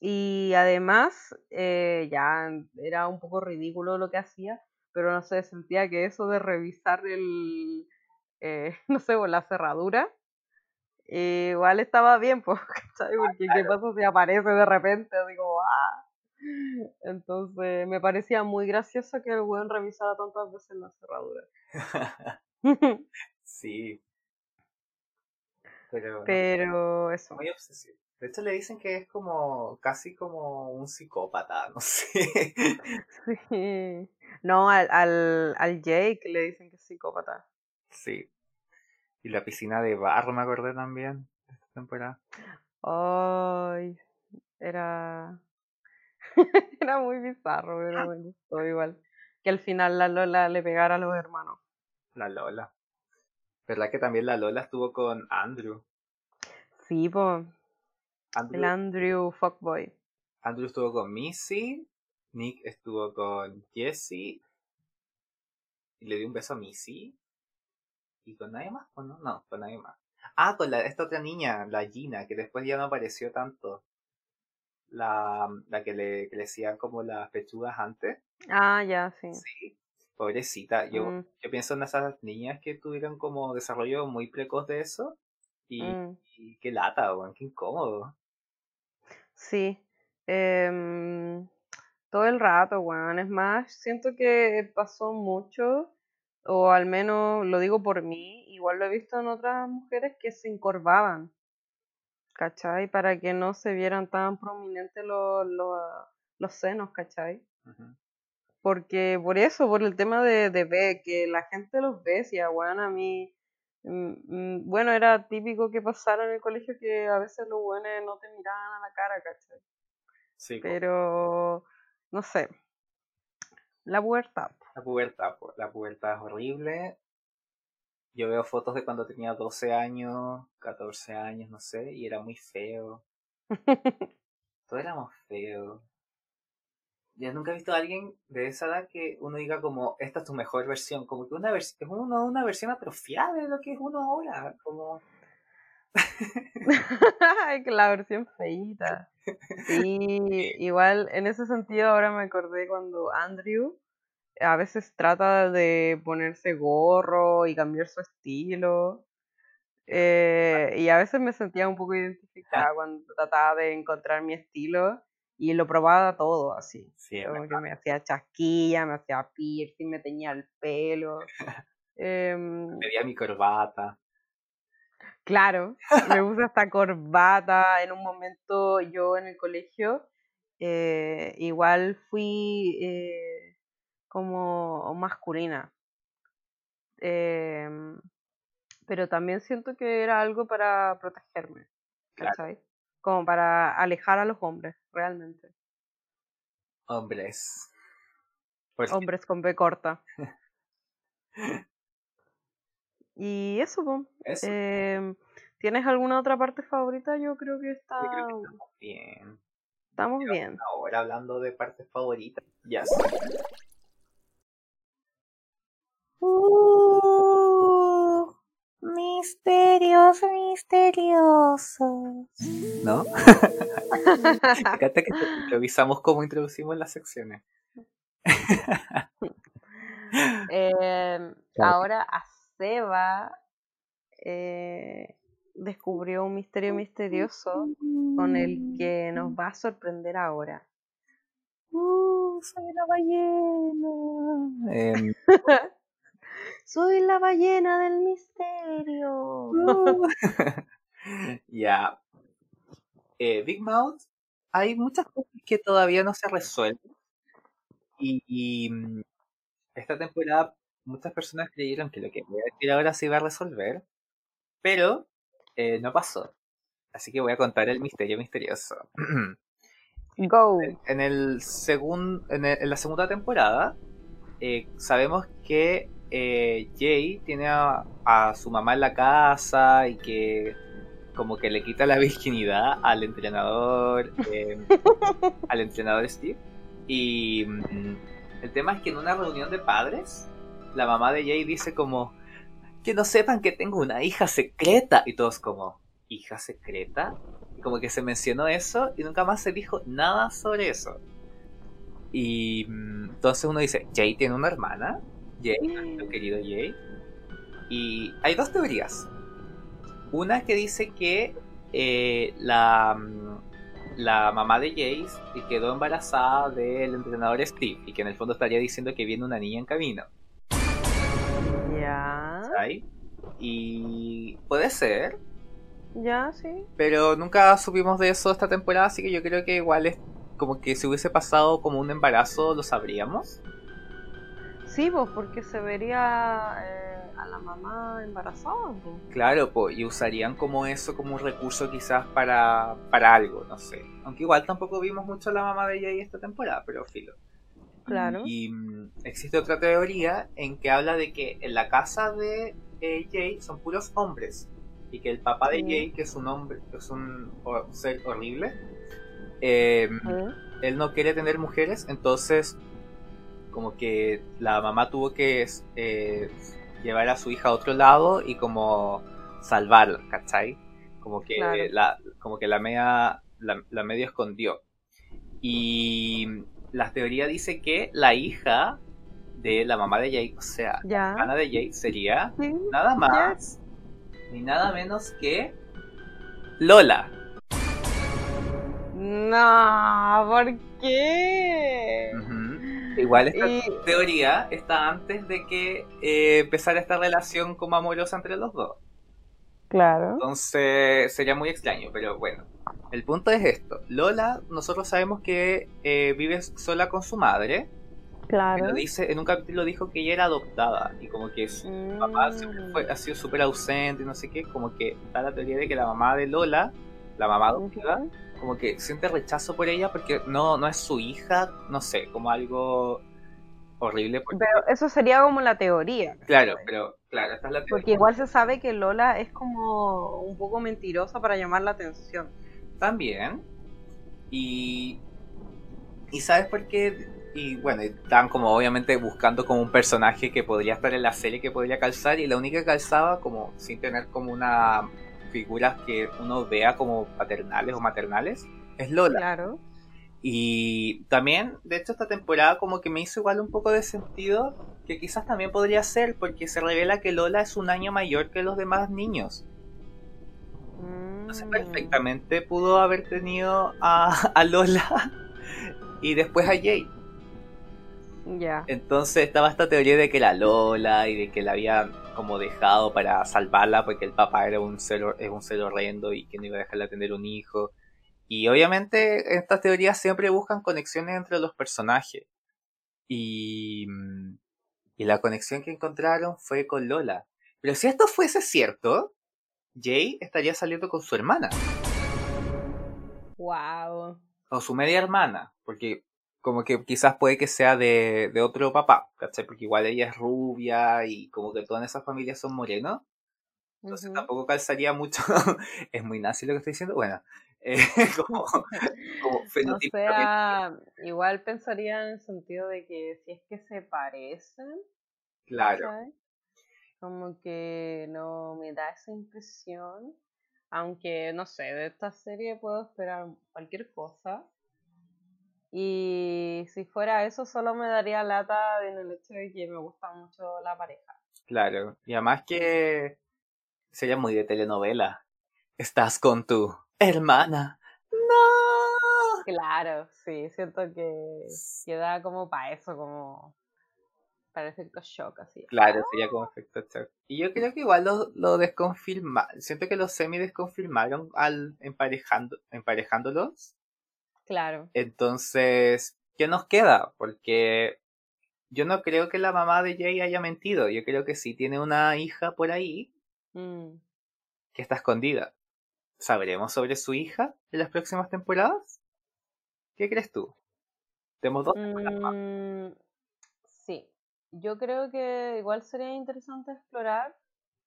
y además eh, ya era un poco ridículo lo que hacía, pero no sé, sentía que eso de revisar el, eh, no sé, la cerradura, eh, igual estaba bien, pues, ¿cachai? Porque qué pasa si aparece de repente, como, ¡ah! Entonces me parecía muy gracioso que el weón revisara tantas veces la cerradura. sí. Pero. Pero eso. muy obsesivo. De hecho, le dicen que es como. Casi como un psicópata. No sé. Sí. No, al, al, al Jake le dicen que es psicópata. Sí. Y la piscina de barro me acordé también de esta temporada. Ay, era. era muy bizarro, pero me gustó igual. Que al final la Lola le pegara a los hermanos. La Lola. ¿Verdad que también la Lola estuvo con Andrew? Sí, pues. Andrew, El Andrew Fuckboy. Andrew estuvo con Missy, Nick estuvo con Jesse y le dio un beso a Missy. ¿Y con nadie más? ¿O no? No, con nadie más. Ah, con la, esta otra niña, la Gina, que después ya no apareció tanto. La, la que le hacían como las pechugas antes. Ah, ya, sí. Sí, pobrecita. Yo, Mm. yo pienso en esas niñas que tuvieron como desarrollo muy precoz de eso. Y, Mm. y qué lata, weón, qué incómodo. Sí. em, todo el rato, weón. Es más, siento que pasó mucho, o al menos lo digo por mí, igual lo he visto en otras mujeres que se encorvaban, ¿cachai? Para que no se vieran tan prominentes los, los, los senos, ¿cachai? Ujú. Porque por eso, por el tema de, de ver, que la gente los ve, si weón, a mí, bueno, era típico que pasara en el colegio que a veces los buenos no te miraban a la cara, ¿cachai? Sí, Pero, no sé, la pubertad. la pubertad, la pubertad es horrible. Yo veo fotos de cuando tenía 12 años, 14 años, no sé, y era muy feo. Todos éramos feos. Yo nunca he visto a alguien de esa edad que uno diga como, esta es tu mejor versión, como que una versión, es uno, una versión atrofiada de lo que es uno ahora, como... La versión feíta. Sí, igual en ese sentido ahora me acordé cuando Andrew a veces trata de ponerse gorro y cambiar su estilo. eh, y a veces me sentía un poco identificada cuando trataba de encontrar mi estilo y lo probaba todo así. Sí, es Como que verdad. me hacía chasquilla, me hacía piercing, me teñía el pelo. Em, Me di a mi corbata. Claro, me puse hasta corbata. En un momento yo en el colegio eh, igual fui eh, como masculina. Em, pero también siento que era algo para protegerme, Claro. ¿cachai? Como para alejar a los hombres, realmente. Hombres. Por Hombres con B corta. Y eso, eso, Em, ¿Tienes alguna otra parte favorita? Yo creo que está... yo creo que estamos bien. estamos bien. Ahora hablando de partes favoritas. Ya Uh, misterios misteriosos. ¿No? Encanta que improvisamos cómo introducimos las secciones. Em, ahora a Seba eh, descubrió un misterio misterioso con el que nos va a sorprender ahora. Uh, soy una ballena. Em, Soy la ballena del misterio. Uh. ya. Eh, Big Mouth, hay muchas cosas que todavía no se resuelven. Y, y, mm, esta temporada muchas personas creyeron que lo que voy a decir ahora se iba a resolver, pero eh, no pasó. Así que voy a contar el misterio misterioso. Go. en el segun- en, el- en la segunda temporada eh, sabemos que eh, Jay tiene a, a su mamá en la casa y que como que le quita la virginidad al entrenador eh, al entrenador Steve. Y mm, el tema es que en una reunión de padres la mamá de Jay dice como que no sepan que tengo una hija secreta y todos como hija secreta y como que se mencionó eso y nunca más se dijo nada sobre eso. Y mm, entonces uno dice, Jay tiene una hermana, Jay, nuestro querido Jay. Y hay dos teorías. Una que dice que eh, la, mm, la mamá de Jay quedó embarazada del entrenador Steve y que en el fondo estaría diciendo que viene una niña en camino. Ya. Y puede ser, Ya, sí. Pero nunca supimos de eso esta temporada, así que yo creo que igual es como que si hubiese pasado como un embarazo lo sabríamos. Sí, pues porque se vería eh, a la mamá embarazada. pues. Claro, pues, y usarían como eso como un recurso quizás para, para algo, no sé. Aunque igual tampoco vimos mucho a la mamá de Jay esta temporada, pero filo. Claro. Y mm, existe otra teoría en que habla de que en la casa de eh, Jay son puros hombres. y que el papá de Sí. Jay, que es un hombre, es un ser horrible, eh, él no quiere tener mujeres, entonces como que la mamá tuvo que eh, llevar a su hija a otro lado y como salvarla, ¿cachai? Como que Claro. la, como que la media, la, la medio escondió. Y la teoría dice que la hija de la mamá de Jay, o sea. Ana de Jay sería Sí. nada más ni nada menos que Lola. No, ¿por qué? Igual esta Y- teoría está antes de que eh, empezara esta relación como amorosa entre los dos. Claro. Entonces sería muy extraño, pero bueno. El punto es esto. Lola, nosotros sabemos que eh, vive sola con su madre. Claro. Lo dice, en un capítulo dijo que ella era adoptada y como que su papá siempre fue- ha sido súper ausente y no sé qué. Como que está la teoría de que la mamá de Lola, la mamá adoptiva, Ujú. Como que siente rechazo por ella porque no, no es su hija, no sé, como algo horrible. Porque, Pero eso sería como la teoría. claro, pero claro, esta es la teoría. Porque igual se sabe que Lola es como un poco mentirosa para llamar la atención. También. Y. ¿Y sabes por qué? Y bueno, están como obviamente buscando como un personaje que podría estar en la serie que podría calzar. Y la única que calzaba, como sin tener como una figura que uno vea como paternales o maternales, es Lola. Claro. Y también, de hecho, esta temporada como que me hizo igual un poco de sentido que quizás también podría ser porque se revela que Lola es un año mayor que los demás niños. Entonces Mm. perfectamente pudo haber tenido a, a Lola y después a Jay. Ya. Entonces estaba esta teoría de que era Lola y de que la habían como dejado para salvarla porque el papá era un hor- es un horrendo y que no iba a dejarla tener un hijo. Y obviamente estas teorías siempre buscan conexiones entre los personajes. Y, y la conexión que encontraron fue con Lola. Pero si esto fuese cierto, Jay estaría saliendo con su hermana. Wow. o su media hermana, porque como que quizás puede que sea de, de otro papá, ¿cachai? Porque igual ella es rubia y como que todas esas familias son morenos, entonces tampoco calzaría mucho, es muy nazi lo que estoy diciendo, bueno, eh, como, como O fenotípicamente, sea, igual pensaría en el sentido de que si es que se parecen, claro. Como que no me da esa impresión. Aunque, no sé, de esta serie puedo esperar cualquier cosa. Y si fuera eso, solo me daría lata en el hecho de que me gusta mucho la pareja. claro, y además que sería muy de telenovela, estás con tu hermana, no, Claro, sí, siento que, que da como para eso, como para efecto shock, así. Claro, sería como efecto shock. Y yo creo que igual lo, lo desconfirmaron. Siento que los semi desconfirmaron al emparejando, emparejándolos. Claro. Entonces, ¿qué nos queda? Porque yo no creo que la mamá de Jay haya mentido. Yo creo que sí tiene una hija por ahí Mm. que está escondida. ¿Sabremos sobre su hija en las próximas temporadas? ¿Qué crees tú? Tenemos dos temporadas más. Mm, sí, yo creo que igual sería interesante explorar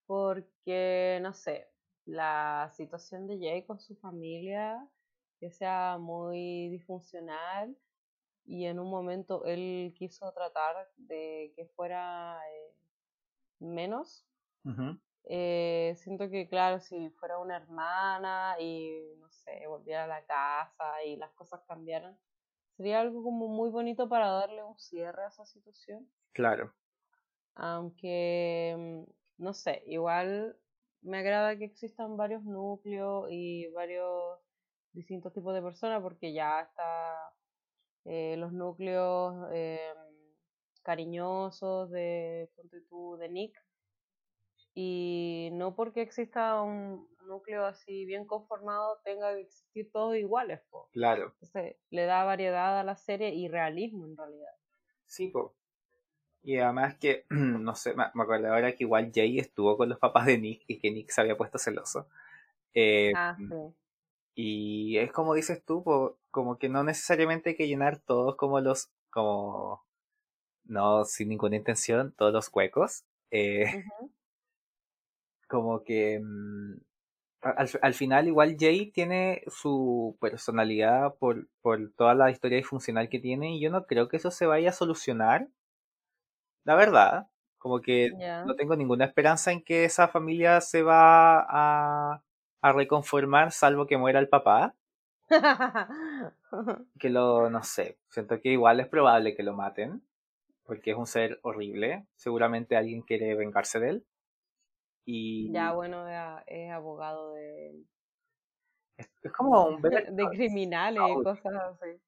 porque, no sé, la situación de Jay con su familia, que sea muy disfuncional y en un momento él quiso tratar de que fuera eh, menos. Eh, siento que, claro, si fuera una hermana y, no sé, volviera a la casa y las cosas cambiaran, sería algo como muy bonito para darle un cierre a esa situación. Claro, Aunque, mm, no sé, igual me agrada que existan varios núcleos y varios distintos tipos de personas porque ya está eh, los núcleos em, cariñosos de, de Nick y no porque exista un núcleo así bien conformado tenga que existir todos iguales, po. claro. Entonces le da variedad a la serie y realismo en realidad. Sí, po. Y además que, no sé, me me acuerdo ahora que igual Jay estuvo con los papás de Nick y que Nick se había puesto celoso. Eh, Ah, sí. Y es como dices tú, po, como que no necesariamente hay que llenar todos como los, como, no sin ninguna intención, todos los huecos. Eh, como que mm, al, al final igual Jay tiene su personalidad por, por toda la historia disfuncional que tiene y yo no creo que eso se vaya a solucionar. La verdad, como que no tengo ninguna esperanza en que esa familia se va a, a reconformar salvo que muera el papá. Que lo, no sé, siento que igual es probable que lo maten porque es un ser horrible. Seguramente alguien quiere vengarse de él. Y ya, bueno, es, abogado de, es, es como un de criminales y cosas así.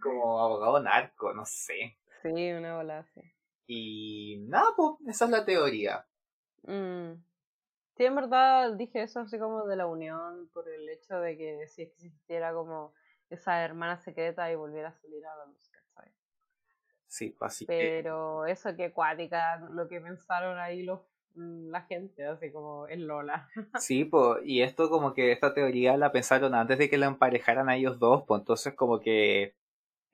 como abogado narco, no sé. Sí, una bola así. Y nada, pues, esa es la teoría. Mm. Sí, en verdad dije eso así como de la unión por el hecho de que si existiera como esa hermana secreta y volviera a salir a la luz, ¿cachai? Sí, así que Pero eso que cuática, lo que pensaron ahí los, mm, la gente, así como en Lola. sí, pues, y esto como que esta teoría la pensaron antes de que la emparejaran a ellos dos, pues entonces como que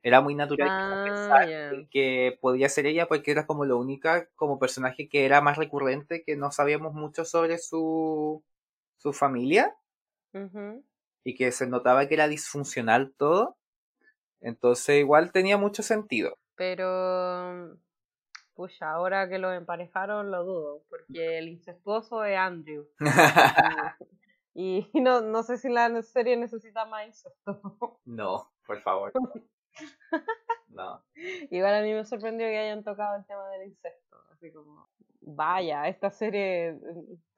era muy natural Ah, pensar que podía ser ella porque era como la única como personaje que era más recurrente, que no sabíamos mucho sobre su, su familia y que se notaba que era disfuncional todo. Entonces igual tenía mucho sentido. Pero, pucha, ahora que lo emparejaron lo dudo, porque el incestuoso es Andrew. Y, y no, no sé si la serie necesita más incesto. No, por favor. No. Igual a mí me sorprendió que hayan tocado el tema del incesto. Así como, vaya, esta serie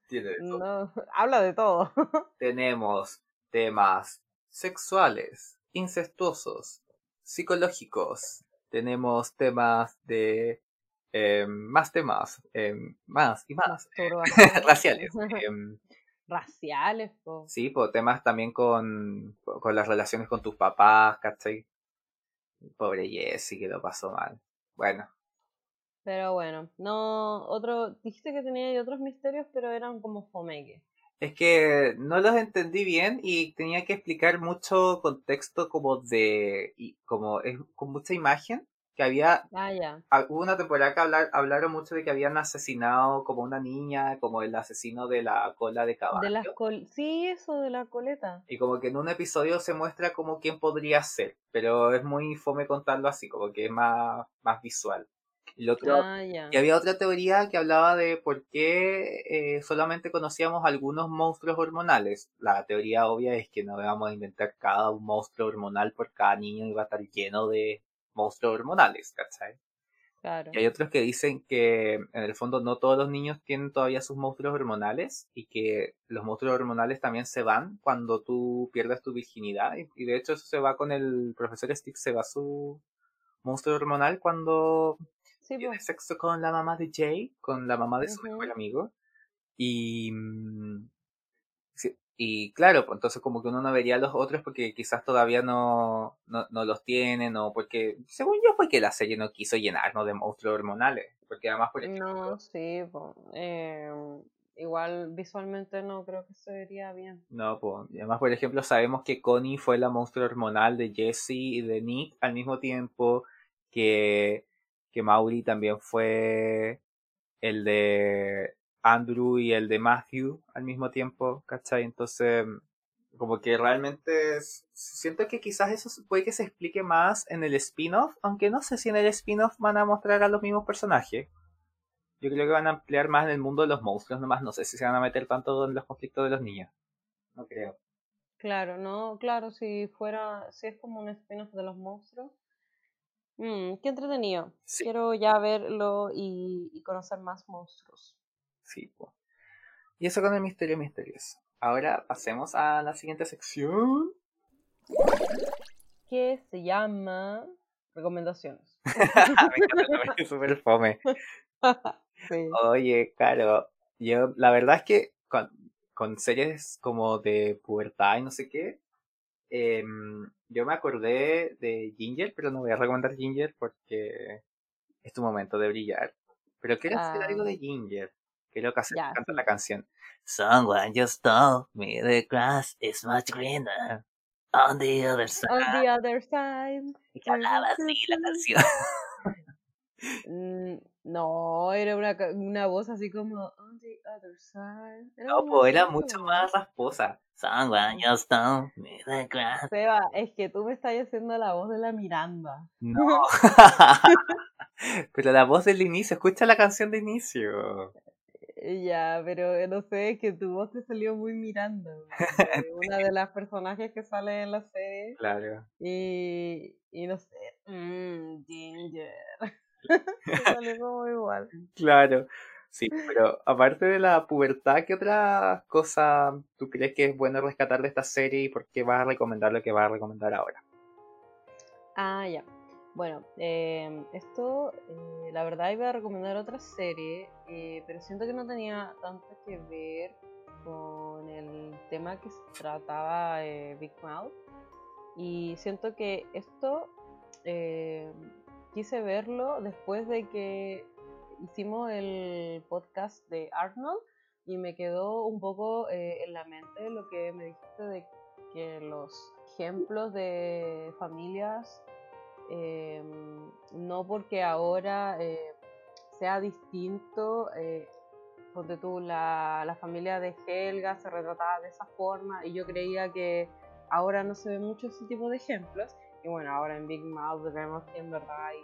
Tiene de todo. no, habla de todo. Tenemos temas sexuales, incestuosos, psicológicos. Tenemos temas de eh, más temas, eh, más y más, Masturbación. raciales. em, Raciales, po. sí, pues temas también con, con las relaciones con tus papás, ¿cachai? Pobre Jessie que lo pasó mal. Bueno, Pero bueno, no, otro, dijiste que tenía otros misterios, pero eran como fomeque. Es que no los entendí bien y tenía que explicar mucho contexto como de, y como es con mucha imagen, que había, Ah, ya. ah, hubo una temporada que hablar, hablaron mucho de que habían asesinado como una niña, como el asesino de la cola de caballo. De las col sí, eso de la coleta. Y como que en un episodio se muestra como quién podría ser, pero es muy fome contarlo así, como que es más, más visual. Y lo otro, Ah, ya. y había otra teoría que hablaba de por qué eh, solamente conocíamos algunos monstruos hormonales. La teoría obvia es que no vamos a inventar cada un monstruo hormonal por cada niño y va a estar lleno de monstruos hormonales, ¿cachai? Claro. Y hay otros que dicen que en el fondo no todos los niños tienen todavía sus monstruos hormonales y que los monstruos hormonales también se van cuando tú pierdes tu virginidad. Y, y de hecho eso se va con el profesor Stick, se va su monstruo hormonal cuando Sí, tiene pues. sexo con la mamá de Jay, con la mamá de su Ujú. mejor amigo. Y, mm, y claro, pues entonces como que uno no vería a los otros porque quizás todavía no, no, no los tienen o porque, según yo, fue que la serie no quiso llenarnos de monstruos hormonales. Porque además, por ejemplo, No, sí, po. Eh, igual visualmente no creo que se vería bien. no, pues, además, por ejemplo, sabemos que Connie fue la monstruo hormonal de Jesse y de Nick al mismo tiempo que, que Maury también fue el de Andrew y el de Matthew al mismo tiempo, ¿cachai? Entonces, como que realmente es- siento que quizás eso puede que se explique más en el spin-off, aunque no sé si en el spin-off van a mostrar a los mismos personajes. Yo creo que van a ampliar más en el mundo de los monstruos, nomás no sé si se van a meter tanto en los conflictos de los niños. No creo. Claro, no, claro, si fuera, si es como un spin-off de los monstruos. Mm, qué entretenido. Sí. Quiero ya verlo y, y conocer más monstruos. Sí, po. Y eso con el misterio misterioso. Ahora pasemos a la siguiente sección. Que se llama Recomendaciones. Me encanta es súper fome. Sí. Oye, Caro, yo la verdad es que con, con series como de pubertad y no sé qué, em, yo me acordé de Ginger, pero no voy a recomendar Ginger porque es tu momento de brillar. Pero quiero hacer Ah. algo de Ginger. Que hacer, Ya, cantar sí. la canción. Someone just told me the grass is much greener on the other side. On the other side. Y que hablaba así la canción. Mm, No, era una, una voz así como On the other side. Era No, pues era mucho más rasposa. Someone you stole me the grass. Seba, es que tú me estás haciendo la voz de la Miranda. No. Pero la voz del inicio, escucha la canción de inicio. Ya, pero eh, no sé, es que tu voz te salió muy Miranda. de Una de las personajes que sale en la serie. Claro. Y, y no sé, mmm, Ginger. Salió como igual. Claro. Sí, pero aparte de la pubertad, ¿qué otra cosa tú crees que es bueno rescatar de esta serie y por qué vas a recomendar lo que vas a recomendar ahora? Ah, ya. Bueno, em, esto, eh, la verdad iba a recomendar otra serie, eh, pero siento que no tenía tanto que ver con el tema que se trataba eh, Big Mouth. Y siento que esto em, quise verlo después de que hicimos el podcast de Arnold y me quedó un poco eh, en la mente lo que me dijiste de que los ejemplos de familias, eh, no porque ahora eh, sea distinto, eh, ponte tú, la, la familia de Helga se retrataba de esa forma y yo creía que ahora no se ve mucho ese tipo de ejemplos. Y bueno, ahora en Big Mouth vemos que en verdad hay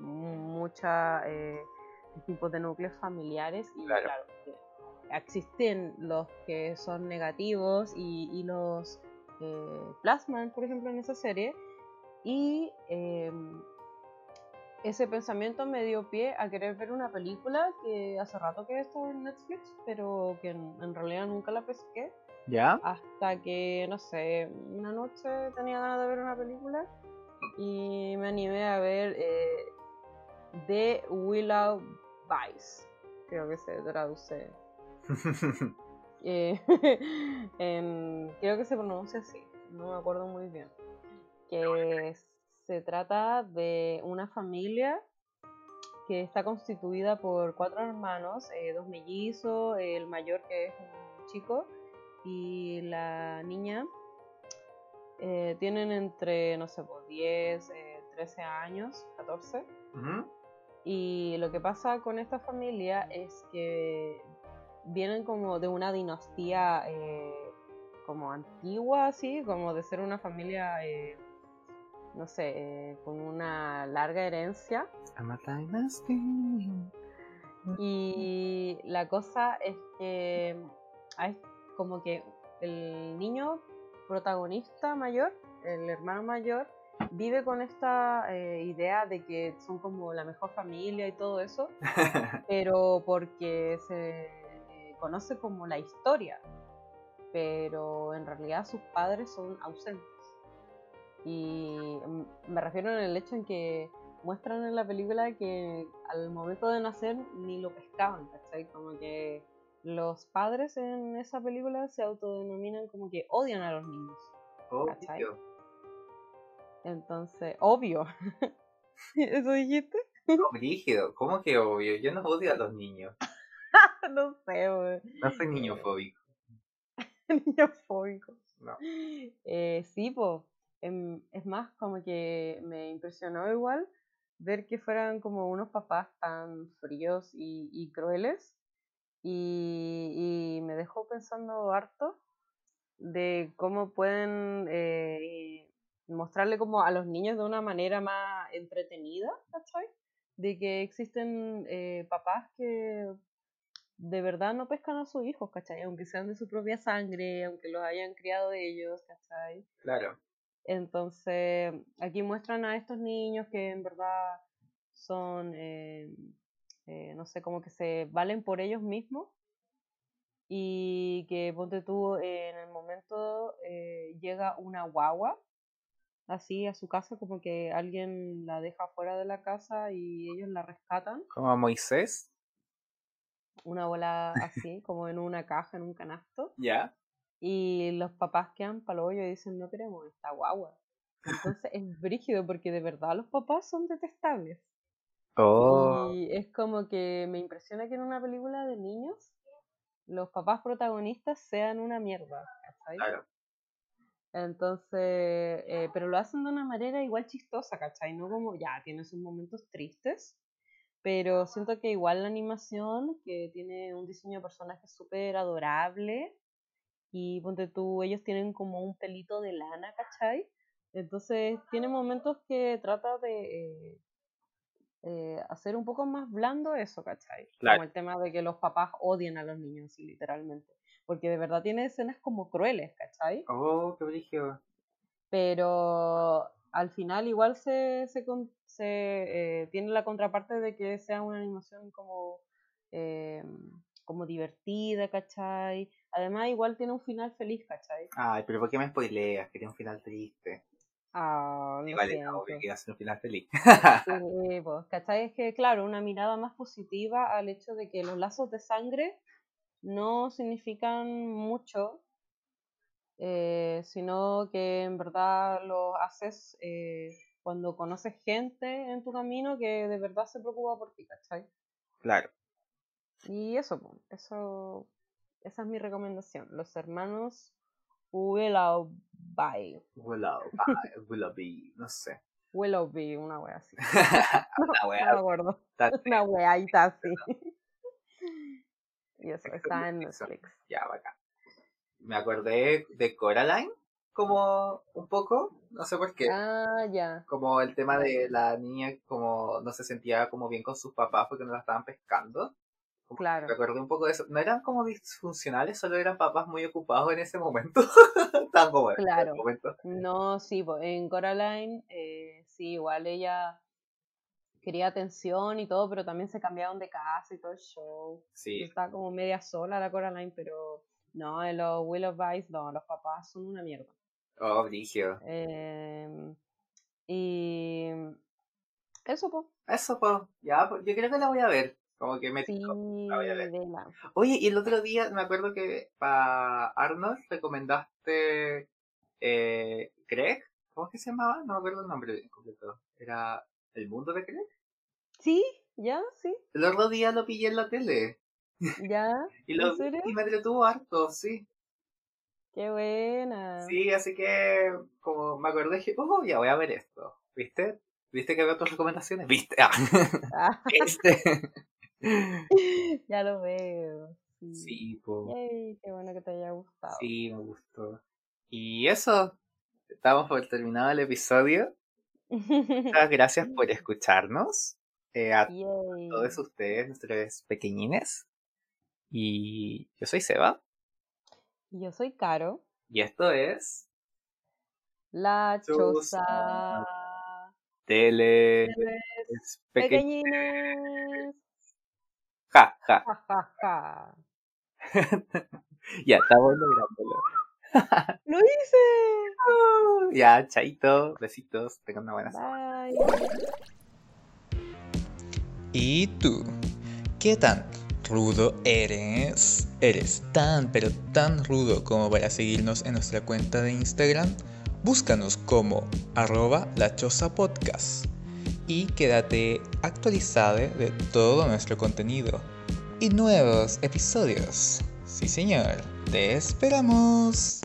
mucha eh, tipos de núcleos familiares y Claro. existen los que son negativos y, y los eh, plasman, por ejemplo, en esa serie. Y em, ese pensamiento me dio pie a querer ver una película que hace rato que estaba en Netflix, pero que en, en realidad nunca la pesqué. ¿Ya? Hasta que, no sé, una noche tenía ganas de ver una película y me animé a ver eh, The Willow Vice. Creo que se traduce. Eh, en- creo que se pronuncia así, no me acuerdo muy bien. Que se trata de una familia que está constituida por cuatro hermanos, eh, dos mellizos, el mayor que es un chico y la niña. eh, tienen entre, no sé, pues 10, eh, 13 años, 14. Ujú. Y lo que pasa con esta familia es que vienen como de una dinastía eh, como antigua, así, como de ser una familia, eh, no sé, eh, con una larga herencia. Y la cosa es que hay como que el niño protagonista mayor, el hermano mayor, vive con esta eh, idea de que son como la mejor familia y todo eso, pero porque se eh, conoce como la historia, pero en realidad sus padres son ausentes. Y me refiero en el hecho en que muestran en la película que al momento de nacer ni lo pescaban, ¿cachai? Como que los padres en esa película se autodenominan como que odian a los niños. ¿Cachai? Obvio. Entonces, obvio. ¿Eso dijiste? No, Brígido. ¿Cómo que obvio? Yo no odio a los niños. no sé, wey. No soy niño fóbico. Niño fóbico. No. Eh, sí, pues. Es más, como que me impresionó igual ver que fueran como unos papás tan fríos y, y crueles. Y, y me dejó pensando harto de cómo pueden eh, mostrarle como a los niños de una manera más entretenida, ¿cachai? De que existen eh, papás que de verdad no pescan a sus hijos, ¿cachai? Aunque sean de su propia sangre, aunque los hayan criado ellos, ¿cachai? Claro. Entonces, aquí muestran a estos niños que en verdad son, eh, eh, no sé, como que se valen por ellos mismos y que, ponte tú, eh, en el momento eh, llega una guagua así a su casa, como que alguien la deja fuera de la casa y ellos la rescatan, Como a Moisés. una bola así, como en una caja, en un canasto. ¿Ya? Y los papás quedan para hoyo y dicen, no queremos esta guagua. Entonces es brígido porque de verdad los papás son detestables. Oh. Y es como que me impresiona que en una película de niños los papás protagonistas sean una mierda. ¿cachai? Claro. Entonces, eh, pero lo hacen de una manera igual chistosa, ¿cachai? No como, ya, tiene sus momentos tristes, pero siento que igual la animación, que tiene un diseño de personaje súper adorable, y ponte tú, ellos tienen como un pelito de lana, ¿cachai? Entonces tiene momentos que trata de eh, eh, hacer un poco más blando eso, ¿cachai? Claro. Como el tema de que los papás odian a los niños, literalmente. Porque de verdad tiene escenas como crueles, ¿cachai? Oh, qué brillo. Pero al final igual se, se, eh, tiene la contraparte de que sea una animación como, eh, como divertida, ¿cachai? Además igual tiene un final feliz, ¿cachai? Ay, pero ¿por qué me spoileas? Quería un final triste. Ah, era siento. obvio que iba a ser un final feliz. Sí, pues, ¿cachai? Es que, claro, una mirada más positiva al hecho de que los lazos de sangre no significan mucho, eh, sino que en verdad lo haces eh, cuando conoces gente en tu camino que de verdad se preocupa por ti, ¿cachai? claro. Y eso, pues, eso, esa es mi recomendación. Los hermanos Willoughby. Willow, bye, Willoughby, no sé. Willoughby, una wea así. Una No me wea. acuerdo. está- Una weadita así. Y eso, está en. Netflix. Ya, bacán. Me acordé de Coraline, como un poco, no sé por qué. Ah, ya. Como el tema de la niña, como no se sentía como bien con sus papás porque no la estaban pescando. Claro. Me acordé un poco de eso. No eran como disfuncionales, solo eran papás muy ocupados en ese momento. Estaban como en Claro. ese momento. No, sí, po, en Coraline, eh, sí, igual ella quería atención y todo, pero también se cambiaron de casa y todo el show. Sí, Estaba como media sola la Coraline, pero no, en los Willowbys, no, los papás son una mierda. oh, Brigio. Em, y eso, pues, Eso, pues, ya, pues, yo creo que la voy a ver. Como que me sí, la voy a ver. vela. Oye, y el otro día me acuerdo que para Arnold recomendaste eh, Greg. ¿Cómo es que se llamaba? No me acuerdo el nombre bien completo. ¿Era El Mundo de Greg? Sí, ya, sí, El otro día lo pillé en la tele. ya. Y, lo, ¿En y me entretuvo harto, sí. Qué buena. Sí, así que como me acordé dije, oh, ya voy a ver esto. ¿Viste? ¿Viste que había otras recomendaciones? ¿Viste? Ah, Ah, ¿viste? ya lo veo. Sí. sí, po. Yay, qué bueno que te haya gustado. Sí, me gustó. Y eso, estamos por terminado el episodio. Muchas gracias por escucharnos. eh, a Yay. todos ustedes, nuestros pequeñines. Y yo soy Seba. Yo soy Caro, Y esto es la Choza. choza. Tele. Tele es peque- Pequeñines. Ja, ja. Ja, ja, ja. Ya, estamos lográndolo. ¡Lo hice! Ya, chaito. Besitos. Tengan una buena semana. Bye. ¿Y tú? ¿Qué tan rudo eres? ¿Eres tan pero tan rudo como para seguirnos en nuestra cuenta de Instagram? Búscanos como arroba la choza podcast y quédate actualizado de todo nuestro contenido y nuevos episodios. Sí señor, te esperamos.